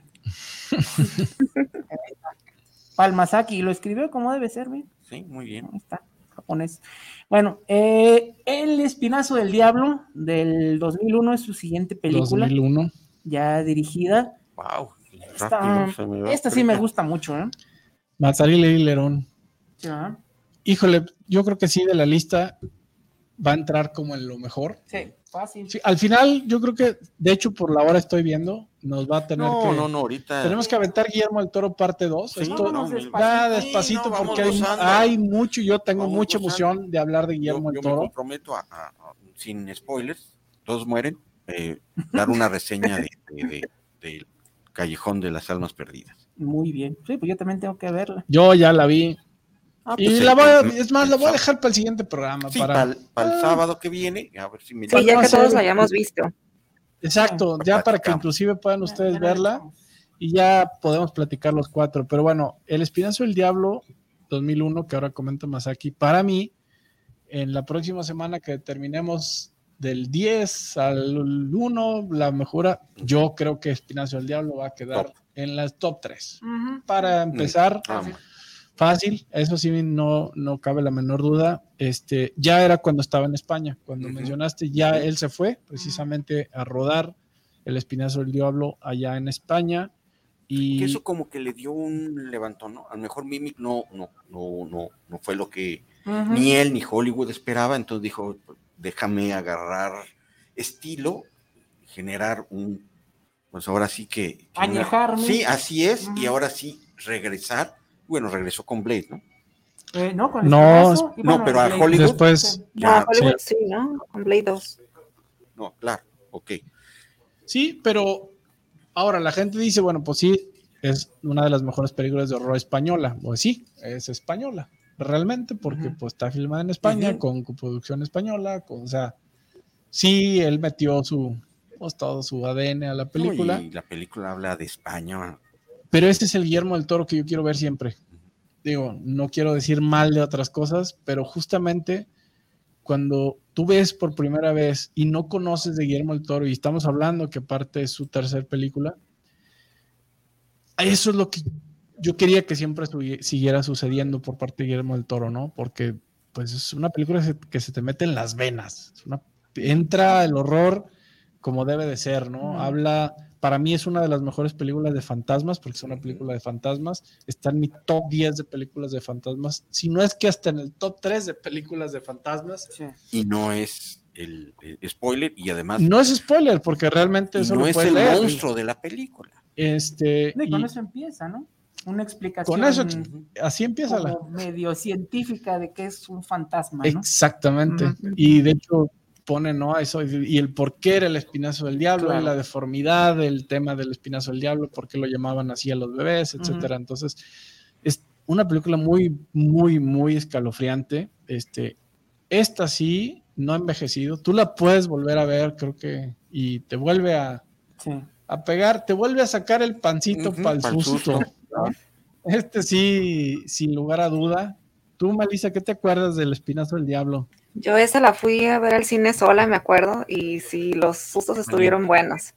*laughs* Palmasaki, lo escribió como debe ser, ¿ve? Sí, muy bien. Ahí está, japonés. Bueno, eh, El Espinazo del Diablo del 2001 es su siguiente película, 2001. ya dirigida. Wow. Esta, esta sí me gusta mucho, ¿eh? Mazzari Lady Lerón. Híjole, yo creo que sí, de la lista va a entrar como en lo mejor. Sí, fácil. Sí, al final, yo creo que, de hecho, por la hora estoy viendo, nos va a tener No, que. no, no, ahorita. Tenemos que aventar Guillermo del Toro parte 2. Sí, Esto no, despacito. va Sí, despacito no, porque hay, hay mucho, yo tengo Vamos mucha gozando. emoción de hablar de yo, Guillermo yo me Toro. comprometo a, a- a- sin spoilers, todos mueren, eh, dar una reseña de, de- de- del Callejón de las Almas Perdidas. Muy bien. Sí, pues yo también tengo que verla. Yo ya la vi. Ah, Y pues, la voy a- es más, la voy a dejar para el siguiente programa. Sí, para, para el, Ah. sábado que viene, a ver si me Sí, ya que todos la hayamos visto. Exacto, Pues ya para que inclusive puedan ustedes verla y ya podemos platicar los cuatro. Pero bueno, El Espinazo del Diablo 2001, que ahora comenta Masaki, para mí, en la próxima semana que terminemos del 10 al 1, la mejora, yo creo que Espinazo del Diablo va a quedar Top. en las top 3. Ujú. Para empezar, Ah, fácil, eso sí no, no cabe la menor duda. Este, ya era cuando estaba en España, cuando mencionaste, ya él se fue precisamente a rodar El Espinazo del Diablo allá en España. Y que eso como que le dio un levantón, ¿no? A lo mejor Mimic no, no, no, no, no fue lo que ni él ni Hollywood esperaba, entonces dijo, déjame agarrar estilo, generar un, pues ahora sí que... que una- Añejarme. sí, así es, y ahora sí regresar, bueno, regresó con Blade, ¿no? Eh, no, con No, no, pero a. Hollywood- después, Ya, Ah, Hollywood sí, ¿no? Con Blade 2. No, claro, ok. sí, pero ahora la gente dice, bueno, pues sí, es una de las mejores películas de horror española. Pues sí, es española, realmente, porque pues está filmada en España, con producción española, con, o sea, sí, él metió su, pues todo su ADN a la película. Y la película habla de España. Pero ese es el Guillermo del Toro que yo quiero ver siempre. Digo, no quiero decir mal de otras cosas, pero justamente cuando tú ves por primera vez y no conoces de Guillermo del Toro y estamos hablando que aparte es su tercer película, eso es lo que yo quería que siempre siguiera sucediendo por parte de Guillermo del Toro, ¿no? Porque pues es una película que se, que se te mete en las venas. Es una- entra el horror como debe de ser, ¿no? Mm. Habla, para mí es una de las mejores películas de fantasmas, porque es una película de fantasmas. Está en mi top 10 de películas de fantasmas, si no es que hasta en el top 3 de películas de fantasmas. Sí. Y no es el, el spoiler, y además No es spoiler, porque realmente eso no lo es el leer. monstruo de la película. Este, No, y con y eso empieza, ¿no? Una explicación con eso, así empieza la. medio científica de que es un fantasma, ¿no? Exactamente. Y de hecho pone, ¿no? Eso, y y el por qué era el espinazo del diablo, Claro. y la deformidad, el tema del espinazo del diablo, por qué lo llamaban así a los bebés, etcétera. Entonces, es una película muy, muy, muy escalofriante. Este, esta sí, no ha envejecido. Tú la puedes volver a ver, creo que, y te vuelve a, Sí. a pegar, te vuelve a sacar el pancito Ujú, para el pa'l susto. susto. ¿no? Este sí, sin lugar a duda. Tú, Melissa, ¿qué te acuerdas del espinazo del diablo? Yo esa la fui a ver al cine sola, me acuerdo, y sí, los sustos estuvieron buenos.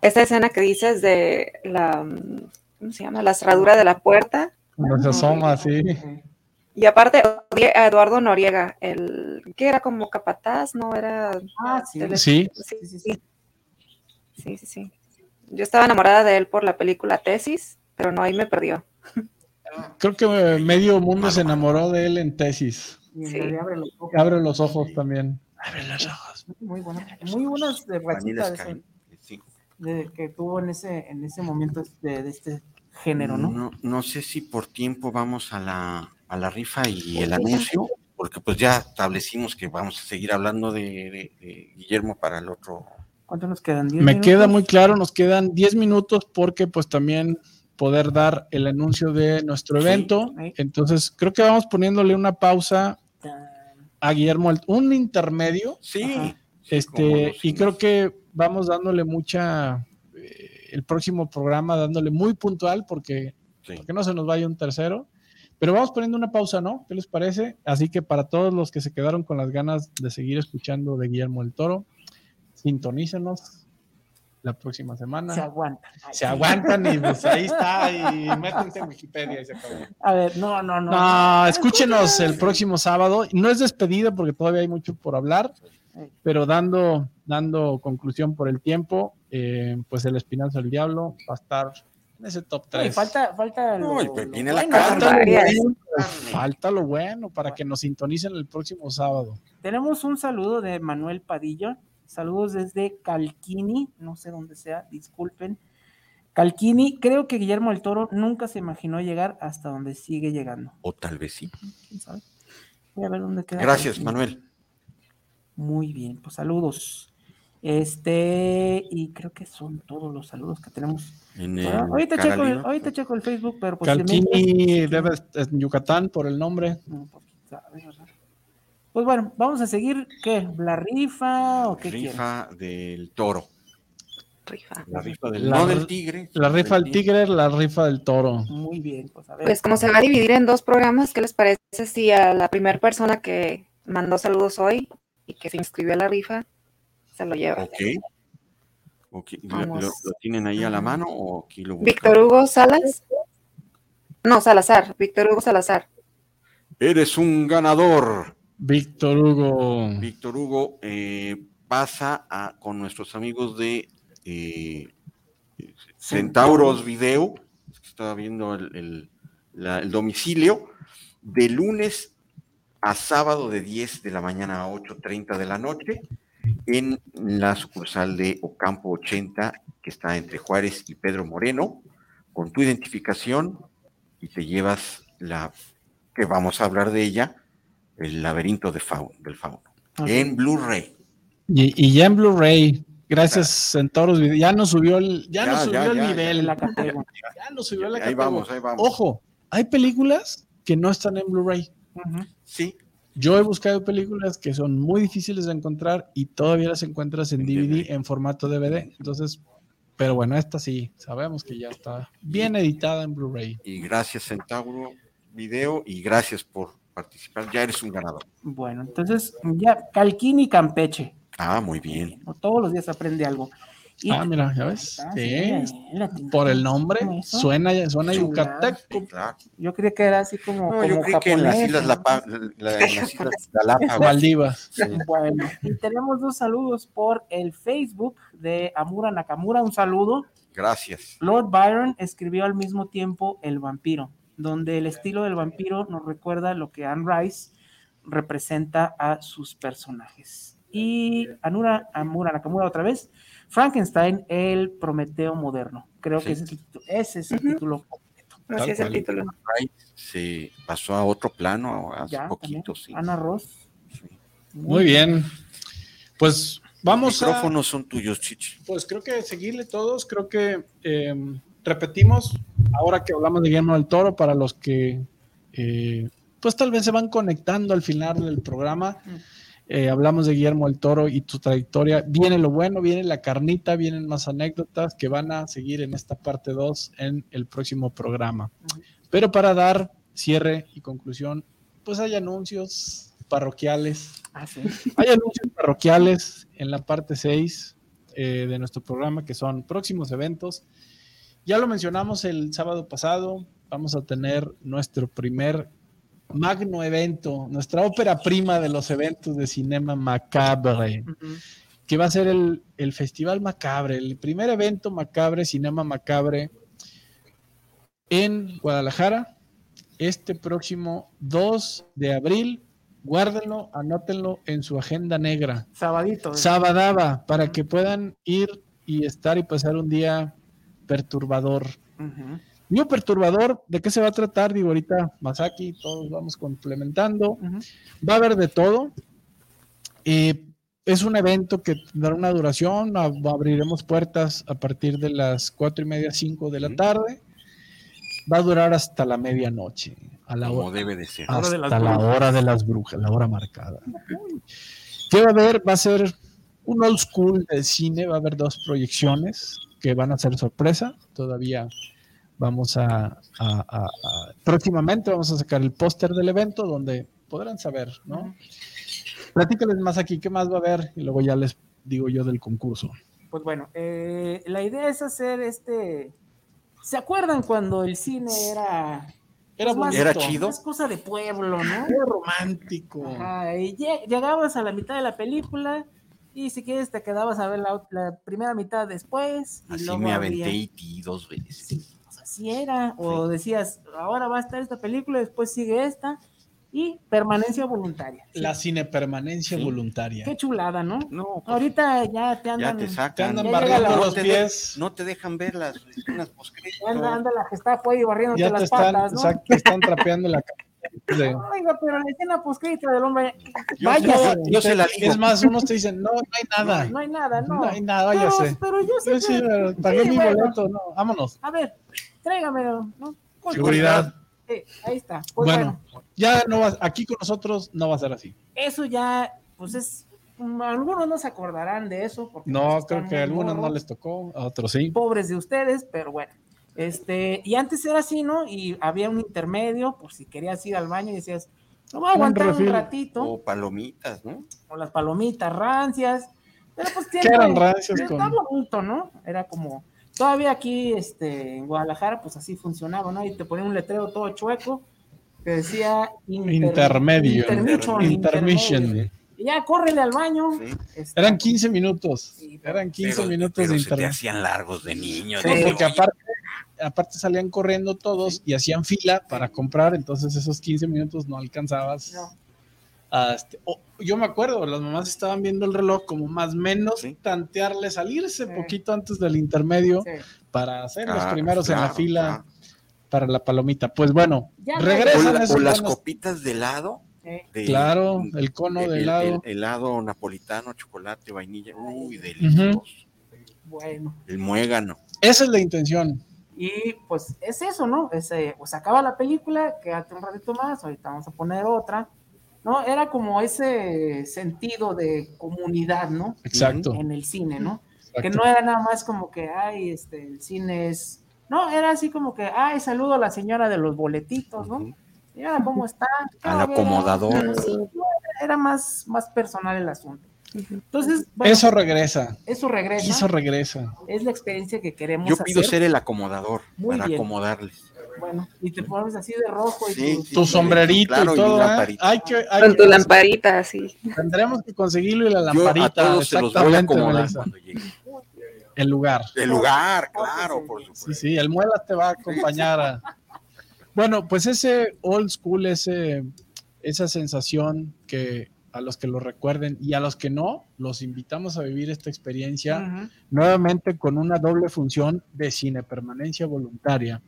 Esta escena que dices de la, ¿cómo se llama? La cerradura de la puerta. Cuando se asoma así. Y aparte, odié a Eduardo Noriega, el que era como capataz, ¿no? Era... Ah, sí. Sí, Sí, sí, sí. Sí, sí, sí. Yo estaba enamorada de él por la película Tesis, pero no, ahí me perdió. creo que eh, medio mundo se enamoró de él en tesis. Sí. abre los ojos. Abre los ojos también. Abre los ojos. Muy bueno. Muy buenas rachitas sí. de, que tuvo en ese, en ese momento de, de este género, ¿no? No, no sé si por tiempo vamos a la, a la rifa y el anuncio, porque pues ya establecimos que vamos a seguir hablando de, de- de Guillermo para el otro. ¿Cuánto nos quedan? ¿Diez Me minutos? queda muy claro, nos quedan 10 minutos porque pues también poder dar el anuncio de nuestro evento. Sí. Entonces, creo que vamos poniéndole una pausa a Guillermo, un intermedio, Sí. Ajá. sí, cómo este, no, sí, y creo que vamos dándole mucha, eh, el próximo programa dándole muy puntual porque, sí. porque no se nos vaya un tercero. Pero vamos poniendo una pausa, ¿no? ¿Qué les parece? Así que para todos los que se quedaron con las ganas de seguir escuchando de Guillermo el Toro, sintonícenos la próxima semana. Se aguanta. Se aguantan y pues ahí está, y *laughs* métanse en Wikipedia y se acabó. A ver, no, no, no. No, escúchenos el próximo sábado. No es despedida porque todavía hay mucho por hablar, pero dando, dando conclusión por el tiempo, eh, pues el Espinazo del Diablo va a estar en ese top Y 3. falta, falta lo- pues lo viene la bueno. carne. Bueno, falta lo bueno para que nos sintonicen el próximo sábado. Tenemos un saludo de Manuel Padilla. Saludos desde Calquini, no sé dónde sea, disculpen. Calquini, creo que Guillermo del Toro nunca se imaginó llegar hasta donde sigue llegando. O tal vez sí. ¿Quién sabe? Voy a ver dónde queda. Gracias, Calquini. Manuel. Muy bien, pues saludos. Este, y creo que son todos los saludos que tenemos. En el Ah, ahorita, checo el, ahorita checo el Facebook, pero posiblemente. Calquini debe estar en Yucatán por el nombre. No, pues, quién sabe, ¿verdad? Pues bueno, vamos a seguir, ¿qué? ¿La rifa o qué rifa del toro. Rifa. La rifa del, La no del tigre. La rifa del tigre, la rifa del toro. Muy bien, pues a ver. Pues como se va a dividir en dos programas, ¿qué les parece si a la primera persona que mandó saludos hoy y que se inscribió a la rifa se lo lleva? Ok. Ok, ¿Lo, Vamos. lo- lo tienen ahí a la mano o aquí lo buscan? Víctor Hugo Salas. No, Salazar, Víctor Hugo Salazar. Eres un ganador. Víctor Hugo. Víctor Hugo eh, pasa a, con nuestros amigos de eh, Centauros Video. Estaba viendo el, el- domicilio. De lunes a sábado de 10 de la mañana a 8.30 de la noche en la sucursal de Ocampo 80, que está entre Juárez y Pedro Moreno, con tu identificación y te llevas la que vamos a hablar de ella, el laberinto de fauno, del fauno, en Blu-ray. Y, y ya en Blu-ray, gracias Centauros Video, ya nos subió el, ya Ya, nos subió ya, el ya, nivel, en la categoría. *laughs* ya nos subió la Ahí categoría. vamos, ahí vamos. Ojo, hay películas que no están en Blu-ray. Sí, Yo he buscado películas que son muy difíciles de encontrar y todavía las encuentras en En DVD, DVD. en formato DVD. Entonces, pero bueno, esta sí, sabemos que ya está bien editada en Blu-ray. y gracias Centauro Video y gracias por participar. Ya eres un ganador. Bueno, entonces ya Calquín y Campeche. Ah, muy bien. Todos los días aprende algo. Y- Ah, mira, ya ves. Ah, Sí, sí, la tinta. por el nombre, suena, suena yucateco. Claro. Yo creía que era así como, No, yo creo que en las Islas, la- en las Islas Galápagos. Maldivas. Sí. Bueno, y tenemos dos saludos por el Facebook de Amura Nakamura. Un saludo. Gracias. Lord Byron escribió al mismo tiempo El vampiro, donde el estilo del vampiro nos recuerda lo que Anne Rice representa a sus personajes. Y Anura, Amura Nakamura otra vez, Frankenstein, el Prometeo moderno. Creo Sí. que ese es el título. Ese es el título. Tal Así es el título. Se pasó a otro plano hace Ya, poquito, sí. Ana Ross. Sí. Muy bien. Pues vamos Los a. micrófonos son tuyos, Chichi. Pues creo que seguirle todos, creo que eh, repetimos, ahora que hablamos de Guillermo del Toro, para los que eh, pues tal vez se van conectando al final del programa, eh, hablamos de Guillermo del Toro y tu trayectoria, viene lo bueno, viene la carnita, vienen más anécdotas que van a seguir en esta parte 2 en el próximo programa. Pero para dar cierre y conclusión, pues hay anuncios parroquiales Ah, sí. hay anuncios parroquiales en la parte 6 eh, de nuestro programa que son próximos eventos. Ya lo mencionamos el sábado pasado, vamos a tener nuestro primer magno evento, nuestra ópera prima de los eventos de Cinema Macabre, que va a ser el, el Festival Macabre, el primer evento Macabre, Cinema Macabre en Guadalajara, este próximo 2 de abril. Guárdenlo, anótenlo en su agenda negra. Sabadito. ¿eh? Sabadaba, para que puedan ir y estar y pasar un día perturbador. Mío perturbador, ¿de qué se va a tratar? Digo, ahorita Masaki, todos vamos complementando. Va a haber de todo. Eh, es un evento que tendrá una duración, ab- abriremos puertas a partir de las cuatro y media, cinco de la tarde. va a durar hasta la medianoche, a la Como hora, debe de ser. De hasta la brujas. hora de las brujas, la hora marcada. ¿Qué va a haber? Va a ser un old school de cine, va a haber dos proyecciones que van a ser sorpresa. Todavía vamos a, a- a- a- próximamente vamos a sacar el póster del evento donde podrán saber, ¿no? Platícales más aquí, ¿qué más va a haber? Y luego ya les digo yo del concurso. Pues bueno, eh, la idea es hacer este. ¿Se acuerdan cuando el cine era. Era pues, más-. Era chido. más cosa de pueblo, ¿no? Era romántico. Ajá, y lle- llegabas a la mitad de la película y si quieres te quedabas a ver la, primera mitad después. Y Así luego me aventé E.T. dos veces. pues así era. O decías, ahora va a estar esta película, después sigue esta. Y permanencia voluntaria. La cinepermanencia Sí. voluntaria. Qué chulada, ¿no? No, pues, Ahorita ya te ya andan. te Te sacan. andan Ya barriendo los no, te de- pies. no te dejan ver las escenas postcrédito. Anda, anda la Gestapo ahí barriéndote ya te las están, patas, ¿no? exacto, te están trapeando la cara. *laughs* Oiga, pero la escena postcrédito del hombre, Yo, Váyase. yo, yo se la digo. Es más, unos te dicen, no, no hay nada. no hay nada, no. No hay nada, pero, váyase. pero yo Yo sí, pagué sí, mi bueno. boleto, no, vámonos. A ver, tráigamelo, ¿no? Seguridad. eh, ahí está. Pues Bueno, bueno, ya no va, aquí con nosotros no va a ser así. eso ya, pues es. mm, Algunos no se acordarán de eso. Porque No, pues, creo que a algunos no les tocó, a otros sí. Pobres de ustedes, pero bueno. Este, y antes era así, ¿no? Y había un intermedio, por si querías ir al baño y decías, no voy a aguantar un ratito, O palomitas, ¿no? o las palomitas rancias, pero pues ¿Qué eran rancias con- bonito, ¿no? Era como, todavía aquí este, en Guadalajara, pues así funcionaba, ¿no? Y te ponía un letrero todo chueco que decía inter- Intermedio. intermission, Intermission. intermedio. Y ya, córrele al baño. Sí. este, Eran 15 minutos. Sí, pero- Eran 15 Pero- minutos pero de se te internet. hacían largos de niño. Sí, de, porque aparte, aparte salían corriendo todos y hacían fila para comprar, entonces esos 15 minutos no alcanzabas. No. a este- yo me acuerdo, las mamás estaban viendo el reloj como más o menos Sí. tantearle, salirse Sí. poquito antes del intermedio sí. para ser los ah, primeros en la fila claro. para la palomita. Pues bueno, Ya regresan la- esos las copitas de helado. de- Claro, el cono de el- helado. el helado napolitano, chocolate, vainilla. Uy, delicioso. Bueno. El muégano. Esa es la intención. Y pues es eso, ¿no? Ese, pues acaba la película, quédate un ratito más, ahorita vamos a poner otra. ¿No? Era como ese sentido de comunidad, ¿no? Exacto. En el cine, ¿no? Que no era nada más como que, ay, este, el cine es. No, era así como que, ay, saludo a la señora de los boletitos, ¿no? Ujú. Señora, ¿cómo está? Al acomodador. Sí, era más, más personal el asunto. Entonces, bueno, Eso regresa. eso regresa. Eso regresa. es la experiencia que queremos Yo pido hacer. ser el acomodador Muy para bien. acomodarles. Bueno, y te pones así de rojo y Sí, tu- sí. Tu sombrerito Claro, y y todo. ¿eh? lamparita. Hay que, hay Con que- tu lamparita, así. Tendremos que conseguirlo y la Yo lamparita. a todos se los voy a exactamente, acomodar Melissa. cuando llegue. El lugar. El lugar, claro, por Sí, supuesto. sí, el Muelas te va a acompañar a... Bueno, pues ese old school, ese, esa sensación que a los que lo recuerden y a los que no, los invitamos a vivir esta experiencia nuevamente con una doble función de cine permanencia voluntaria,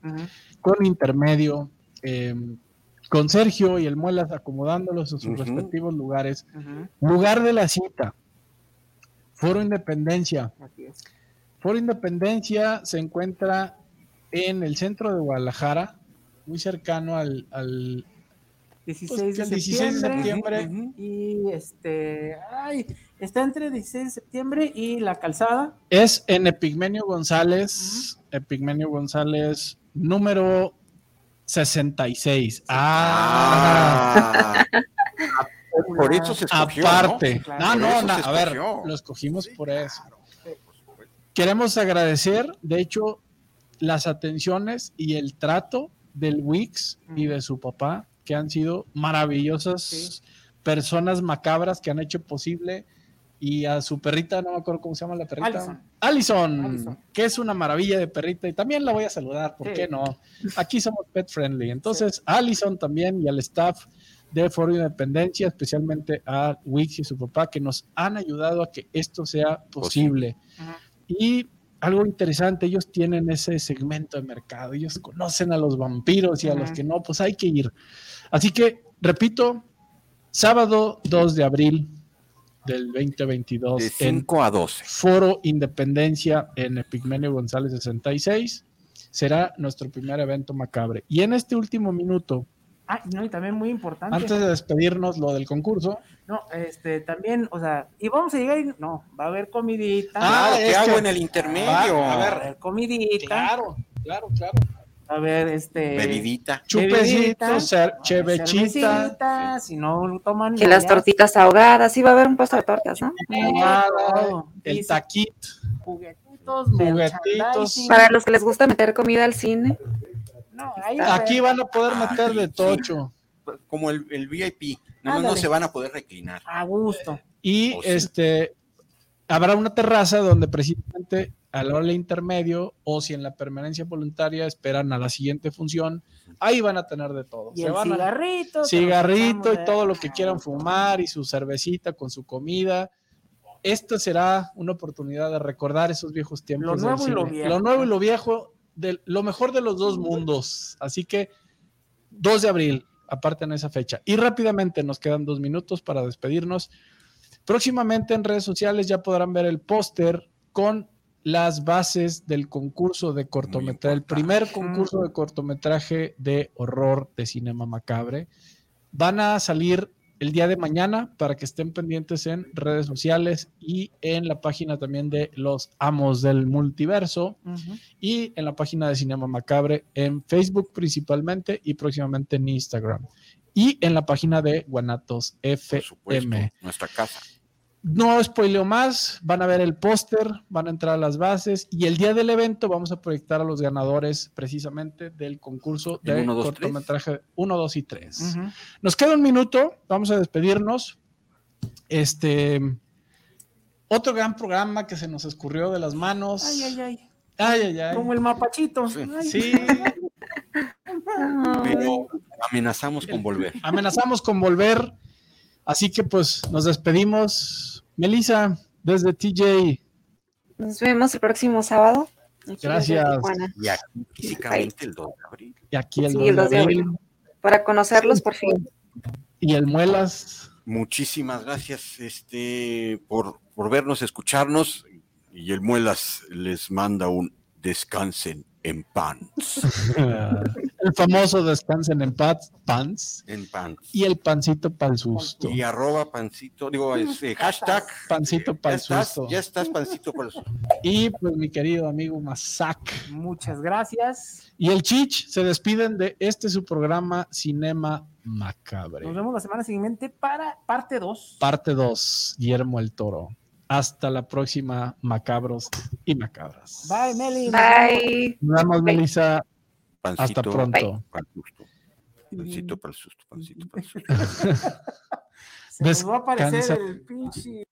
con intermedio, eh, con Sergio y el Muelas acomodándolos en sus respectivos lugares. Lugar de la cita, Foro Independencia. así es. Foro Independencia se encuentra en el centro de Guadalajara, muy cercano al, al 16 Pues, de el 16 de septiembre. septiembre. Y este, ay, está entre 16 de septiembre y la calzada. es en Epigmenio González, Epigmenio González número 66. Ah, Ah, *laughs* por eso se escogió. aparte. ¿no? Claro. No, no, eso a ver, lo escogimos por eso. Sí, por supuesto. Queremos agradecer, de hecho, las atenciones y el trato del Wix y de su papá, que han sido maravillosas Sí. personas macabras que han hecho posible. Y a su perrita, no me acuerdo cómo se llama la perrita. Allison. Allison, Allison. que es una maravilla de perrita. Y también la voy a saludar, ¿por Sí. qué no? Aquí somos pet friendly. Entonces, Allison también y al staff de Foro Independencia, especialmente a Wix y su papá, que nos han ayudado a que esto sea posible. Y algo interesante, ellos tienen ese segmento de mercado, ellos conocen a los vampiros y a los que no, pues hay que ir. Así que, repito, sábado 2 de abril del 2022 De en 5 a 12. Foro Independencia en Epigmenio González 66. será nuestro primer evento macabre. Y en este último minuto, Ah, no, y también muy importante. antes de despedirnos lo del concurso, No, este, también, o sea, y vamos a llegar y no, va a haber comidita. Ah, Claro, ¿qué hago que- en el intermedio? Va, a va a ver, haber comidita. claro, claro, claro. A ver, este. Bebidita. cer- chevechita, si no toman. Que las tortitas ahogadas, sí va a haber un puesto de tortas, ¿no? el Y taquit, juguetitos, Juguetitos. Para los que les gusta meter comida al cine, No, ahí aquí van a poder Ah, meter de tocho. Como el, el VIP. No, no se van a poder reclinar. A gusto. Y este habrá una terraza donde precisamente al del intermedio o si en la permanencia voluntaria esperan a la siguiente función, ahí van a tener de todo. Y Se el van a- cigarrito. y todo lo que quieran fumar y su cervecita con su comida. Esta será una oportunidad de recordar esos viejos tiempos. Lo nuevo y lo viejo. Lo nuevo y lo viejo, de, lo mejor de los dos mundos. Así que 2 de abril, aparte en esa fecha. Y rápidamente nos quedan dos minutos para despedirnos. Próximamente en redes sociales ya podrán ver el póster con las bases del concurso de cortometraje, el primer concurso de cortometraje de horror de cinema macabre. Van a salir el día de mañana para que estén pendientes en redes sociales y en la página también de los amos del multiverso y en la página de Cinema Macabre en Facebook principalmente y próximamente en Instagram y en la página de Guanatos Por supuesto. FM. Nuestra casa. No spoileo más, van a ver el póster, van a entrar a las bases y el día del evento vamos a proyectar a los ganadores precisamente del concurso ¿El de uno, dos, cortometraje 1, 2 y 3. Ujú. Nos queda un minuto, vamos a despedirnos. Este otro gran programa que se nos escurrió de las manos. Ay, ay, ay. Ay, ay, ay. Como el mapachito. Sí. Ay. Sí, *laughs* Pero amenazamos con volver. amenazamos con volver. Así que pues nos despedimos. Melissa, desde TJ. nos vemos el próximo sábado. Gracias. Y aquí físicamente el 2 de abril. Y aquí el Sí, 2 el de 2 de abril. Para conocerlos por fin. Y el Muelas. Muchísimas gracias este, por, por vernos, escucharnos. Y el Muelas les manda un descansen en pan. *laughs* el famoso descansen en paz, pants. En pan. Y el pancito para el susto. Y arroba pancito, digo, este, hashtag. Pancito Ya para el susto. ya estás pancito para el susto. Y pues mi querido amigo Masak. Muchas gracias. Y el Chich se despiden de este su programa Cinema Macabre. Nos vemos la semana siguiente para parte 2. Parte 2, Guillermo el Toro. Hasta la próxima, macabros y macabras. Bye, Meli. Bye. Nos vemos. Melissa. Pancito Hasta pronto. susto. Pancito para el susto, pancito para el susto. *laughs* Se nos va a aparecer Descansa. el pinche.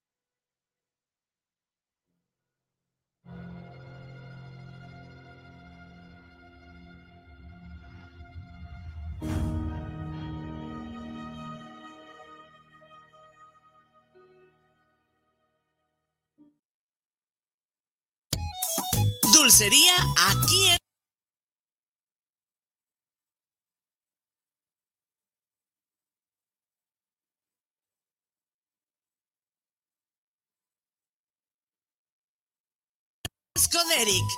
Dulcería aquí en con Eric.